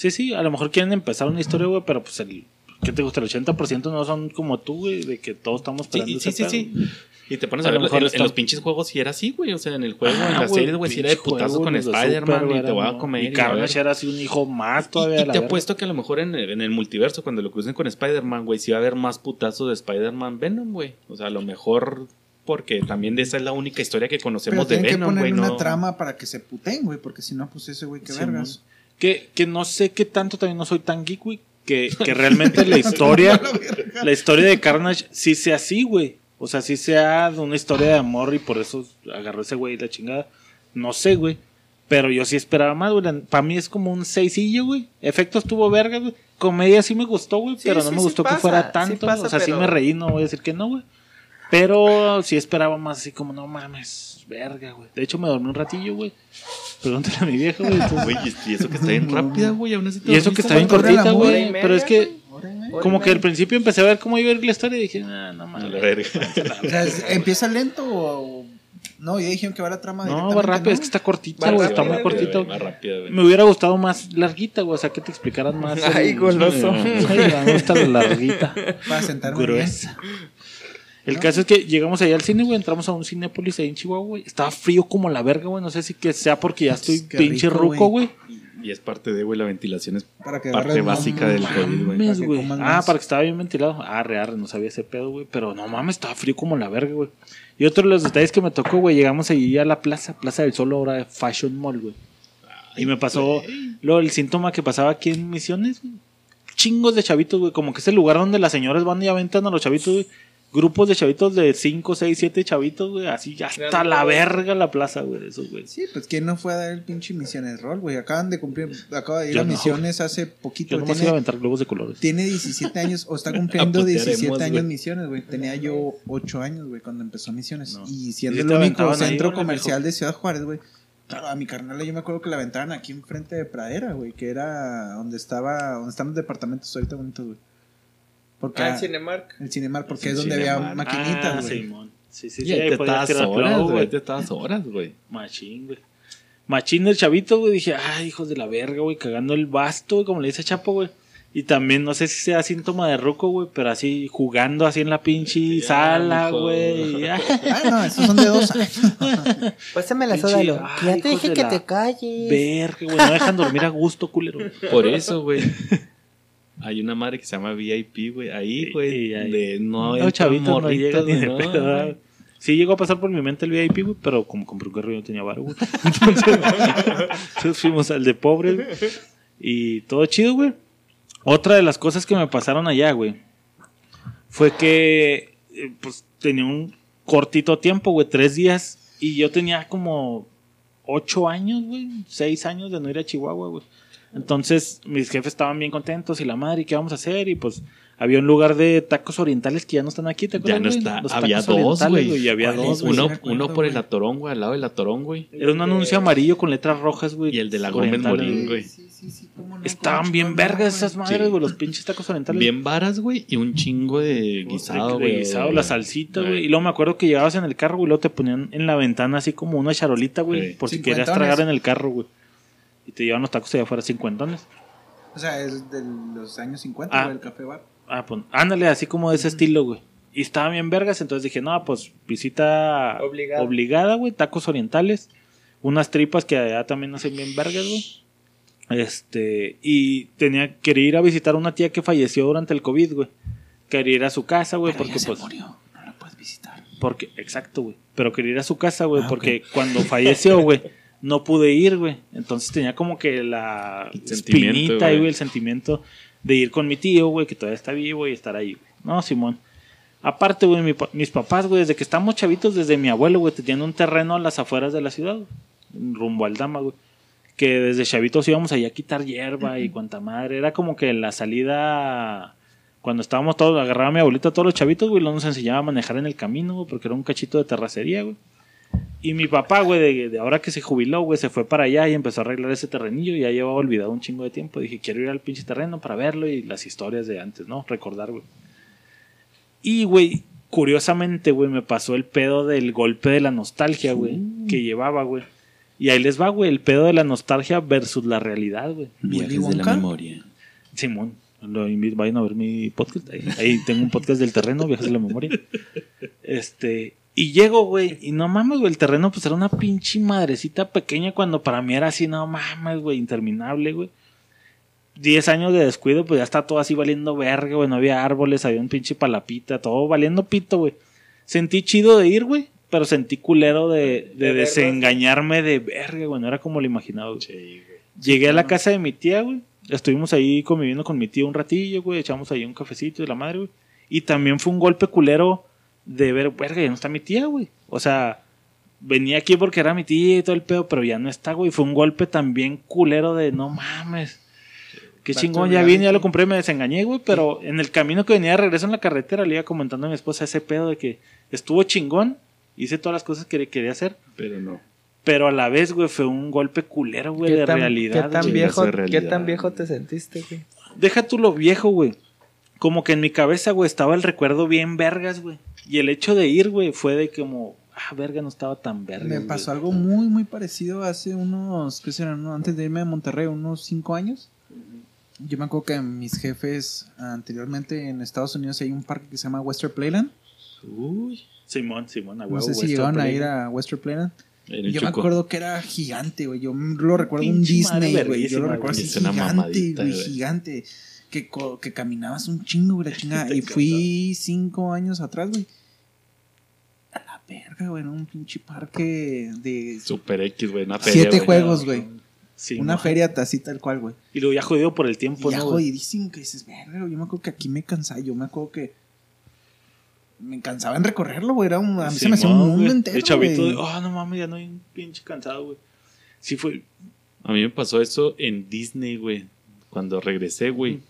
Sí, sí, a lo mejor quieren empezar una historia, güey, pero pues el. ¿Qué te gusta? El 80% no son como tú, güey, de que todos estamos Sí, esperando. sí, ese sí, pedo. sí. Y te pones A a, lo ver, mejor en, en está- los pinches juegos si era así, güey. O sea, en el juego, Ah, en las güey, series, güey, si era de putazo juego, con Spider-Man y te voy a comer. Y y Carnage era así un hijo más Y- todavía. Y, la te verga. apuesto que a lo mejor en el, en el multiverso, cuando lo crucen con Spider-Man, güey, sí va a haber más putazos de Spider-Man Venom, güey. O sea, a lo mejor porque también de esa es la única historia que Pero conocemos de tienen que Venom, poner güey. una No... trama para que se puten, güey, porque si no, pues ese güey, qué Sí, vergas. Que, que no sé qué tanto también no soy tan geek, güey. Que, que realmente la historia. la historia de Carnage sí sea así, güey. O sea, sí sea de una historia de amor y por eso agarró ese güey la chingada. No sé, güey. Pero yo sí esperaba más, güey. Para mí es como un seisillo, güey. Efectos tuvo verga, güey. Comedia sí me gustó, güey. Sí, pero no sí, me sí gustó pasa, que fuera sí tanto. pasa, o sea, sí me reí, no voy a decir que no, güey. Pero sí esperaba más así como, no mames, verga, güey. De hecho, me dormí un ratillo, güey. Pregúntale a mi vieja, güey. entonces- Güey, y eso que está bien rápida, güey. aún así te Y eso que está bien cortita, güey. Pero es que, como que al principio empecé a ver cómo iba a ir la historia y dije, ah, no mames. la verga. O sea, ¿empieza lento o...? No, ya dijeron que va la trama No, va rápido, ¿no? es que está cortita, güey. Está muy cortita. Me hubiera gustado más larguita, güey. O sea, que te explicaran más. el- Ay, goloso. Ay, me gusta la larguita. Para sentarme bien. El caso es que llegamos allá al cine, güey. Entramos a un Cinépolis ahí en Chihuahua, güey. Estaba frío como la verga, güey. No sé si que sea porque ya estoy Qué pinche rico, ruco, güey. Y es parte de, güey, la ventilación es Para que parte básica del COVID, güey. Ah, para que estaba bien ventilado. Ah, real, no sabía ese pedo, güey. Pero no mames, estaba frío como la verga, güey. Y otro de los detalles que me tocó, güey, llegamos allí a la plaza, Plaza del Sol, ahora de Fashion Mall, güey. Y me pasó lo el síntoma que pasaba aquí en Misiones, güey. Chingos de chavitos, güey. Como que es el lugar donde las señoras van y aventan a los chavitos, güey. Grupos de chavitos de 5, 6, 7 chavitos, güey. Así ya hasta la verga la plaza, güey, de esos, güey. Sí, pues ¿quién no fue a dar el pinche Misiones Roll, güey? Acaban de cumplir, acaba de ir Yo a no, Misiones hace poquito. Yo nomás tiene, iba a aventar globos de colores. tiene 17 años, o está cumpliendo Aputearemos, 17 años güey. Misiones, güey. Tenía yo 8 años, güey, cuando empezó Misiones. No. Y siendo ¿Y el único ahí, centro comercial de Ciudad Juárez, güey. Claro, a mi carnal yo me acuerdo que la aventaban aquí enfrente de Pradera, güey, que era donde estaba, donde están los departamentos ahorita bonitos, güey. Porque Ah, en Cinemark. el Cinemar, porque Sí, es donde Cinemark. había maquinitas, Ah, güey. Simón. Sí, sí, Y sí. ahí ahí te estabas horas, güey. Te estabas horas, güey. Machín, güey. Machín del chavito, güey. Dije, ay, hijos de la verga, güey. Cagando el basto, güey, como le dice Chapo, güey. Y también, no sé si sea síntoma de ruco, güey, pero así jugando así en la pinche Ya, sala, güey. Ah, no, esos son de dos años. Pásame la soda, lo. ya te dije que la te calles. Verga, güey. No dejan dormir a gusto, culero. Por eso, güey. Hay una madre que se llama VIP, güey. Ahí, güey. De no, No, entran chavitos no llegan ni de no, pedo. Sí llegó a pasar por mi mente el VIP, güey, pero como compré un carro yo no tenía varo, güey. Entonces, entonces fuimos al de pobre. Y todo chido, güey. Otra de las cosas que me pasaron allá, güey, fue que eh, pues tenía un cortito tiempo, güey, tres días. Y yo tenía como ocho años, güey, seis años de no ir a Chihuahua, güey. Entonces mis jefes estaban bien contentos y la madre, ¿y qué vamos a hacer? Y pues había un lugar de tacos orientales que ya no están aquí, ¿te Ya acuerdas? no güey? está. Los Había tacos dos, orientales, güey. Y había ¿Cuáles, dos. Uno, uno por el atorón, güey, al lado del atorón, güey. Era un anuncio amarillo con letras rojas, güey. Y el de la Gómez Morín, güey. Sí, sí, sí, cómo no, Estaban bien vergas esas madres, Sí. güey, los pinches tacos orientales. Bien varas, güey. Y un chingo de guisado, güey. guisado, la salsita, güey. Y luego me acuerdo que llegabas en el carro, güey, y luego te ponían en la ventana así como una charolita, güey, por si querías tragar en el carro, güey. Y te llevaban los tacos allá afuera cincuentones. O sea, es de los años 50, Ah. güey, el café bar. Ah, pues, ándale, así como de ese estilo, güey. Y estaba bien vergas, entonces dije, no, pues visita Obligada. obligada, güey, tacos orientales. Unas tripas que allá también hacen bien vergas, güey. Este, y tenía, quería ir a visitar a una tía que falleció durante el COVID, güey. Quería ir a su casa, güey, porque pues. no la puedes visitar. Porque, exacto, güey. Pero quería ir a su casa, güey, porque cuando falleció, güey, no pude ir, güey. Entonces tenía como que la El espinita, güey. güey, el sentimiento de ir con mi tío, güey, que todavía está vivo y estar ahí, güey. No, Simón. Aparte, güey, mi mis papás, güey, desde que estamos chavitos, desde mi abuelo, güey, tenían un terreno a las afueras de la ciudad, güey, rumbo al Dama, güey. Que desde chavitos íbamos allá a quitar hierba y cuanta madre. Era como que la salida. Cuando estábamos todos, agarraba a mi abuelita todos los chavitos, güey, luego nos enseñaba a manejar en el camino, güey, porque era un cachito de terracería, güey. Y mi papá, güey, de, de ahora que se jubiló, güey, se fue para allá y empezó a arreglar ese terrenillo y ya llevaba olvidado un chingo de tiempo. Dije, quiero ir al pinche terreno para verlo y las historias de antes, ¿no? Recordar, güey. Y, güey, curiosamente, güey, me pasó el pedo del golpe de la nostalgia, güey, que llevaba, güey. Y ahí les va, güey, el pedo de la nostalgia versus la realidad, güey. Viajes de la memoria. Simón, lo invito, vayan a ver mi podcast. Ahí, ahí tengo un podcast del terreno, viajes de la memoria. Este, y llego, güey, y no mames, güey, el terreno pues era una pinche madrecita pequeña cuando para mí era así, no mames, güey, interminable, güey. Diez años de descuido, pues ya está todo así valiendo verga, güey, no había árboles, había un pinche palapita, todo valiendo pito, güey. Sentí chido de ir, güey, pero sentí culero de, de desengañarme de verga, güey, no era como lo imaginaba, güey. Llegué a la casa de mi tía, güey. Estuvimos ahí conviviendo con mi tío un ratillo, güey. Echamos ahí un cafecito de la madre, güey. Y también fue un golpe culero de ver, verga, ya no está mi tía, güey. O sea, venía aquí porque era mi tía y todo el pedo, pero ya no está, güey. Fue un golpe también culero de no mames. Qué Back chingón, ya vine, ya lo compré, me desengañé, güey. Pero en el camino que venía de regreso en la carretera, le iba comentando a mi esposa ese pedo de que estuvo chingón. Hice todas las cosas que quería hacer. Pero no. Pero a la vez, güey, fue un golpe culero, güey, de tan, realidad. ¿qué tan, viejo, ¿Qué tan viejo te sentiste, güey? Deja tú lo viejo, güey. Como que en mi cabeza, güey, estaba el recuerdo bien vergas, güey. Y el hecho de ir, güey, fue de como, ah, verga, no estaba tan verga. Me pasó algo muy, muy parecido hace unos, ¿qué serán? no? Antes de irme a Monterrey, unos cinco años. Yo me acuerdo que mis jefes anteriormente en Estados Unidos hay un parque que se llama Western Playland. Uy. Simón, Simón, a No sé si llegaron a ir a Western Playland. Yo me acuerdo que era gigante, güey. Yo lo recuerdo un Pinche madre Disney, güey. Yo lo recuerdo así gigante, güey. gigante. Que, co- que caminabas un chingo, güey, la chingada. Y fui cinco años atrás, güey. A la verga, güey. era Un pinche parque de Super X, güey. Una feria, siete juegos, güey. Sí, Una feria así tal cual, güey. Y luego ya jodido por el Y tiempo, ya ¿no? jodidísimo que dices, verga, güey, yo me acuerdo que aquí me cansaba, yo me acuerdo que me cansaba en recorrerlo, güey, era un, a mí se me hacía un mundo güey. entero, El chavito güey. de, oh, no mames, ya no hay un pinche cansado, güey. Sí fue, A mí me pasó eso en Disney, güey. Cuando regresé, güey.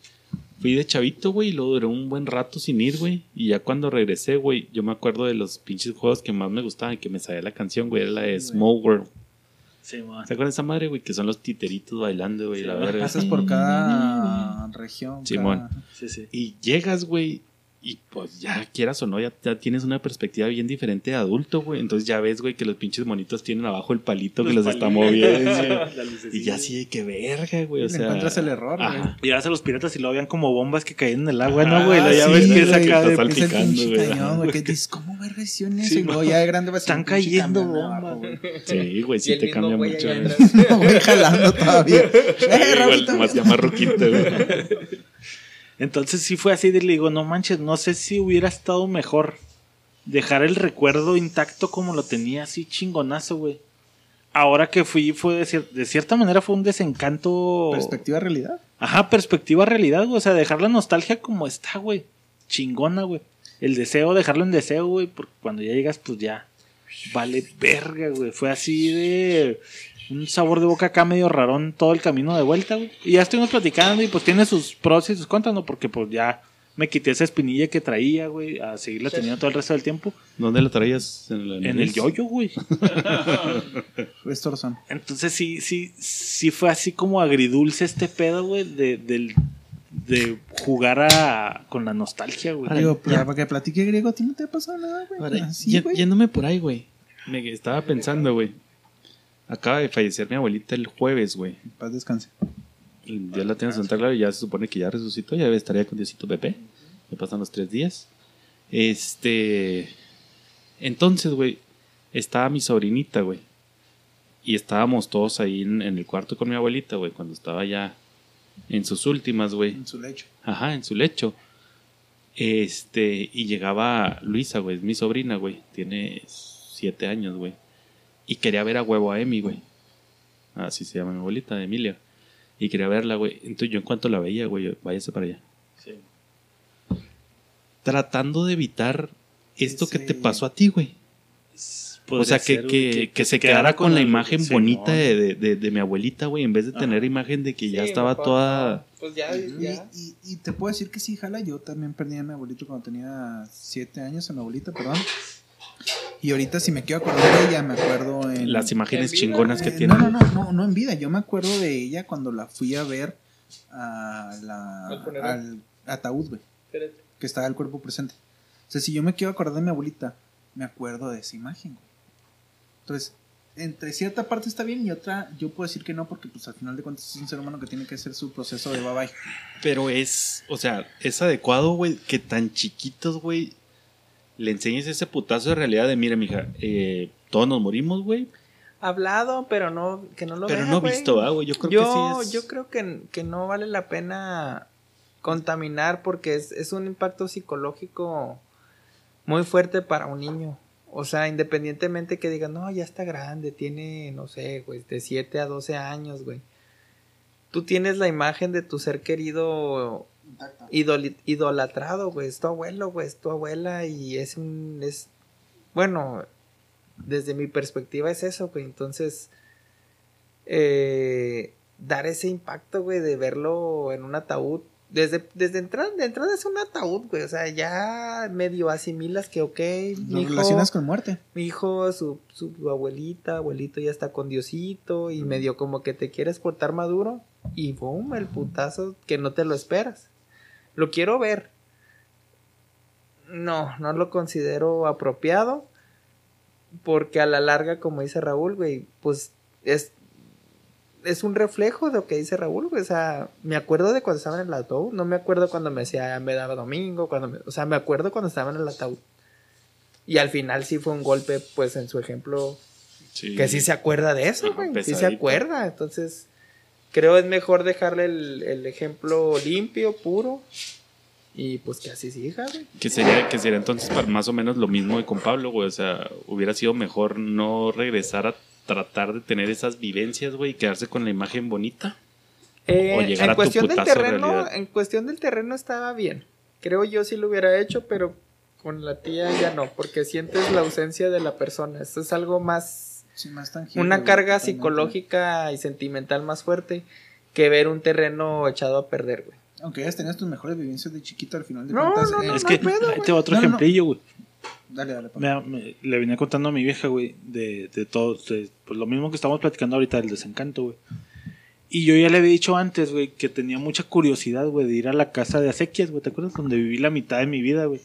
Fui de chavito, güey, y luego duré un buen rato sin ir, güey. Y ya cuando regresé, güey, yo me acuerdo de los pinches juegos que más me gustaban, que me sabía la canción, güey, era la de Small World. Simón. ¿Se acuerdan de esa madre, güey? Que son los titeritos bailando, güey, Sí, la verga. Pasas por cada región. Simón. cada- Sí, sí. Y llegas, güey, y pues ya quieras o no, ya, ya tienes una perspectiva bien diferente de adulto, güey. Entonces ya ves, güey, que los pinches monitos tienen abajo el palito que los está moviendo. y ya así de que verga, güey. O sea, encuentras el error, güey. Llegas a los piratas y lo veían como bombas que caían en el agua, ¿no, Ah, güey? Ya sí, ves que es acá de... salpicando, güey. que dices, ¿cómo verga hicieron eso? Sí, y luego ya de grande vas Están cayendo bombas. Sí, güey, Y sí te cambia mucho. No, güey, jalando todavía. Eh, Sí, igual, más ya güey. Entonces sí fue así de le digo, no manches, no sé si hubiera estado mejor dejar el recuerdo intacto como lo tenía así chingonazo, güey. Ahora que fui fue de, cier- de cierta manera fue un desencanto. Perspectiva realidad. Ajá, perspectiva realidad, güey. O sea, dejar la nostalgia como está, güey. Chingona, güey. El deseo, dejarlo en deseo, güey. Porque cuando ya llegas, pues ya. Vale verga, güey. Fue así de. Un sabor de boca acá medio rarón todo el camino de vuelta, güey. Y ya estuvimos platicando y pues tiene sus pros y sus contras, ¿no? Porque pues ya me quité esa espinilla que traía, güey. A seguirla teniendo todo el resto del tiempo. ¿Dónde lo traías? En, la En el nariz? yoyo, güey. Es Torzón. Entonces sí, sí, sí fue así como agridulce este pedo, güey, de, del- de jugar a, con la nostalgia, güey. Ahora, Digo, ya. para que platique griego, ¿a ti no te ha pasado nada, güey? Ahora, Así, ya- güey. yéndome por ahí, güey. Me estaba pensando, güey. Acaba de fallecer mi abuelita el jueves, güey. Paz descanse. Dios la tiene en Santa Clara y ya se supone que ya resucitó. Ya estaría con Diosito Pepe. Me pasan los tres días. Este. Entonces, güey. Estaba mi sobrinita, güey. Y estábamos todos ahí en, en el cuarto con mi abuelita, güey, cuando estaba ya en sus últimas, güey. En su lecho. Ajá, en su lecho. Este, y llegaba Luisa, güey, es mi sobrina, güey. Tiene siete años, güey. Y quería ver a huevo a Emi, güey. Así se llama mi abuelita, Emilia. Y quería verla, güey. Entonces yo en cuanto la veía, güey, yo, váyase para allá. Tratando de evitar esto que te Sí. pasó a ti, güey. O sea, que, que, que se quedara con la imagen bonita de, de, de- de mi abuelita, güey, en vez de tener imagen de que ya Sí, estaba toda... Pues ya, Y, ya. y- y te puedo decir que sí, jala. Yo también perdí a mi abuelito cuando tenía siete años, a mi abuelita, perdón. Y ahorita, si me quiero acordar de ella, me acuerdo en. Las imágenes en vida, chingonas que Eh, tiene. No, no, no, no, no en vida. Yo me acuerdo de ella cuando la fui a ver a la, ¿Al ataúd, güey, Espérate. que estaba el cuerpo presente. O sea, si yo me quiero acordar de mi abuelita, me acuerdo de esa imagen, güey. Entonces, entre cierta parte está bien y otra, yo puedo decir que no, porque pues al final de cuentas es un ser humano que tiene que hacer su proceso de bye bye. Pero es, o sea, es adecuado, güey, que tan chiquitos, güey, le enseñes ese putazo de realidad de, mira, mija, eh, todos nos morimos, güey. Hablado, pero no, que no lo Pero vea, no güey. visto, ¿va, güey? Yo creo yo, que sí es... yo creo que, que no vale la pena contaminar porque es, es un impacto psicológico muy fuerte para un niño. O sea, independientemente que digan, no, ya está grande, tiene, no sé, güey, de 7 a 12 años, güey. Tú tienes la imagen de tu ser querido idoli- idolatrado, güey. Es tu abuelo, güey, es tu abuela y es un... Es, bueno, desde mi perspectiva es eso, güey. Entonces, eh, dar ese impacto, güey, de verlo en un ataúd. Desde, desde entrada, de entrada es un ataúd, güey. O sea, ya medio asimilas que, ok, Lo mi hijo, relacionas con muerte. mi hijo, su, su abuelita, abuelito ya está con Diosito y medio como que te quieres portar maduro y boom, el putazo que no te lo esperas. Lo quiero ver. No, no lo considero apropiado porque a la larga, como dice Raúl, güey, pues es es un reflejo de lo que dice Raúl, güey. O sea, me acuerdo de cuando estaba en el ataúd. No me acuerdo cuando me decía, me daba domingo. Cuando me- o sea, me acuerdo cuando estaba en el ataúd. Y al final sí fue un golpe, pues en su ejemplo, Sí. que sí se acuerda de eso, güey. Sí se acuerda. Entonces, creo es mejor dejarle el, el ejemplo limpio, puro. Y pues que así siga, güey. Que sería, que sería entonces para más o menos lo mismo de con Pablo, güey. O sea, hubiera sido mejor no regresar a tratar de tener esas vivencias, güey, y quedarse con la imagen bonita. Eh, O llegar en a tu cuestión del putazo de terreno, realidad. en cuestión del terreno estaba bien. Creo yo sí lo hubiera hecho, pero con la tía ya no, porque sientes la ausencia de la persona. Esto es algo más, Sí, más tangible, una carga totalmente. psicológica y sentimental más fuerte que ver un terreno echado a perder, güey. Aunque hayas tenido tus mejores vivencias de chiquito al final de No, cuentas. no, eh, no, Es no que pedo, ahí te va otro No, no, no. ejemplillo, güey. Dale, dale, papá. Me- me- le venía contando a mi vieja, güey, de, de todo, de- pues lo mismo que estamos platicando ahorita del desencanto, güey. Y yo ya le había dicho antes, güey, que tenía mucha curiosidad, güey, de ir a la casa de acequias, güey, ¿te acuerdas? Donde viví la mitad de mi vida, güey.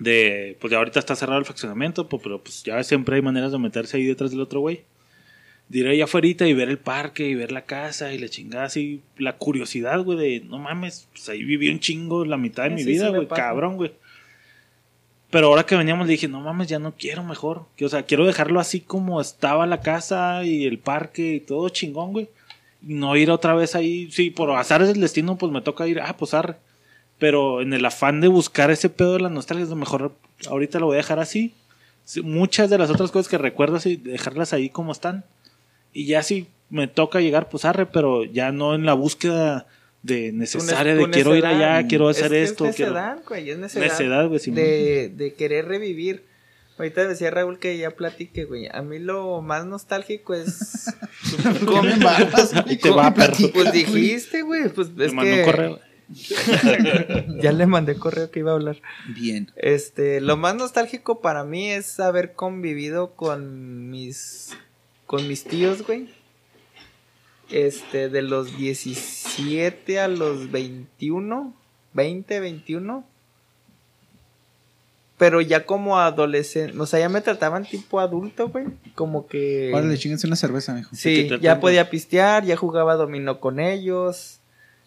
De, pues ya ahorita está cerrado el fraccionamiento, pues, pero pues ya siempre hay maneras de meterse ahí detrás del otro güey. De ir allá afuera y ver el parque y ver la casa y la chingada así, la curiosidad, güey, de no mames, pues ahí viví un chingo la mitad de Sí, mi sí, vida, güey, cabrón, güey. Pero ahora que veníamos le dije, no mames, ya no quiero mejor. Que, o sea, quiero dejarlo así como estaba la casa y el parque y todo chingón, güey. Y no ir otra vez ahí. Sí, por azar del destino, pues me toca ir, ah, pues arre. Pero en el afán de buscar ese pedo de la nostalgia, es lo mejor ahorita lo voy a dejar así. Sí, Muchas de las otras cosas que recuerdo, así, dejarlas ahí como están. Y ya si me toca llegar, pues arre, pero ya no en la búsqueda de necesaria de quiero ir allá, quiero hacer Es- esto, Es quiero... necedad, güey, es necedad. Necedad, güey, de, de querer revivir. Ahorita decía Raúl que ya platique, güey. A mí lo más nostálgico es. ¿Cómo te va, ¿Cómo perro. pues dijiste, güey. Pues Me es mandó que un correo. ya le mandé correo que iba a hablar. Bien. Este, lo más nostálgico para mí es haber convivido con mis con mis tíos, güey. Este, de los 17 a los 21, 20, 21. Pero ya como adolescente, o sea, ya me trataban tipo adulto, güey. Como que Órale, chinguense una cerveza, mijo. Sí, ya podía pistear, ya jugaba dominó con ellos.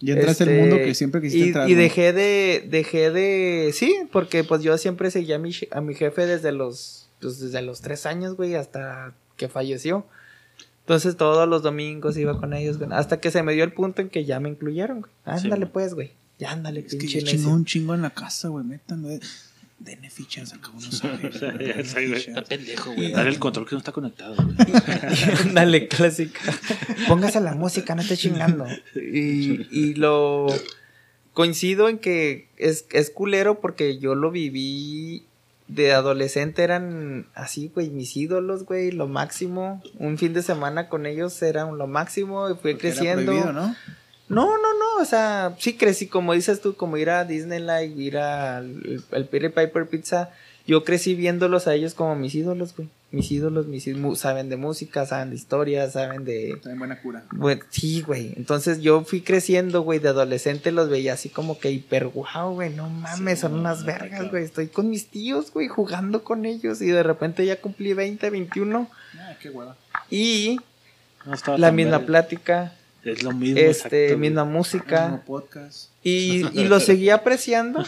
Ya entraste Este, al mundo que siempre quisiste y, entrar. y ¿no? dejé de, dejé de, sí, porque pues yo siempre seguía a mi, a mi jefe desde los, pues desde los tres años, güey, hasta que falleció. Entonces todos los domingos iba con ellos, güey. Hasta que se me dio el punto en que ya me incluyeron, güey. Ándale Sí, pues, güey. Ya ándale, Es que ya chingó un chingo en la casa, güey. Métanme. Denle fichas acá uno sabe. Está pendejo, güey. Dale el control que no está conectado. Ándale, clásica. Póngase la música, no esté chingando. Y, y lo coincido en que es, es culero porque yo lo viví de adolescente, eran así, güey, mis ídolos, güey, lo máximo. Un fin de semana con ellos era lo máximo y fui Porque era creciendo. prohibido, ¿no? No, no, no, o sea, sí crecí, como dices tú, como ir a Disneyland, ir al al Peter Piper Pizza. Yo crecí viéndolos a ellos como mis ídolos, güey. Mis ídolos, mis ídolos, saben de música, saben de historia, saben de... Está en buena cura. Bueno, sí, güey. Entonces yo fui creciendo, güey, de adolescente los veía así como que hiper guau, güey. No mames, son unas vergas, güey. Estoy con mis tíos, güey, jugando con ellos y de repente ya cumplí 20, 21 Ah, qué hueva. y No la misma plática, Es lo mismo. este, exacto, misma güey. música. Mismo podcast. Y, y lo seguí apreciando,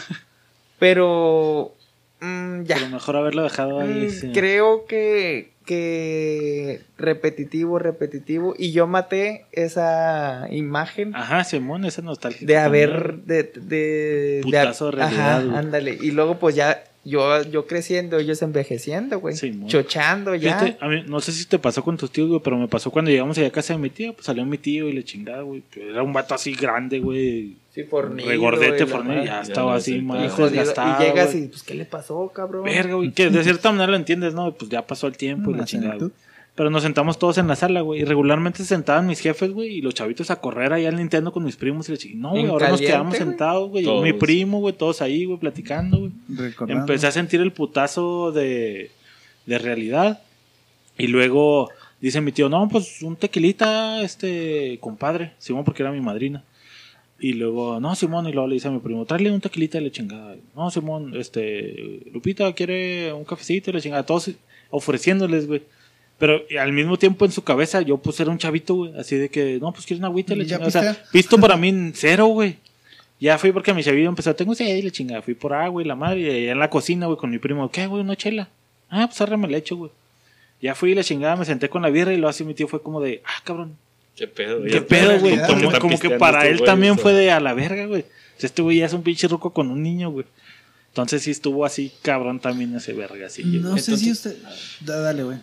pero mm, ya. Pero mejor haberlo dejado ahí. Mm, sí. Creo que, que repetitivo, repetitivo. Y yo maté esa imagen Ajá, Simón, esa nostalgia. de haber. De, de, de- Putazo de realidad, Ajá, ándale. Y luego, pues ya. Yo, yo creciendo, ellos envejeciendo, güey. Simón. Chochando ya. Fíjate, a mí, no sé si te pasó con tus tíos, güey, pero me pasó cuando llegamos allá a casa de mi tía, pues salió mi tío y le chingada, güey. Era un vato así grande, güey. Sí, fornido. Regordete, la fornido, ya estaba lo así más desgastado. y llegas y, pues, ¿qué le pasó, cabrón? Verga, güey, que de cierta manera lo entiendes, ¿no? Pues ya pasó el tiempo y la Una chingada. Pero nos sentamos todos en la sala, güey. Y regularmente se sentaban mis jefes, güey, y los chavitos a correr allá al Nintendo con mis primos y le chingada. No, güey, En ahora nos quedamos sentados, güey. yo. Mi primo, güey, todos ahí, güey, platicando, güey. Recordando. Empecé a sentir el putazo de, de realidad. Y luego dice mi tío, no, pues un tequilita, este, compadre. Simón, porque era mi madrina. Y luego, no, Simón, y luego le dice a mi primo, tráele un tequilita y le chingada. No, Simón, este, Lupita quiere un cafecito y le chingada. Todos ofreciéndoles, güey. Pero al mismo tiempo en su cabeza, yo pues era un chavito, güey. Así de que, no, pues quiero una agüita le ¿Ya chingada. O sea, visto para mí cero, güey. Ya fui porque mi chavillo empezó, tengo sed y la chingada. Fui por agua y la madre, y allá en la cocina, güey, con mi primo, ¿qué, güey? Una chela. Ah, pues ahora me la echo, güey. Ya fui y la chingada, me senté con la birra y lo así mi tío fue como de, ah, cabrón. ¿Qué pedo? ¿Qué Ya pedo, güey? Como, que para él también fue de a la verga, güey. O sea, este güey ya es un pinche ruco con un niño, güey. Entonces sí estuvo así cabrón también ese verga, así. No sé si Entonces- usted. Da- dale, güey.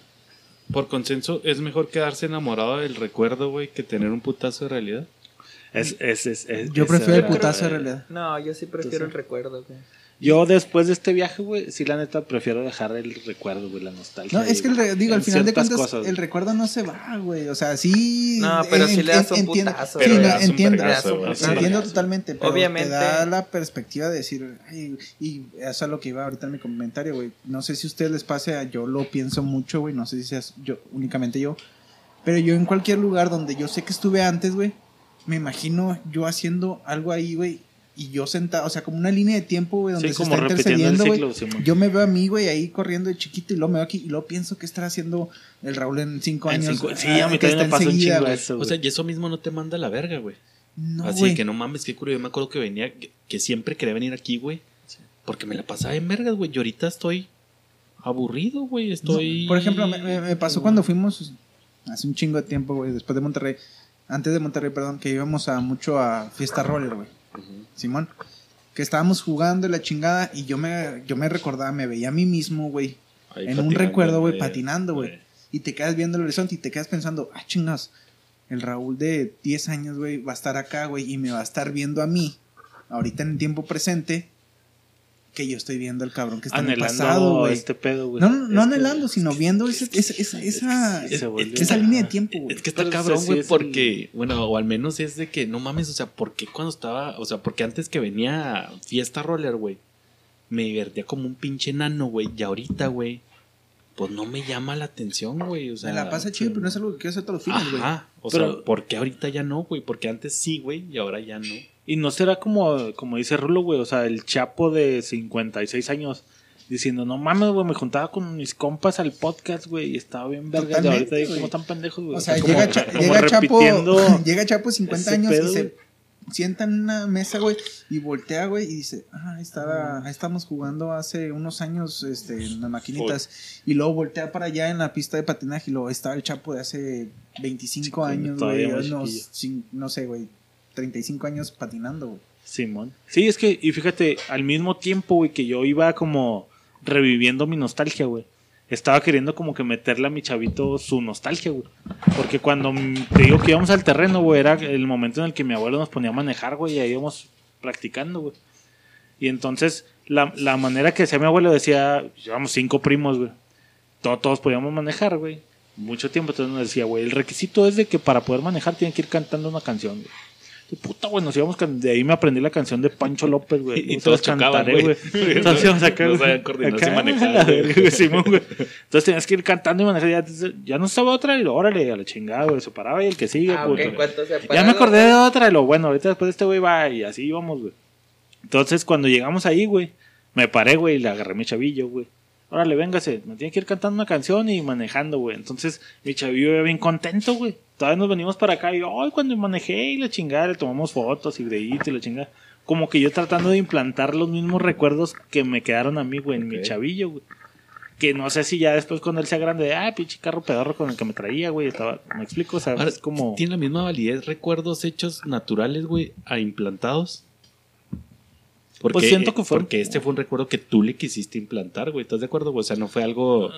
Por consenso, ¿es mejor quedarse enamorado del recuerdo, güey, que tener un putazo de realidad? Es, es, es, es- Yo prefiero el putazo de realidad. No, yo sí prefiero el recuerdo, güey. Yo después de este viaje, güey, sí la neta prefiero dejar el recuerdo, güey, la nostalgia. No, es que el re- digo, en al final de cuentas, cosas, el recuerdo no se va, güey. O sea, sí. No, pero sí le das un entiendo- putazo, sí, Pero no, le das un entiendo. güey, sí. Entiendo totalmente, pero Obviamente. te da la perspectiva de decir, ay, y eso es lo que iba ahorita en mi comentario, güey. No sé si a ustedes les pase, a- yo lo pienso mucho, güey, no sé si seas yo, únicamente yo, pero yo en cualquier lugar donde yo sé que estuve antes, güey, me imagino yo haciendo algo ahí, güey, y yo sentado, o sea, como una línea de tiempo, güey, donde Sí, se como está intercediendo, güey. Yo me veo a mí, güey, ahí corriendo de chiquito y luego me veo aquí y luego pienso que estará haciendo el Raúl en cinco En años. cinco- sí, ah, a mí también me pasó un chingo eso, O sea, y eso mismo no te manda a la verga, güey. No, Así güey. que no mames, qué curioso. Yo me acuerdo que venía, que, que siempre quería venir aquí, güey. Porque me la pasaba en vergas, güey. Y ahorita estoy aburrido, güey. Estoy. No, por ejemplo, me, me- me pasó cuando fuimos hace un chingo de tiempo, güey, después de Monterrey, antes de Monterrey, perdón, que íbamos a mucho a fiesta roller, güey. Simón, que estábamos jugando la chingada y yo me yo me recordaba, me veía a mí mismo, güey, en un recuerdo, güey, patinando, güey. Y te quedas viendo el horizonte y te quedas pensando, ah, chingas, el Raúl de 10 años, güey, va a estar acá, güey, y me va a estar viendo a mí, ahorita en el tiempo presente, que yo estoy viendo al cabrón que está en el Anhelando pasado, güey. este pedo, güey. No, no, no Es que- anhelando, sino viendo ese- esa, esa, esa, línea de tiempo, güey. Es que está Pero cabrón, sí güey, porque, bueno, o al menos es de que, no mames, o sea, ¿por qué cuando estaba, o sea, porque antes que venía fiesta roller, güey, me divertía como un pinche nano, güey, y ahorita, güey, pues no me llama la atención, güey, o sea. Me la pasa chido, pero no es algo que quiero hacer todos los fines, güey. Ajá, o Pero- sea, ¿por qué ahorita ya no, güey? Porque antes sí, güey, y ahora ya no. Y no será como, como dice Rulo, güey, o sea, el chapo de 56 años diciendo, no mames, güey, me juntaba con mis compas al podcast, güey, y estaba bien verga. Ahorita digo. ¿cómo están pendejos, güey? O sea, llega, Cha- como llega Chapo, llega Chapo 50 ese años pedo, y se. Sienta en una mesa, güey, y voltea, güey, y dice, ah, estaba, ahí estamos jugando hace unos años, este, en las maquinitas, y luego voltea para allá en la pista de patinaje, y luego estaba el Chapo de hace 25 años, güey, unos, no sé, güey, 35 años patinando, güey. Simón. Sí, es que, y fíjate, al mismo tiempo, güey, que yo iba como reviviendo mi nostalgia, güey. Estaba queriendo como que meterle a mi chavito su nostalgia, güey. Porque cuando te digo que íbamos al terreno, güey, era el momento en el que mi abuelo nos ponía a manejar, güey, y ahí íbamos practicando, güey. Y entonces, la, la manera que hacía mi abuelo decía, llevamos cinco primos, güey. Todos, todos podíamos manejar, güey. Mucho tiempo, entonces nos decía, güey, el requisito es de que para poder manejar tienen que ir cantando una canción, güey. Y Puta, güey, nos íbamos can- de ahí me aprendí la canción de Pancho López, güey. Y todos cantaré, güey. Entonces íbamos acá, No sabían coordinarse y acá, manejar, la güey. verga, güey, Simón, güey. Entonces tenías que ir cantando y manejar. Ya, ya no estaba otra y lo, órale, a la chingada, güey. Se paraba y el que sigue, Ah, puto. Ya me acordé de otra y lo bueno, ahorita después de este güey va y así íbamos, güey. Entonces cuando llegamos ahí, güey, me paré, güey, y le agarré mi chavillo, güey. Órale, véngase, me tiene que ir cantando una canción y manejando, güey. Entonces mi chavillo iba bien contento, güey. Todavía nos venimos para acá y ay, cuando manejé y la chingada, le tomamos fotos y videitos y la chingada. Como que yo tratando de implantar los mismos recuerdos que me quedaron a mí, güey, en mi chavillo, güey. Que no sé si ya después cuando él sea grande, ah, pinche carro pedorro con el que me traía, güey. Estaba, me explico, o sea, Ahora, es como... ¿Tiene la misma validez recuerdos hechos naturales, güey, a implantados? Porque, Pues siento que fue- Porque este fue un recuerdo que tú le quisiste implantar, güey. ¿Estás de acuerdo? güey? O sea, no fue algo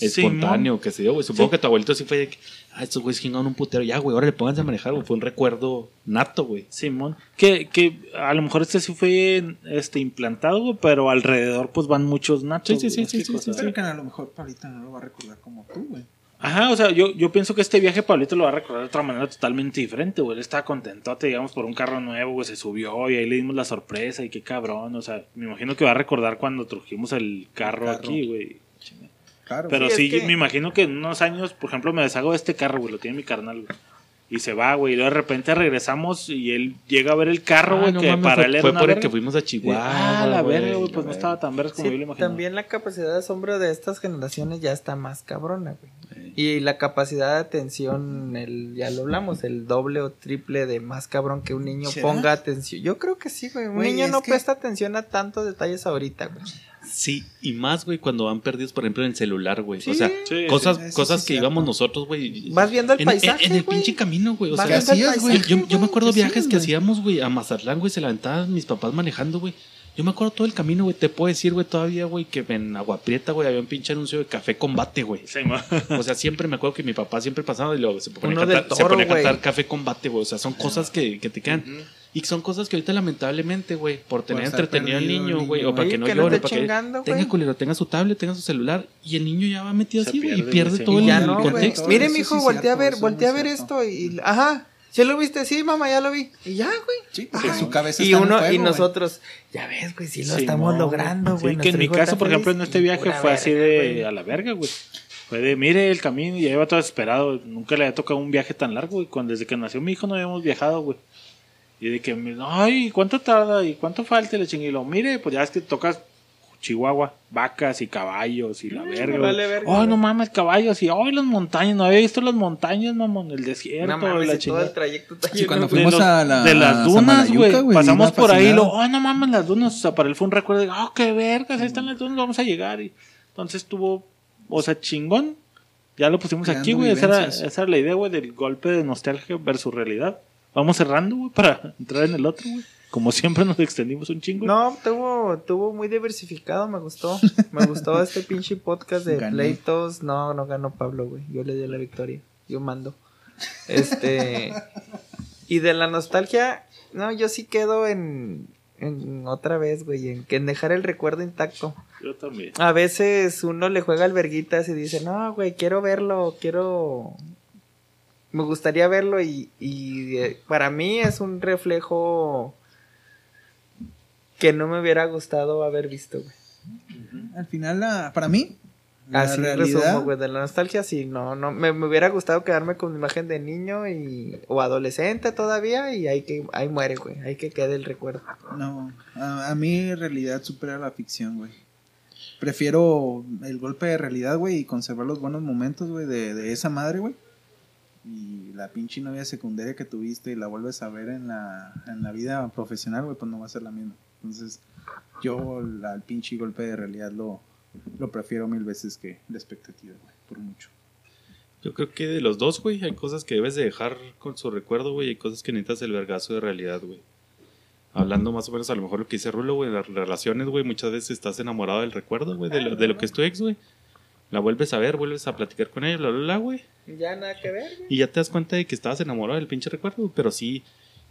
espontáneo que se dio, güey. Supongo Sí. que tu abuelito sí fue de que, ah, estos güeyes chingaron un putero. Ya, güey, ahora le pónganse a manejar, güey. Fue un recuerdo nato, güey. Simón, que, que a lo mejor este sí fue este implantado, güey, pero alrededor pues van muchos nachos. Sí, sí, güey, sí, ¿me sí, Pero que a lo mejor Pablito no lo va a recordar como tú, güey. Ajá, o sea, yo, yo pienso que este viaje Pablito lo va a recordar de otra manera totalmente diferente, güey. Él estaba contentote, digamos, por un carro nuevo, güey, se subió y ahí le dimos la sorpresa y qué cabrón, o sea, me imagino que va a recordar cuando trajimos el carro, carro. aquí, güey. Claro, Pero Sí, sí, es que- me imagino que en unos años, por ejemplo, me deshago de este carro, güey, lo tiene mi carnal, güey. Y se va, güey, y luego de repente regresamos y él llega a ver el carro, Ah, güey, no que mames, para fue, él era fue una por el verga. que fuimos a Chihuahua. Ah, la verga, güey, pues no verga. estaba tan verga como Sí, yo lo imaginaba. también la capacidad de asombro de estas generaciones ya está más cabrona, güey. Y la capacidad de atención, el, ya lo hablamos, el doble o triple de más cabrón que un niño ¿Será? ponga atención. Yo creo que sí, güey. Un Güey, niño no que- presta atención a tantos detalles ahorita, güey. Sí, y más, güey, cuando van perdidos, por ejemplo, en el celular, güey. Sí. O sea, Sí, cosas, sí, cosas sí que íbamos nosotros, güey. Vas viendo el en, paisaje, En, en el güey. pinche camino, güey. O sea, hacías, güey? yo, yo me acuerdo ¿Qué viajes que hacíamos, güey, a Mazatlán, güey, se levantaban mis papás manejando, güey. Yo me acuerdo todo el camino, güey. Te puedo decir, güey, todavía, güey, que en Agua Prieta, güey, había un pinche anuncio de café combate, güey. Sí. O sea, siempre me acuerdo que mi papá siempre pasaba y luego se ponía, Uno a cantar, se ponía a cantar café combate, güey. O sea, son cosas que, que te quedan. Y son cosas que ahorita, lamentablemente, güey, por tener entretenido al niño, güey, o para que no Que no llore, esté para que chingando, tenga güey. culero, tenga su tablet, tenga su celular, y el niño ya va metido Se así, güey, y pierde, todo el, Y no, contexto. Mire, mijo, sí voltea a ver, eso voltea a ver esto y, ajá. ¿Sí lo viste? Sí, mamá, ya lo vi. Y ya, güey. Sí, porque su cabeza y está en uno juego, y güey. nosotros, ya ves, güey, sí lo Sí, estamos no, logrando, sí, güey. que en mi caso, por ejemplo, en este viaje fue así de güey. a la verga, güey. Fue de, mire el camino, y ya iba todo desesperado. Nunca le había tocado un viaje tan largo, güey. Cuando desde que nació mi hijo no habíamos viajado, güey. Y de que, ay, ¿cuánto tarda? ¿Y cuánto falta? Y le chingue, y lo, mire, pues ya es que tocas Chihuahua, vacas y caballos y la verga. vale verga, Ay, güey. no mames, caballos y ay, las montañas. No había visto las montañas, mamón, el desierto, No mames, la todo chingada. el trayecto está Sí, lleno cuando de- fuimos de, los- a la- de las dunas, güey. Pasamos por ahí y lo, fascinado. oh, no mames, las dunas. O sea, para él fue un recuerdo de, oh, qué vergas, ahí están las dunas, vamos a llegar. Y entonces tuvo, o sea, chingón. Ya lo pusimos Creando aquí, güey. Esa era, esa era la idea, güey, del golpe de nostalgia versus realidad. Vamos cerrando, güey, para entrar en el otro, güey. Como siempre nos extendimos un chingo. No, tuvo, tuvo muy diversificado, me gustó. Me gustó este pinche podcast de Gané. pleitos. No, no ganó Pablo, güey. Yo le di la victoria. Yo mando. Este. y de la nostalgia, no, yo sí quedo en, en otra vez, güey, en, en dejar el recuerdo intacto. Yo también. A veces uno le juega al verguitas y dice, no, güey, quiero verlo, quiero... Me gustaría verlo y, y eh, para mí es un reflejo que no me hubiera gustado haber visto, güey. Al final, la- para mí, la Así realidad, resumo, güey, de la nostalgia, sí, no, no, me, me hubiera gustado quedarme con mi imagen de niño y, o adolescente todavía y ahí que, ahí muere, güey, ahí que quede el recuerdo. no, a, a mí realidad supera la ficción, güey. Prefiero el golpe de realidad, güey, y conservar los buenos momentos, güey, de, de esa madre, güey. Y la pinche novia secundaria que tuviste y la vuelves a ver en la, en la vida profesional, güey, pues no va a ser la misma. Entonces, yo al pinche golpe de realidad lo, lo prefiero mil veces que la expectativa, güey, por mucho. Yo creo que de los dos, güey, hay cosas que debes de dejar con su recuerdo, güey, y hay cosas que necesitas el vergazo de realidad, güey. Hablando más o menos a lo mejor lo que dice Rulo, güey, de las relaciones, güey, muchas veces estás enamorado del recuerdo, güey, de, lo, de lo que es tu ex, güey. La vuelves a ver, vuelves a platicar con ella, bla, bla, bla, güey. Ya nada que ver, güey. Y ya te das cuenta de que estabas enamorado del pinche recuerdo, güey, pero sí,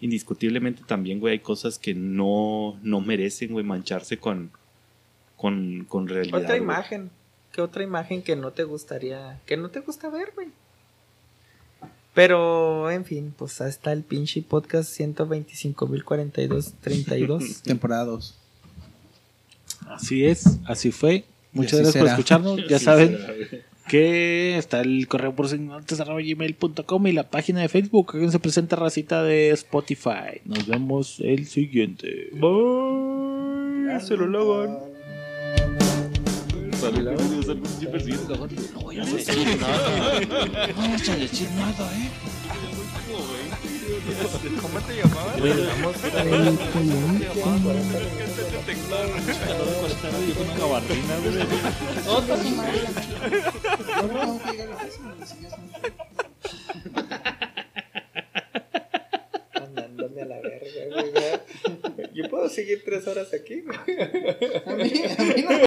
indiscutiblemente también, güey, hay cosas que no, no merecen, güey, mancharse con, con, con realidad. Otra güey. imagen. ¿Qué otra imagen que no te gustaría, que no te gusta ver, güey? Pero, en fin, pues ahí está el pinche podcast 125.042.32. Temporada 2. Así es, así fue. Muchas gracias por será. escucharnos. Ya saben será. Que está el correo por gmail.com y la página de Facebook. Que se presenta racita de Spotify. Nos vemos el siguiente. Se lo lavan. No voy a decir nada. No vas a decir nada, eh. ¿Cómo te llamabas? Mandándome a la verga, güey. Yo puedo seguir tres horas aquí, güey. A mí, a mí no